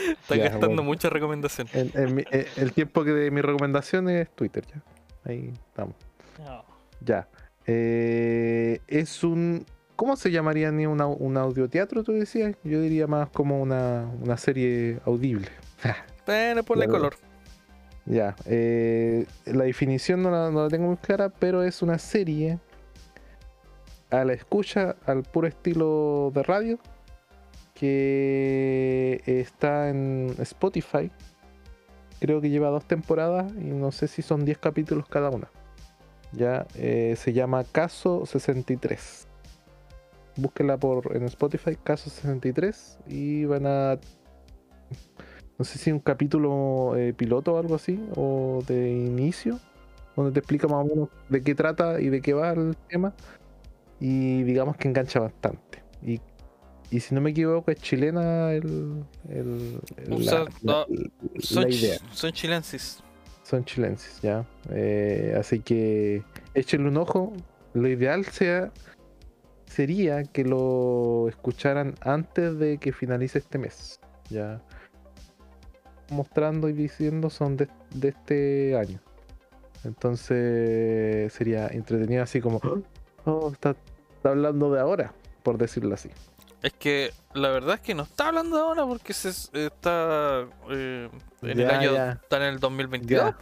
Está Ya, gastando bueno. mucha recomendación. Eh, el tiempo que de mi recomendación es Twitter, ya. Ahí estamos. No. Ya. Eh, es un. ¿Cómo se llamaría ni una- un audioteatro, tú decías? Yo diría más como una, una serie audible. Bueno, ponle Claro. color. Ya. eh, la definición no la, no la tengo muy clara, pero es una serie a la escucha, al puro estilo de radio, que está en Spotify. Creo que lleva dos temporadas y no sé si son 10 capítulos cada una. Ya eh, se llama Caso 63. Búsquenla por en Spotify, Caso 63, y van a no sé si un capítulo eh, piloto o algo así, o de inicio, donde te explica más o menos de qué trata y de qué va el tema. Y digamos que engancha bastante. Y, y si no me equivoco, es chilena el, el- el- O la, sea, la- no, la Son, idea. ch- son chilensis. Son chilenses, ya. Eh, así que échenle un ojo. Lo ideal sea sería que lo escucharan antes de que finalice este mes. Ya mostrando y diciendo son de, de este año. Entonces sería entretenido así como, oh, está, está hablando de ahora, por decirlo así. Es que la verdad es que no está hablando ahora porque se está eh, en el año, ya. está en el 2022.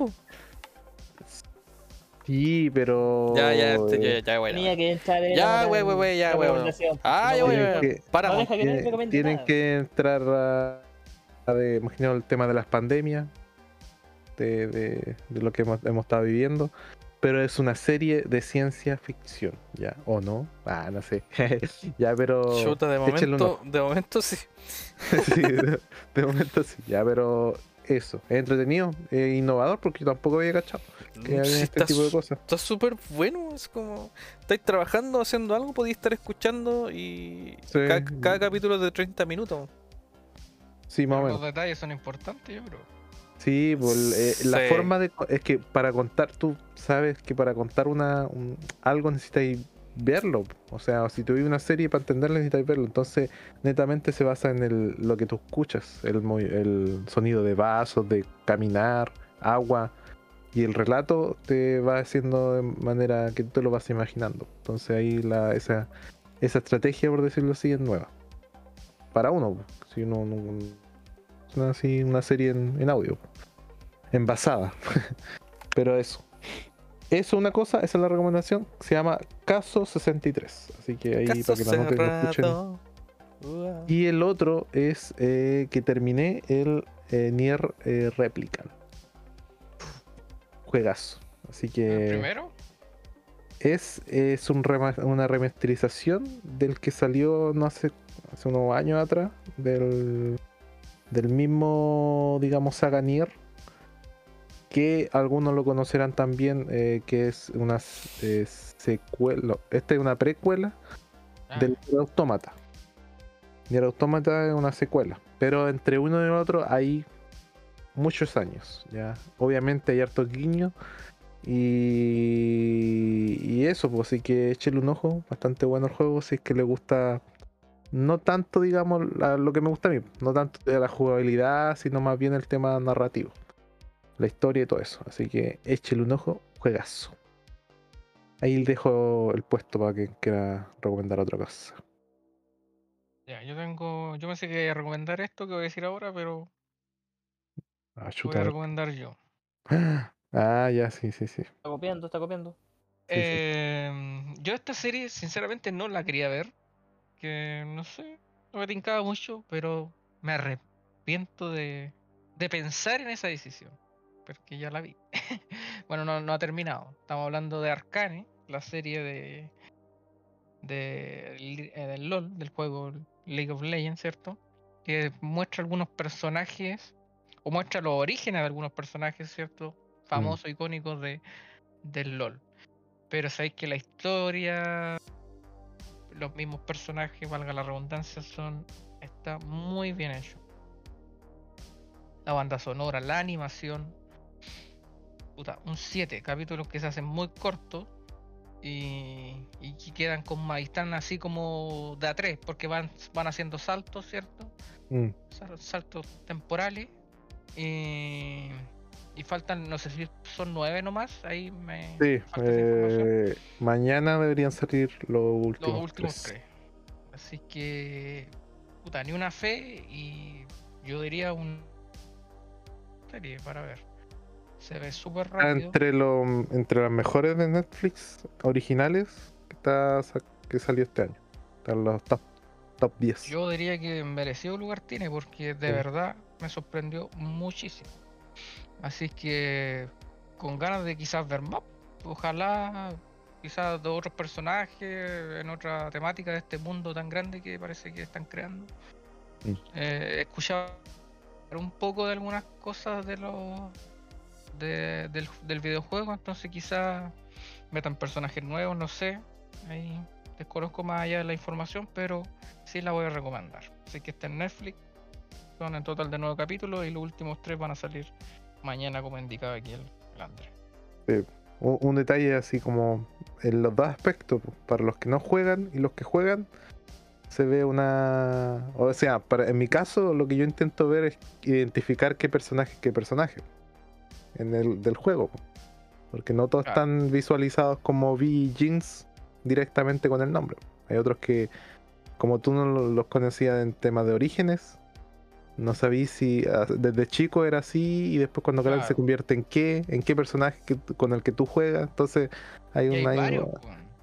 Sí, pero... Ya, ya, este, ya, ya, bueno. Tenía que entrar en Ya, güey, güey, güey, ya, güey, güey. Ah, ya, güey, güey. Para, No deja que tienen nada. que entrar a, a de, imagino el tema de las pandemias, de, de- de lo que hemos, hemos estado viviendo, pero es una serie de ciencia ficción, ¿ya? ¿O no? Ah, no sé. ya, pero... Chuta, de momento, de momento sí. sí, de, de momento sí, ya, pero eso, es entretenido, es innovador porque yo tampoco había cachado que había Sí, este está tipo de cosas. Está súper bueno, es como. Estáis trabajando, haciendo algo, podéis estar escuchando y. Sí. Cada, cada capítulo es de 30 minutos. Sí, más o menos. Los detalles son importantes, yo creo. Sí, pues, eh, la forma de... Es que para contar, tú sabes que para contar una un- algo necesitáis verlo. O sea, si tú vives una serie para entenderla necesitáis verlo. Entonces, netamente se basa en lo que tú escuchas. El, sonido de vasos, de caminar, agua. Y el relato te va haciendo de manera que tú te lo vas imaginando. Entonces ahí esa, esa estrategia, por decirlo así, es nueva. Para uno. Si uno no- una, así, una serie en, en audio. Envasada. Pero eso. Eso una cosa, esa es la recomendación. Se llama Caso 63. Así que ahí Caso para que la noten y lo escuchen. Y el otro es eh, que terminé el eh, Nier eh, Replicant. Juegazo. Así ¿El que primero? es, es un rema- una remasterización del que salió no hace, hace unos años atrás. Del, del mismo, digamos, saga Nier. Que algunos lo conocerán también, eh, que es una eh, secuela. Esta es una precuela Ah, del Nier Automata. Nier Automata es una secuela, pero entre uno y el otro hay muchos años, ya. Obviamente hay hartos guiños y, y eso, pues así que échale un ojo, bastante bueno el juego, si es que le gusta no tanto, digamos, lo que me gusta a mí, no tanto de la jugabilidad, sino más bien el tema narrativo, la historia y todo eso. Así que échale un ojo, juegazo. Ahí dejo el puesto para que quiera recomendar otra cosa. Ya, yo tengo. Yo pensé que iba a recomendar esto que voy a decir ahora, pero Ah, voy a recomendar yo. Ah, ya, sí, sí, sí. Está copiando, está copiando. Sí, sí. Em, yo esta serie, sinceramente, no la quería ver. Que no sé, no me tincaba mucho, pero me arrepiento de, de pensar en esa decisión. Porque ya la vi. bueno, no, no ha terminado. Estamos hablando de Arcane, la serie de, de, eh, del LOL, del juego League of Legends, ¿cierto? Que muestra algunos personajes, o muestra los orígenes de algunos personajes, ¿cierto? Famosos, icónicos de, del LOL. Pero sabéis que la historia, los mismos personajes, valga la redundancia, son. está muy bien hecho. La banda sonora, la animación. Puta, un 7, capítulos que se hacen muy cortos y, y que quedan con más. y están así como de a 3, porque van, van haciendo saltos, ¿cierto? Mm. sal- saltos temporales. Y, y faltan, no sé si son nueve nomás. Ahí me Sí, eh, mañana deberían salir los últimos, Los últimos tres. tres. Así que, puta, ni una fe y yo diría un serie para ver. Se ve súper Está rápido. entre, lo, entre las mejores de Netflix originales que, está, que salió este año. Están los top, top 10. Yo diría que merecido lugar tiene porque de Sí. verdad me sorprendió muchísimo. Así que con ganas de quizás ver más. Ojalá quizás de otros personajes en otra temática de este mundo tan grande que parece que están creando. Mm. Eh, he escuchado un poco de algunas cosas de los de- del, videojuego, entonces quizás metan personajes nuevos, no sé. Ahí desconozco más allá de la información, pero sí la voy a recomendar. Así que está en Netflix. Son en total de nueve capítulos y los últimos tres van a salir mañana como indicaba aquí el, el André. un, detalle así como en los dos aspectos, para los que no juegan y los que juegan, se ve una... O sea, para, en mi caso lo que yo intento ver es identificar qué personaje es qué personaje en el del juego. po. Porque no todos Claro. están visualizados como V Jeans directamente con el nombre. Hay otros que, como tú no lo- los conocías en temas de orígenes, no sabías si ah, desde chico era así y después cuando grande se Claro. convierte en qué, en qué personaje que con el que tú juegas. Entonces hay Y hay varios.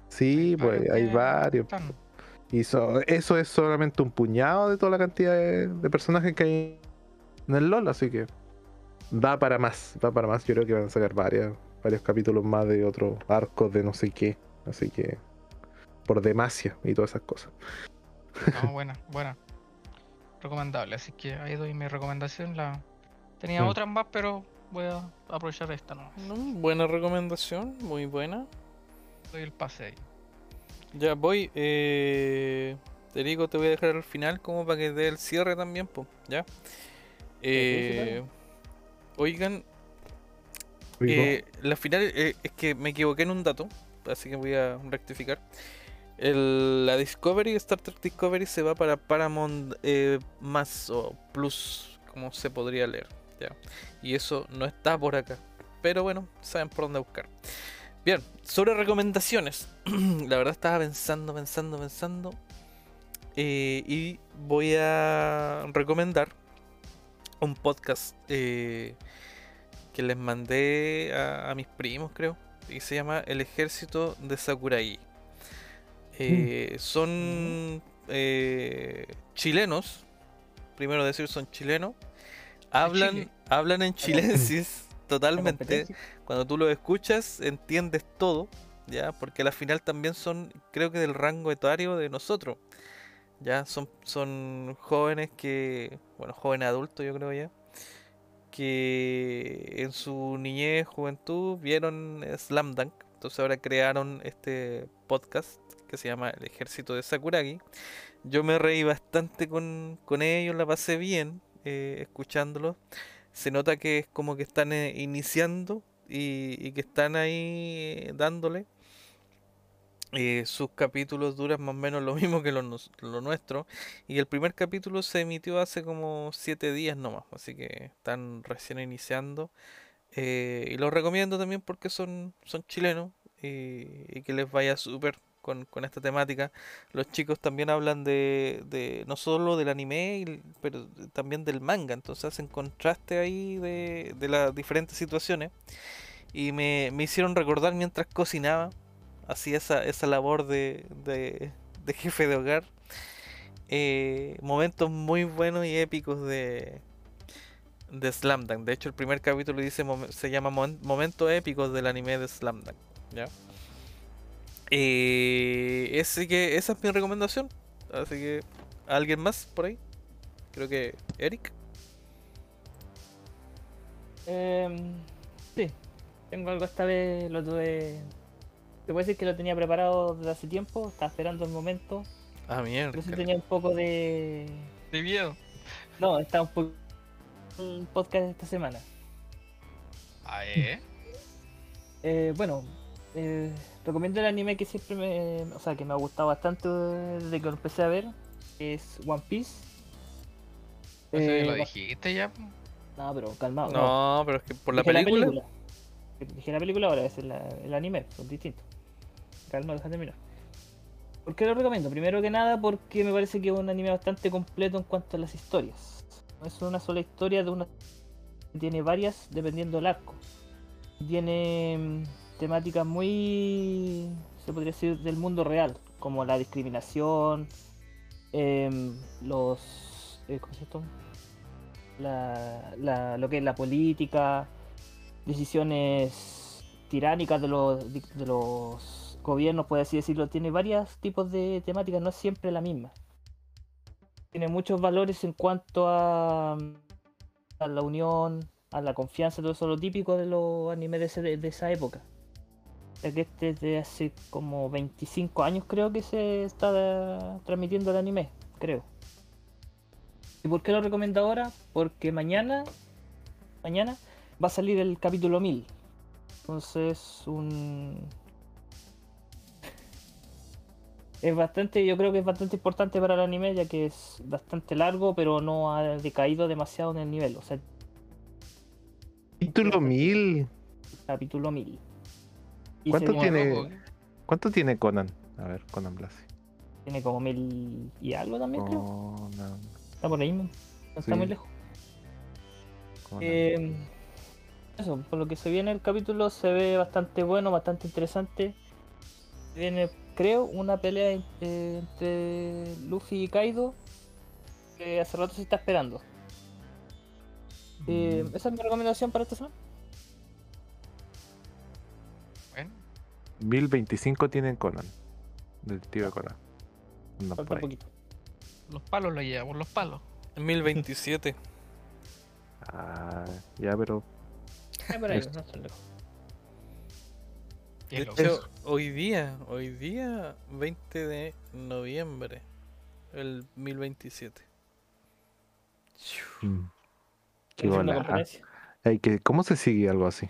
Sí, pues hay varios. están. Y so- eso es solamente un puñado de toda la cantidad de, de personajes que hay en el LOL, así que da para más, da para más. Yo creo que van a sacar varias, varios capítulos más de otros arcos de no sé qué. Así que por Demacia y todas esas cosas. No, buena, buena. Recomendable, así que ahí doy mi recomendación. La... Tenía Mm. otras más, pero voy a aprovechar esta nomás. No, buena recomendación, muy buena. Doy el pase ahí. Ya voy. Eh, Terico, te voy a dejar al final como para que dé el cierre también, pues, ¿ya? Eh, oigan, eh, la final eh, es que me equivoqué en un dato, así que voy a rectificar. El- la Discovery, Star Trek Discovery se va para Paramount eh, más o Plus, como se podría leer, ¿ya? Y eso no está por acá. Pero bueno, saben por dónde buscar. Bien, sobre recomendaciones. la verdad estaba pensando, pensando, pensando. eh, y voy a recomendar un podcast eh, que les mandé a, a mis primos, creo. Y se llama El Ejército de Sakurai. Eh, son eh, chilenos. Primero decir, son chilenos. Hablan, Chile. hablan en chilensis totalmente cuando tú lo escuchas entiendes todo, ya, porque al final también son, creo que del rango etario de nosotros, ya, son, son jóvenes que, bueno, jóvenes adultos yo creo ya, que en su niñez, juventud vieron Slam Dunk, entonces ahora crearon este podcast que se llama El Ejército de Sakuragi. Yo me reí bastante con, con ellos, la pasé bien eh, escuchándolos se nota que es como que están eh, iniciando y, y que están ahí eh, dándole. Eh, sus capítulos duran más o menos lo mismo que lo, lo nuestro. Y el primer capítulo se emitió hace como 7 días nomás. Así que están recién iniciando. Eh, y los recomiendo también porque son, son chilenos y, que les vaya súper con, con esta temática. Los chicos también hablan de, de no solo del anime, pero también del manga. Entonces hacen contraste ahí de, de las diferentes situaciones. Y me, me hicieron recordar mientras cocinaba, hacía esa, esa labor de, de, de jefe de hogar. eh, momentos muy buenos y épicos de, de Slam Dunk. De hecho, el primer capítulo dice se llama Momen- Momentos épicos del anime de Slam Dunk. ¿ya? Eh, que, esa es mi recomendación. Así que, ¿alguien más por ahí? Creo que Eric. Em, sí, tengo algo esta vez, lo tuve... Te puedo decir que lo tenía preparado desde hace tiempo, estaba esperando el momento, Ah, mierda. pero sí tenía un poco de... De miedo. No, está un poco... El podcast de esta semana. Ah, ¿eh? Eh, bueno, eh, recomiendo el anime que siempre me... O sea, que me ha gustado bastante desde que lo empecé a ver, es One Piece. Eso ya Eh, lo va- dijiste ya. No, pero calmado. No, pero es que por la película. Dije la película ahora, es el, el anime, son distintos. Calma, deja terminar. ¿Por qué lo recomiendo? Primero que nada porque me parece que es un anime bastante completo en cuanto a las historias. No es una sola historia de una... Tiene varias dependiendo del arco. Tiene mm, temáticas muy... se podría decir del mundo real, como la discriminación, em, los... eh, ¿Cómo se llama? La, lo que es la política, decisiones tiránicas de los, de los gobiernos, por así decirlo. Tiene varios tipos de temáticas, no es siempre la misma. Tiene muchos valores en cuanto a, a la unión, a la confianza, todo eso lo típico de los animes de, esa época. Ya que este es de hace como 25 años creo que se está transmitiendo el anime, creo. ¿Y por qué lo recomiendo ahora? Porque mañana, mañana va a salir el capítulo 1000. Entonces, un. Es bastante, yo creo que es bastante importante para el anime, ya que es bastante largo, pero no ha decaído demasiado en el nivel. O sea, Título 1000. capítulo 1000. Y ¿Cuánto tiene? ¿eh? ¿Cuánto tiene Conan? A ver, Conan Blasi. tiene como 1000 y algo también, creo. Conan. Está por ahí, no está Sí. muy lejos. Eh, eso, por lo que se viene el capítulo se ve bastante bueno, bastante interesante. Viene, creo, una pelea eh, entre Luffy y Kaido que hace rato se está esperando. Eh, Mm. esa es mi recomendación para esta semana. Bueno, 1025 tiene Conan. Del tío de Conan. Falta un poquito. los palos lo llevamos, los palos. 1027. Ah, ya, pero. Ah, por ahí, Es- no tan lejos. Y De hecho, hoy día, hoy día, 20 de noviembre, el 1027. mm, Qué bola. competencia. Ay, que- ¿Cómo se sigue algo así?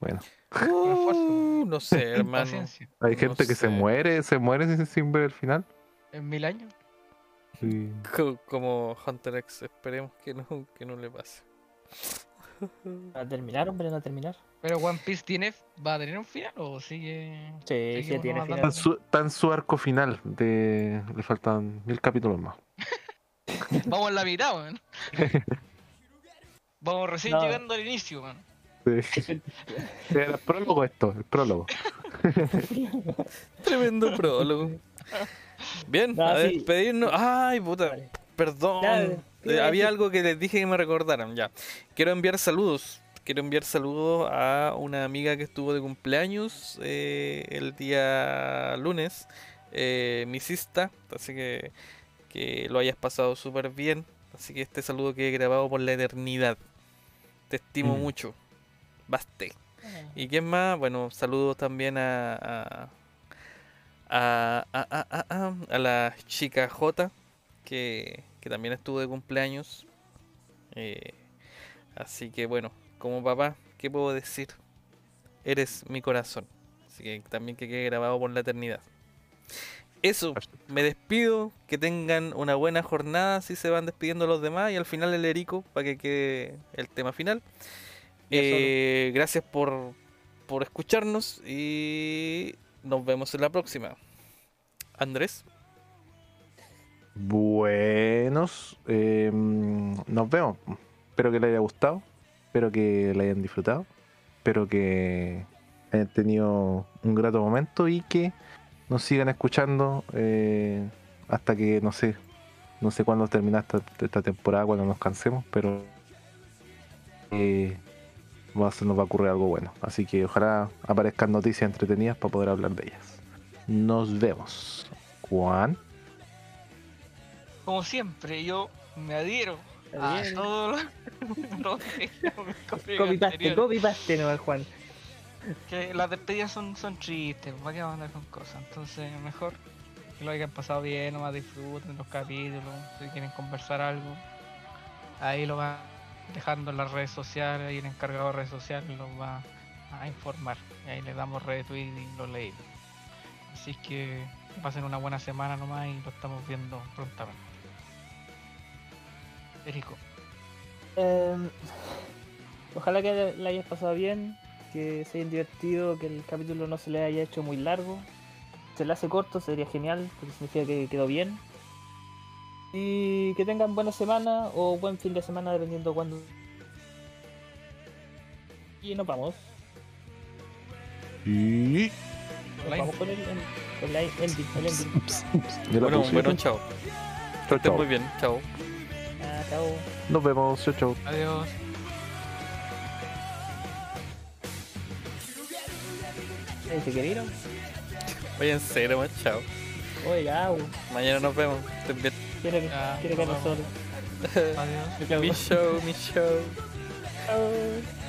Bueno, Uh, no sé, hermano. Hay No gente que se muere, se muere sin, sin ver el final. En mil años. Sí. Co- Como Hunter X, esperemos que no, que no le pase. ¿Va a terminar, hombre? ¿No va a terminar? Pero One Piece tiene, va a tener un final o sigue. Sí, sí, tiene final. Está en su, está en su arco final. De, le faltan mil capítulos más. Vamos en la mitad, weón. Vamos recién No. llegando al inicio, man. Sí. Era el prólogo esto, el prólogo. Tremendo prólogo. Bien, No, a sí. despedirnos. Ay, puta, Vale. perdón. Ya, había decir- algo que les dije que me recordaran, ya. Quiero enviar saludos. Quiero enviar saludos a una amiga que estuvo de cumpleaños eh, el día lunes, eh, mi sista. Así que que lo hayas pasado súper bien. Así que este saludo quede grabado por la eternidad. Te estimo Mm. mucho. Baste. ¿Y quién más? Bueno, saludos también a. a. a, a, a- a- a- a la chica J, que, que también estuvo de cumpleaños. Eh, así que bueno, como papá, ¿qué puedo decir? Eres mi corazón. Así que también que quede grabado por la eternidad. Eso, me despido. Que tengan una buena jornada. Si se van despidiendo los demás. Y al final el Erico, para que quede el tema final. Eh, gracias por, por escucharnos. Y nos vemos en la próxima. Andrés. Buenos, eh, nos vemos. Espero que les haya gustado, espero que le hayan disfrutado, espero que hayan tenido un grato momento y que nos sigan escuchando eh, hasta que no sé, no sé cuándo termina esta, temporada, cuando nos cansemos, pero eh, nos va a ocurrir algo bueno. Así que ojalá aparezcan noticias entretenidas para poder hablar de ellas. Nos vemos. Juan. Como siempre, yo me adhiero a todo lo lo que dijo mi colega Copy paste, anterior, copy paste, no, Juan. que las despedidas son, son tristes, ¿para qué vamos a andar con cosas? Entonces, mejor que lo hayan pasado bien, nomás disfruten los capítulos, si quieren conversar algo, ahí lo van dejando en las redes sociales, ahí el encargado de redes sociales los va a informar, y ahí le damos retweet y lo leímos. Así que pasen una buena semana nomás y lo estamos viendo prontamente. Erico. Em, ojalá que la hayas pasado bien, que se hayan divertido, que el capítulo no se le haya hecho muy largo. Se le hace corto, sería genial, porque significa que quedó bien. Y que tengan buena semana o buen fin de semana, dependiendo cuándo. Y nos vamos. Y... Nos vamos con el, el, con la ending, el ending. Bueno, chao. Estén chao. muy bien, chao. Ah, chao. Nos vemos. Chao, chao. Adiós. ¿Se quiere ir? o? Váyanse, nomás, chao. Oye, ya, güey. Mañana nos vemos. Estén bien. Quiere que, Ya, quiere que nos vemos. nosotros. Adiós. Mi show, mi show. Chao.